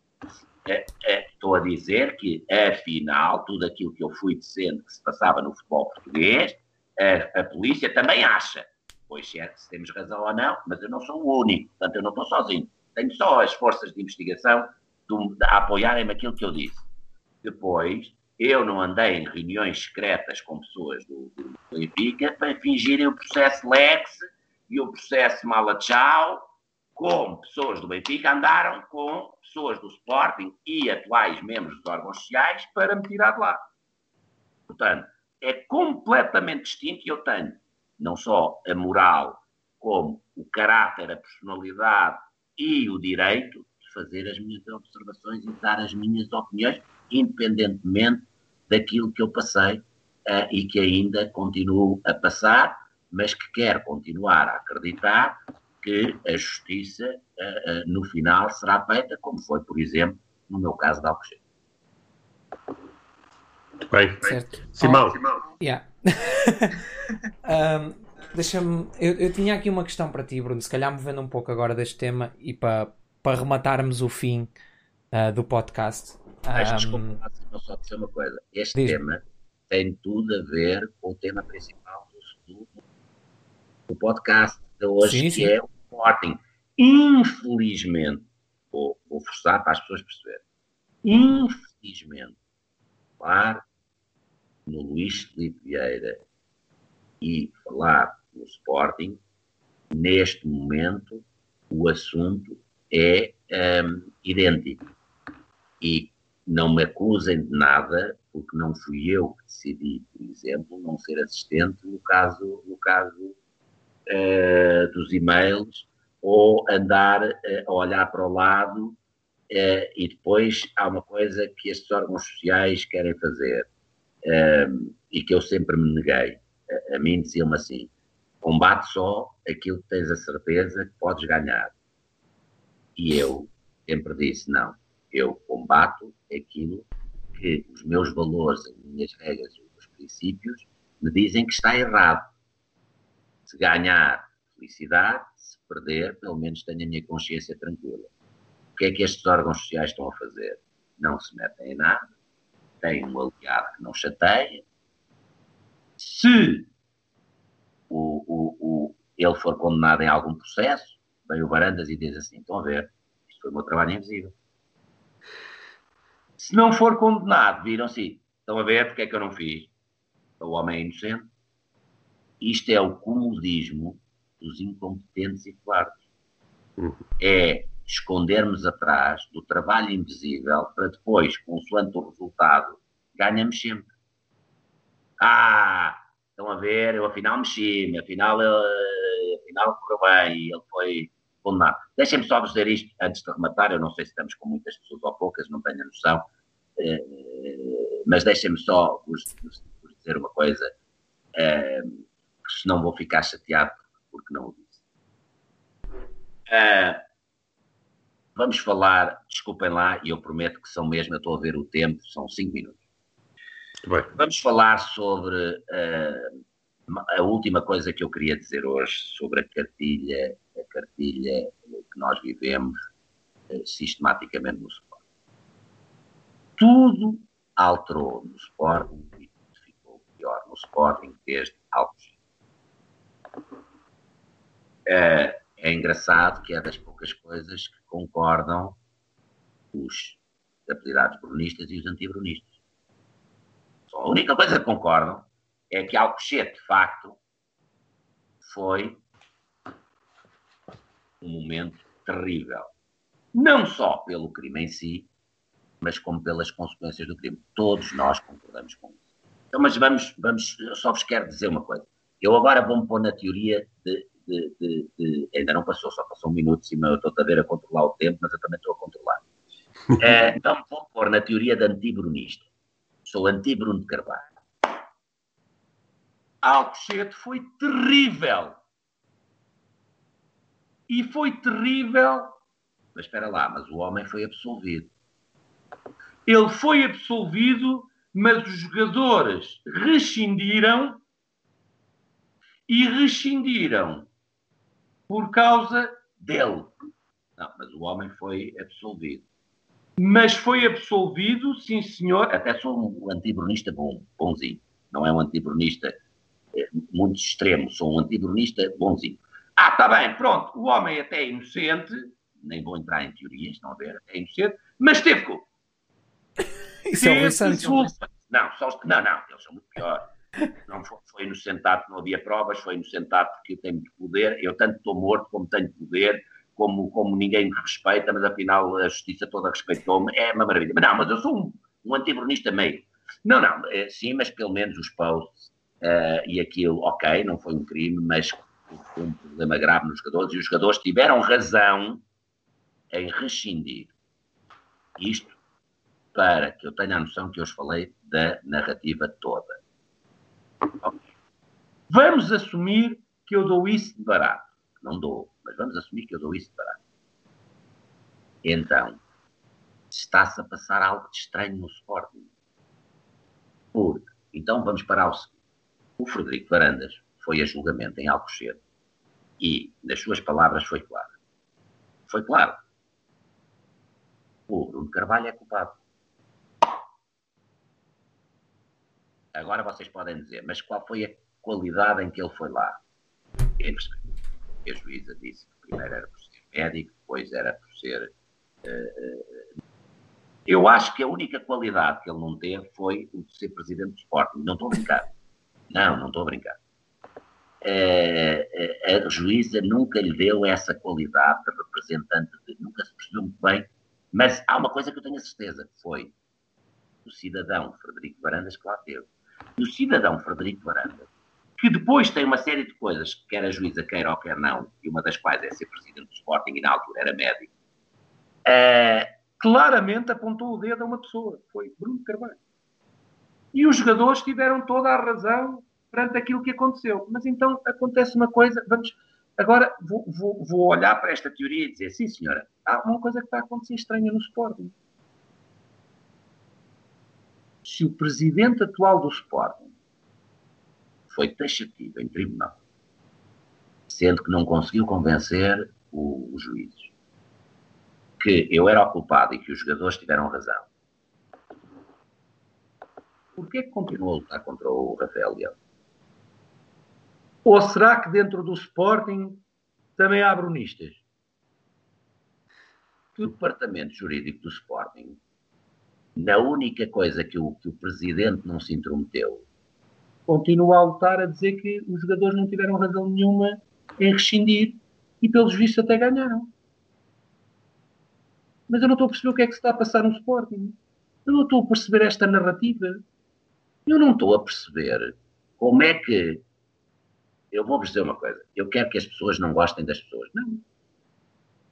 estou a dizer que, afinal, tudo aquilo que eu fui dizendo que se passava no futebol português, a, a polícia também acha. Pois é, se temos razão ou não, mas eu não sou o único, portanto eu não estou sozinho. Tenho só as forças de investigação a apoiarem-me aquilo que eu disse. Depois, eu não andei em reuniões secretas com pessoas do, do Benfica para fingirem o processo Lex e o processo Malachau, como pessoas do Benfica andaram com pessoas do Sporting e atuais membros dos órgãos sociais para me tirar de lá. Portanto, é completamente distinto e eu tenho não só a moral, como o caráter, a personalidade e o direito de fazer as minhas observações e dar as minhas opiniões, independentemente daquilo que eu passei uh, e que ainda continuo a passar, mas que quero continuar a acreditar que a justiça uh, uh, no final será feita, como foi, por exemplo, no meu caso de Alcochete. Muito bem. Certo. Simão. Oh, Simão. Yeah. um, Deixa-me. Eu, eu, tinha aqui uma questão para ti, Bruno. Se calhar movendo um pouco agora deste tema e para, para rematarmos o fim uh, do podcast. Mas, um... desculpa, só dizer uma coisa. Este Diz tema tem tudo a ver com o tema principal do podcast de hoje, sim, que sim. é o Sporting. Infelizmente, vou, vou forçar para as pessoas perceberem. Infelizmente, claro, no Luís Felipe Vieira e falar no Sporting, neste momento, o assunto é um, idêntico. E não me acusem de nada, porque não fui eu que decidi, por exemplo, não ser assistente no caso, no caso uh, dos e-mails ou andar uh, a olhar para o lado uh, e depois há uma coisa que estes órgãos sociais querem fazer e que eu sempre me neguei. A, a mim diziam-me assim, combate só aquilo que tens a certeza que podes ganhar. E eu sempre disse, não, eu combato aquilo que os meus valores, as minhas regras, os meus princípios me dizem que está errado. Se ganhar, felicidade, se perder, pelo menos tenho a minha consciência tranquila. O que é que estes órgãos sociais estão a fazer? Não se metem em nada, têm um aliado que não chateia. Se o, o, o, ele for condenado em algum processo, vem o Varandas e diz assim: estão a ver, isto foi o meu trabalho invisível. Se não for condenado, viram-se, estão a ver porque é que eu não fiz? O homem é inocente. Isto é o comodismo dos incompetentes e covardes. Uhum. É escondermos atrás do trabalho invisível para depois, consoante o resultado, ganhamos sempre. Ah, estão a ver, eu afinal mexi-me, afinal, eu, afinal correu bem, ele foi condenado. Deixem-me só dizer isto antes de rematar, eu não sei se estamos com muitas pessoas ou poucas, não tenho a noção, eh, mas deixem-me só vos, vos, vos, dizer uma coisa, eh, senão vou ficar chateado porque não o disse. Eh, vamos falar, desculpem lá, e eu prometo que são mesmo, eu estou a ver o tempo, são cinco minutos. Vamos falar sobre uh, a última coisa que eu queria dizer hoje sobre a cartilha, a cartilha que nós vivemos uh, sistematicamente no Sporting. Tudo alterou no Sporting e tudo ficou pior no Sporting desde Alves. Uh, é engraçado que é das poucas coisas que concordam os apelidados brunistas e os antibrunistas. A única coisa que concordam é que Alcochete, de facto, foi um momento terrível. Não só pelo crime em si, mas como pelas consequências do crime. Todos nós concordamos com isso. Então, mas vamos, vamos, eu só vos quero dizer uma coisa. Eu agora vou-me pôr na teoria de, de, de, de, Ainda não passou, só passou um minuto, cima eu estou a ver a controlar o tempo, mas eu também estou a controlar. é, então, vou pôr na teoria de antibronista. Sou anti-Bruno de Carvalho. Alcochete foi terrível. E foi terrível. Mas espera lá, mas o homem foi absolvido. Ele foi absolvido, mas os jogadores rescindiram e rescindiram por causa dele. Não, mas o homem foi absolvido. Mas foi absolvido, sim senhor. Até sou um antibronista bom, bonzinho. Não é um antibronista é, muito extremo, sou um antibronista bonzinho. Ah, está bem, pronto. O homem até é inocente, nem vou entrar em teorias, estão a ver, é inocente, mas teve culpa. Isso é o Santos. Não, só, não, não, eles são muito piores. Não foi, foi inocentado não havia provas, foi inocentado porque eu tenho muito poder. Eu tanto estou morto como tenho poder como, como ninguém me respeita, mas afinal a justiça toda respeitou-me, é uma maravilha. Mas não, mas eu sou um, um meio. Não, não, é, sim, mas pelo menos os posts uh, e aquilo, ok, não foi um crime, mas foi um problema grave nos jogadores e os jogadores tiveram razão em rescindir. Isto para que eu tenha a noção que eu os falei da narrativa toda. Vamos assumir que eu dou isso de barato. Não dou mas vamos assumir que eu dou isso para. Então, está-se a passar algo de estranho no Sporting. Porque, então vamos parar o seguinte. O Frederico Varandas foi a julgamento em Alcochete e, nas suas palavras, foi claro. Foi claro. O Bruno Carvalho é culpado. Agora vocês podem dizer, mas qual foi a qualidade em que ele foi lá? Que a juíza disse que primeiro era por ser médico, depois era por ser. Uh, eu acho que a única qualidade que ele não teve foi o de ser presidente do Sporting. Não estou a brincar. Não, não estou a brincar. Uh, a juíza nunca lhe deu essa qualidade de representante, de, nunca se percebeu muito bem, mas há uma coisa que eu tenho a certeza, que foi o cidadão Frederico Varandas que lá teve. E o cidadão Frederico Varandas que depois tem uma série de coisas, quer a juíza queira ou quer não, e uma das quais é ser presidente do Sporting e na altura era médico, uh, claramente apontou o dedo a uma pessoa, foi Bruno Carvalho. E os jogadores tiveram toda a razão perante aquilo que aconteceu. Mas então acontece uma coisa, vamos. Agora vou, vou, vou olhar para esta teoria e dizer: sim, senhora, há uma coisa que está a acontecer estranha no Sporting. Se o presidente atual do Sporting foi taxativo em tribunal, sendo que não conseguiu convencer os juízes que eu era o culpado e que os jogadores tiveram razão, por que continuou a lutar contra o Rafael Leão? Ou será que dentro do Sporting também há brunistas? Que o departamento jurídico do Sporting, na única coisa que o, que o presidente não se intrometeu, continua a lutar a dizer que os jogadores não tiveram razão nenhuma em rescindir e, pelos vistos, até ganharam. Mas eu não estou a perceber o que é que se está a passar no Sporting. Eu não estou a perceber esta narrativa. Eu não estou a perceber como é que eu vou-vos dizer uma coisa. Eu quero que as pessoas não gostem das pessoas. Não.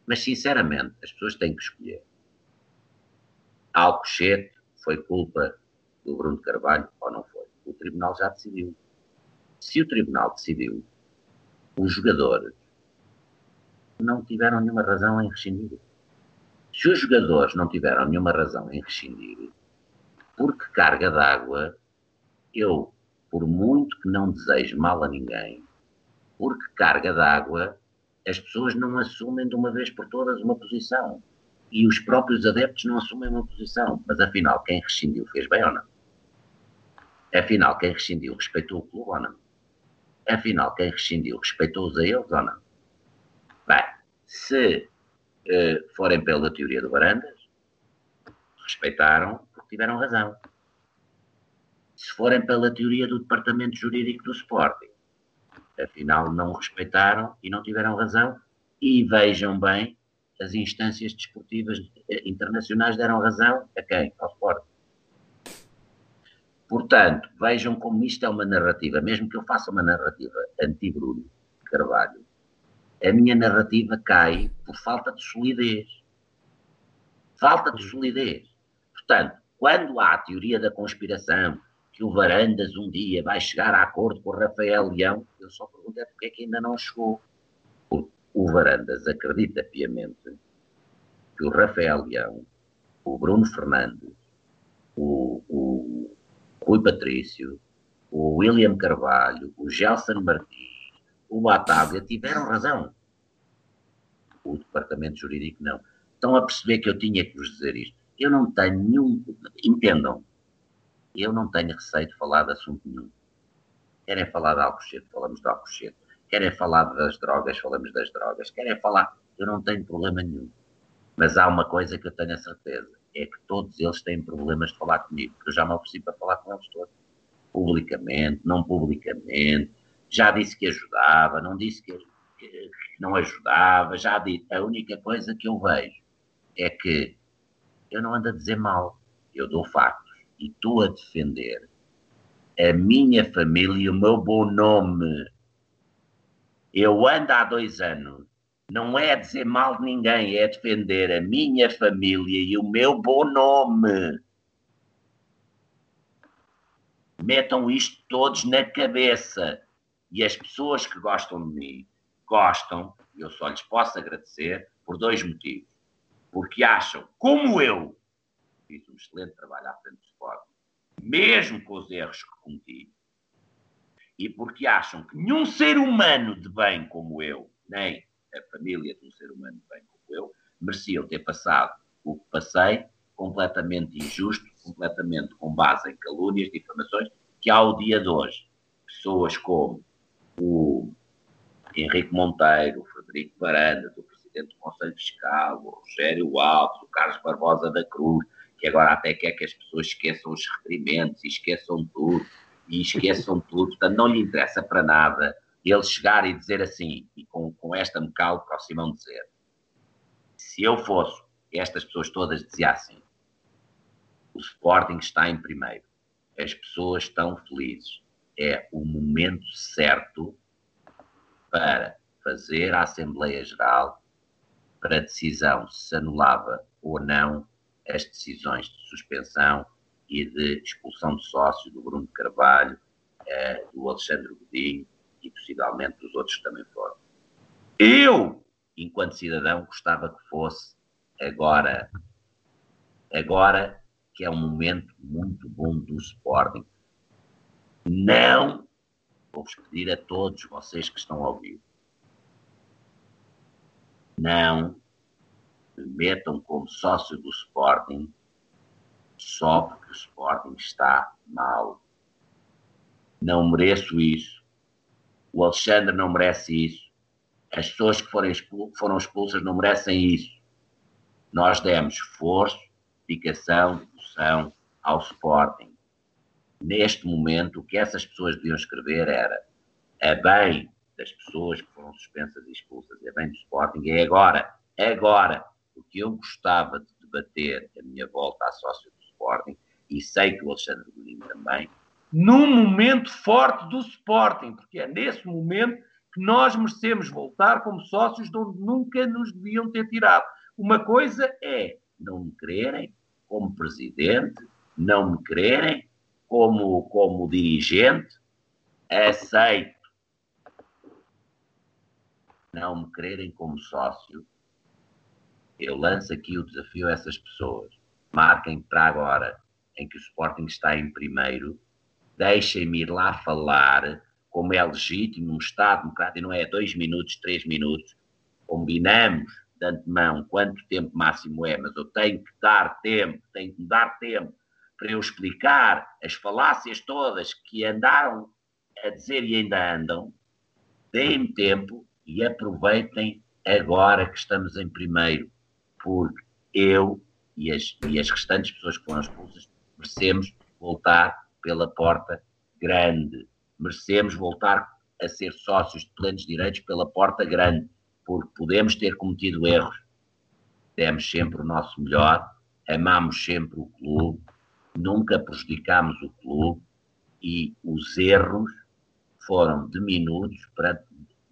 Mas, sinceramente, as pessoas têm que escolher. Alcochete foi culpa do Bruno Carvalho ou não foi? O tribunal já decidiu. Se o tribunal decidiu, os jogadores não tiveram nenhuma razão em rescindir. Se os jogadores não tiveram nenhuma razão em rescindir, porque carga d'água, eu, por muito que não deseje mal a ninguém, porque carga d'água, as pessoas não assumem de uma vez por todas uma posição. E os próprios adeptos não assumem uma posição. Mas afinal, quem rescindiu fez bem ou não? Afinal, quem rescindiu respeitou o clube ou não? Afinal, quem rescindiu respeitou-os a eles ou não? Bem, se uh, forem pela teoria de Barandas, respeitaram porque tiveram razão. Se forem pela teoria do Departamento Jurídico do Sporting, afinal não respeitaram e não tiveram razão. E vejam bem, as instâncias desportivas internacionais deram razão a quem? Ao Sport. Portanto, vejam como isto é uma narrativa, mesmo que eu faça uma narrativa anti-Bruno Carvalho, a minha narrativa cai por falta de solidez. Falta de solidez. Portanto, quando há a teoria da conspiração, que o Varandas um dia vai chegar a acordo com o Rafael Leão, eu só pergunto é porque é que ainda não chegou. O Varandas acredita piamente que o Rafael Leão, o Bruno Fernandes, o, o Rui Patrício, o William Carvalho, o Gelson Martins, o Bataglia tiveram razão. O departamento jurídico não. Estão a perceber que eu tinha que vos dizer isto. Eu não tenho nenhum. Entendam, eu não tenho receio de falar de assunto nenhum. Querem falar de Alcochete, falamos de Alcochete. Querem falar das drogas, falamos das drogas. Querem falar, eu não tenho problema nenhum. Mas há uma coisa que eu tenho a certeza, é que todos eles têm problemas de falar comigo, porque eu já me ofereci para falar com eles todos. Publicamente, não publicamente. Já disse que ajudava, não disse que, que não ajudava, já disse. A única coisa que eu vejo é que eu não ando a dizer mal, eu dou factos e estou a defender a minha família e o meu bom nome. Eu ando há dois anos. Não é dizer mal de ninguém, é defender a minha família e o meu bom nome. Metam isto todos na cabeça. E as pessoas que gostam de mim gostam, eu só lhes posso agradecer, por dois motivos. Porque acham, como eu, fiz um excelente trabalho à frente do esporte, mesmo com os erros que cometi, e porque acham que nenhum ser humano de bem como eu, nem a família de um ser humano de bem como eu, mereciam ter passado o que passei, completamente injusto, completamente com base em calúnias, difamações, que ao dia de hoje, pessoas como o Henrique Monteiro, o Frederico Varandas, o Presidente do Conselho Fiscal, o Rogério Alves, o Carlos Barbosa da Cruz, que agora até quer que as pessoas esqueçam os requerimentos e esqueçam tudo, e esqueçam tudo, portanto não lhe interessa para nada ele chegar e dizer assim, e com, com esta mecal para o dizer, se eu fosse, estas pessoas todas diziam assim, o Sporting está em primeiro, as pessoas estão felizes, é o momento certo para fazer a Assembleia Geral para decisão se anulava ou não as decisões de suspensão e de expulsão de sócios do Bruno Carvalho, eh, do Alexandre Godinho e possivelmente dos outros que também foram. Eu, enquanto cidadão, gostava que fosse agora, agora que é um momento muito bom do Sporting. Não, vou-vos pedir a todos vocês que estão a ouvir, não me metam como sócio do Sporting só porque o Sporting está mal. Não mereço isso. O Alexandre não merece isso. As pessoas que foram, expul foram expulsas não merecem isso. Nós demos esforço, dedicação, devoção ao Sporting. Neste momento, o que essas pessoas deviam escrever era a bem das pessoas que foram suspensas e expulsas, é bem do Sporting, é agora, agora, porque eu gostava de debater a minha volta à sócio Sporting, e sei que o Alexandre Godinho também, num momento forte do Sporting, porque é nesse momento que nós merecemos voltar como sócios de onde nunca nos deviam ter tirado. Uma coisa é não me quererem como presidente, não me quererem como, como dirigente, aceito. Não me quererem como sócio, eu lanço aqui o desafio a essas pessoas. Marquem para agora, em que o Sporting está em primeiro, deixem-me ir lá falar como é legítimo, um Estado democrático, e não é dois minutos, três minutos, combinamos de antemão quanto tempo máximo é, mas eu tenho que dar tempo, tenho que dar tempo para eu explicar as falácias todas que andaram a dizer e ainda andam, deem-me tempo e aproveitem agora que estamos em primeiro, porque eu e as, e as restantes pessoas que foram expulsas merecemos voltar pela porta grande merecemos voltar a ser sócios de plenos direitos pela porta grande, porque podemos ter cometido erros. Demos sempre o nosso melhor, amamos sempre o clube, nunca prejudicámos o clube e os erros foram diminutos perante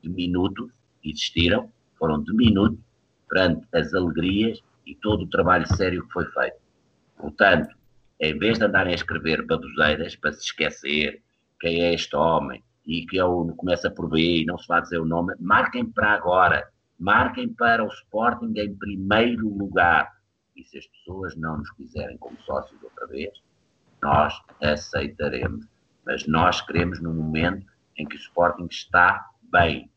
diminutos, existiram, foram diminutos perante as alegrias e todo o trabalho sério que foi feito. Portanto, em vez de andarem a escrever baboseiras para se esquecer quem é este homem e que eu começa por B e não se vai dizer o nome, marquem para agora, marquem para o Sporting em primeiro lugar. E se as pessoas não nos quiserem como sócios outra vez, nós aceitaremos. Mas nós queremos no momento em que o Sporting está bem.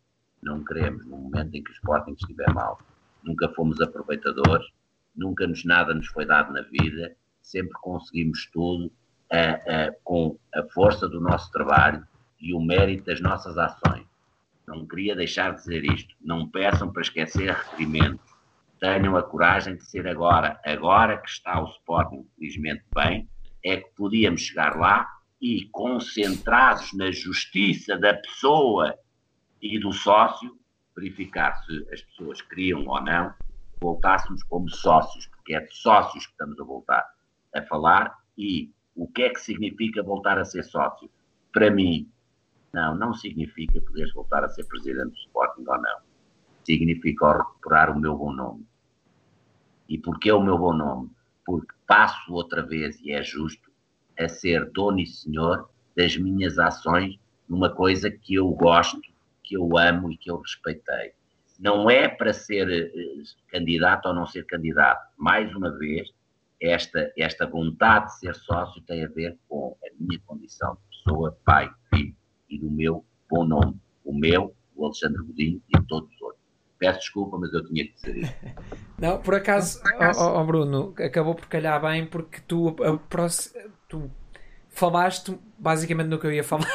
Não queremos no momento em que o Sporting estiver mal. Nunca fomos aproveitadores, nunca nos nada nos foi dado na vida, sempre conseguimos tudo com a força do nosso trabalho e o mérito das nossas ações. Não queria deixar de dizer isto. Não peçam para esquecer requerimentos. Tenham a coragem de ser agora. Agora que está o Sporting, felizmente bem, é que podíamos chegar lá e, concentrados na justiça da pessoa e do sócio, verificar se as pessoas queriam ou não, voltássemos como sócios, porque é de sócios que estamos a voltar a falar e o que é que significa voltar a ser sócio? Para mim, não, não significa poderes voltar a ser presidente do Sporting ou não. Significa recuperar o meu bom nome. E porquê o meu bom nome? Porque passo outra vez, e é justo, a ser dono e senhor das minhas ações numa coisa que eu gosto, que eu amo e que eu respeitei. Não é para ser uh, candidato ou não ser candidato. Mais uma vez, esta, esta vontade de ser sócio tem a ver com a minha condição de pessoa, pai, filho e do meu bom nome. O meu, o Alexandre Godinho e todos os outros. Peço desculpa, mas eu tinha que dizer isso. Não, por acaso, oh, oh, Bruno, acabou por calhar bem porque tu, tu falaste basicamente no que eu ia falar.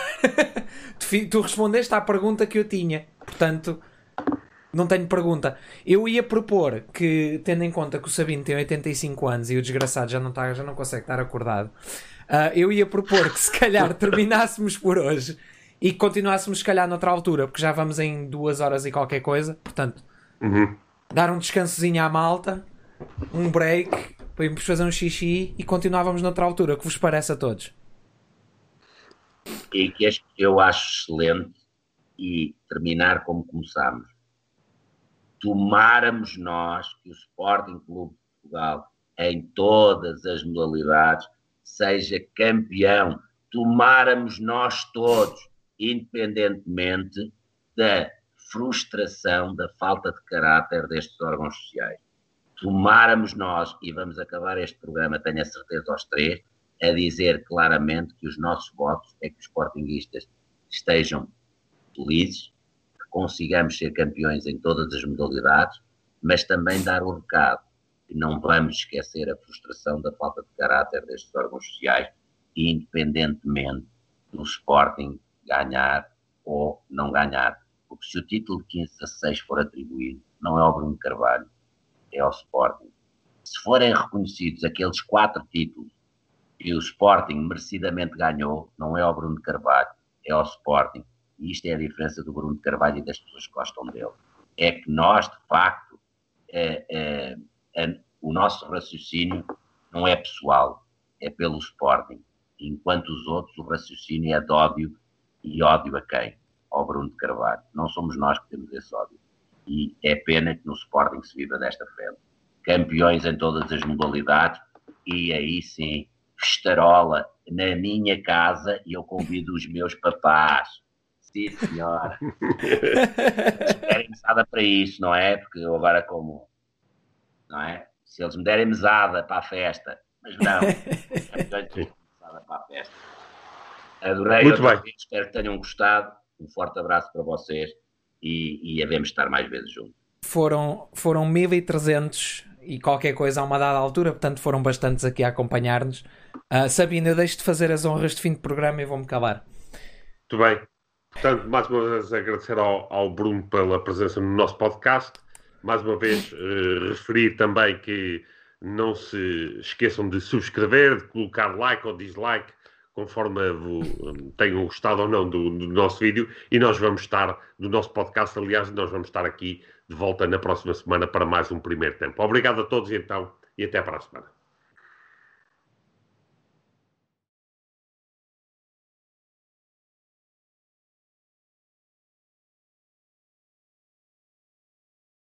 tu, tu respondeste à pergunta que eu tinha. Portanto, não tenho pergunta. Eu ia propor que, tendo em conta que o Sabino tem 85 anos e o desgraçado já não, está, já não consegue estar acordado, uh, eu ia propor que se calhar terminássemos por hoje e continuássemos se calhar noutra altura, porque já vamos em duas horas e qualquer coisa. Portanto, uhum. dar um descansozinho à malta, um break, para irmos fazer um xixi e continuávamos noutra altura. O que vos parece a todos? e que eu acho excelente e terminar como começámos. Tomáramos nós que o Sporting Clube de Portugal, em todas as modalidades, seja campeão. Tomáramos nós todos, independentemente da frustração, da falta de caráter destes órgãos sociais. Tomáramos nós, e vamos acabar este programa, tenho a certeza aos três, a dizer claramente que os nossos votos é que os sportinguistas estejam felizes, consigamos ser campeões em todas as modalidades, mas também dar o recado que não vamos esquecer a frustração da falta de caráter destes órgãos sociais, independentemente do Sporting ganhar ou não ganhar. Porque se o título de 15 a 6 for atribuído, não é ao Bruno Carvalho, é ao Sporting. Se forem reconhecidos aqueles quatro títulos que o Sporting merecidamente ganhou, não é ao Bruno Carvalho, é ao Sporting. E isto é a diferença do Bruno de Carvalho e das pessoas que gostam dele. É que nós, de facto, é, é, é, o nosso raciocínio não é pessoal, é pelo Sporting. Enquanto os outros, o raciocínio é de ódio e ódio a quem? Ao Bruno de Carvalho. Não somos nós que temos esse ódio. E é pena que no Sporting se viva desta frente. Campeões em todas as modalidades, e aí sim festarola na minha casa e eu convido os meus papás. Sim, senhora. derem mesada para isso, não é? Porque eu agora como, não é? Se eles me derem mesada para a festa, mas não, mesada para a festa. Adorei, Muito bem. Vez, espero que tenham gostado. Um forte abraço para vocês e, e havemos estar mais vezes juntos. Foram, foram 1300 e qualquer coisa a uma dada altura, portanto foram bastantes aqui a acompanhar-nos. Uh, Sabina, eu deixo de fazer as honras de fim de programa e vou-me calar. Muito bem. Portanto, mais uma vez agradecer ao, ao Bruno pela presença no nosso podcast. Mais uma vez uh, referir também que não se esqueçam de subscrever, de colocar like ou dislike, conforme tenham gostado ou não do, do, nosso vídeo. E nós vamos estar, do nosso podcast, aliás, nós vamos estar aqui de volta na próxima semana para mais um primeiro tempo. Obrigado a todos então e até para a semana.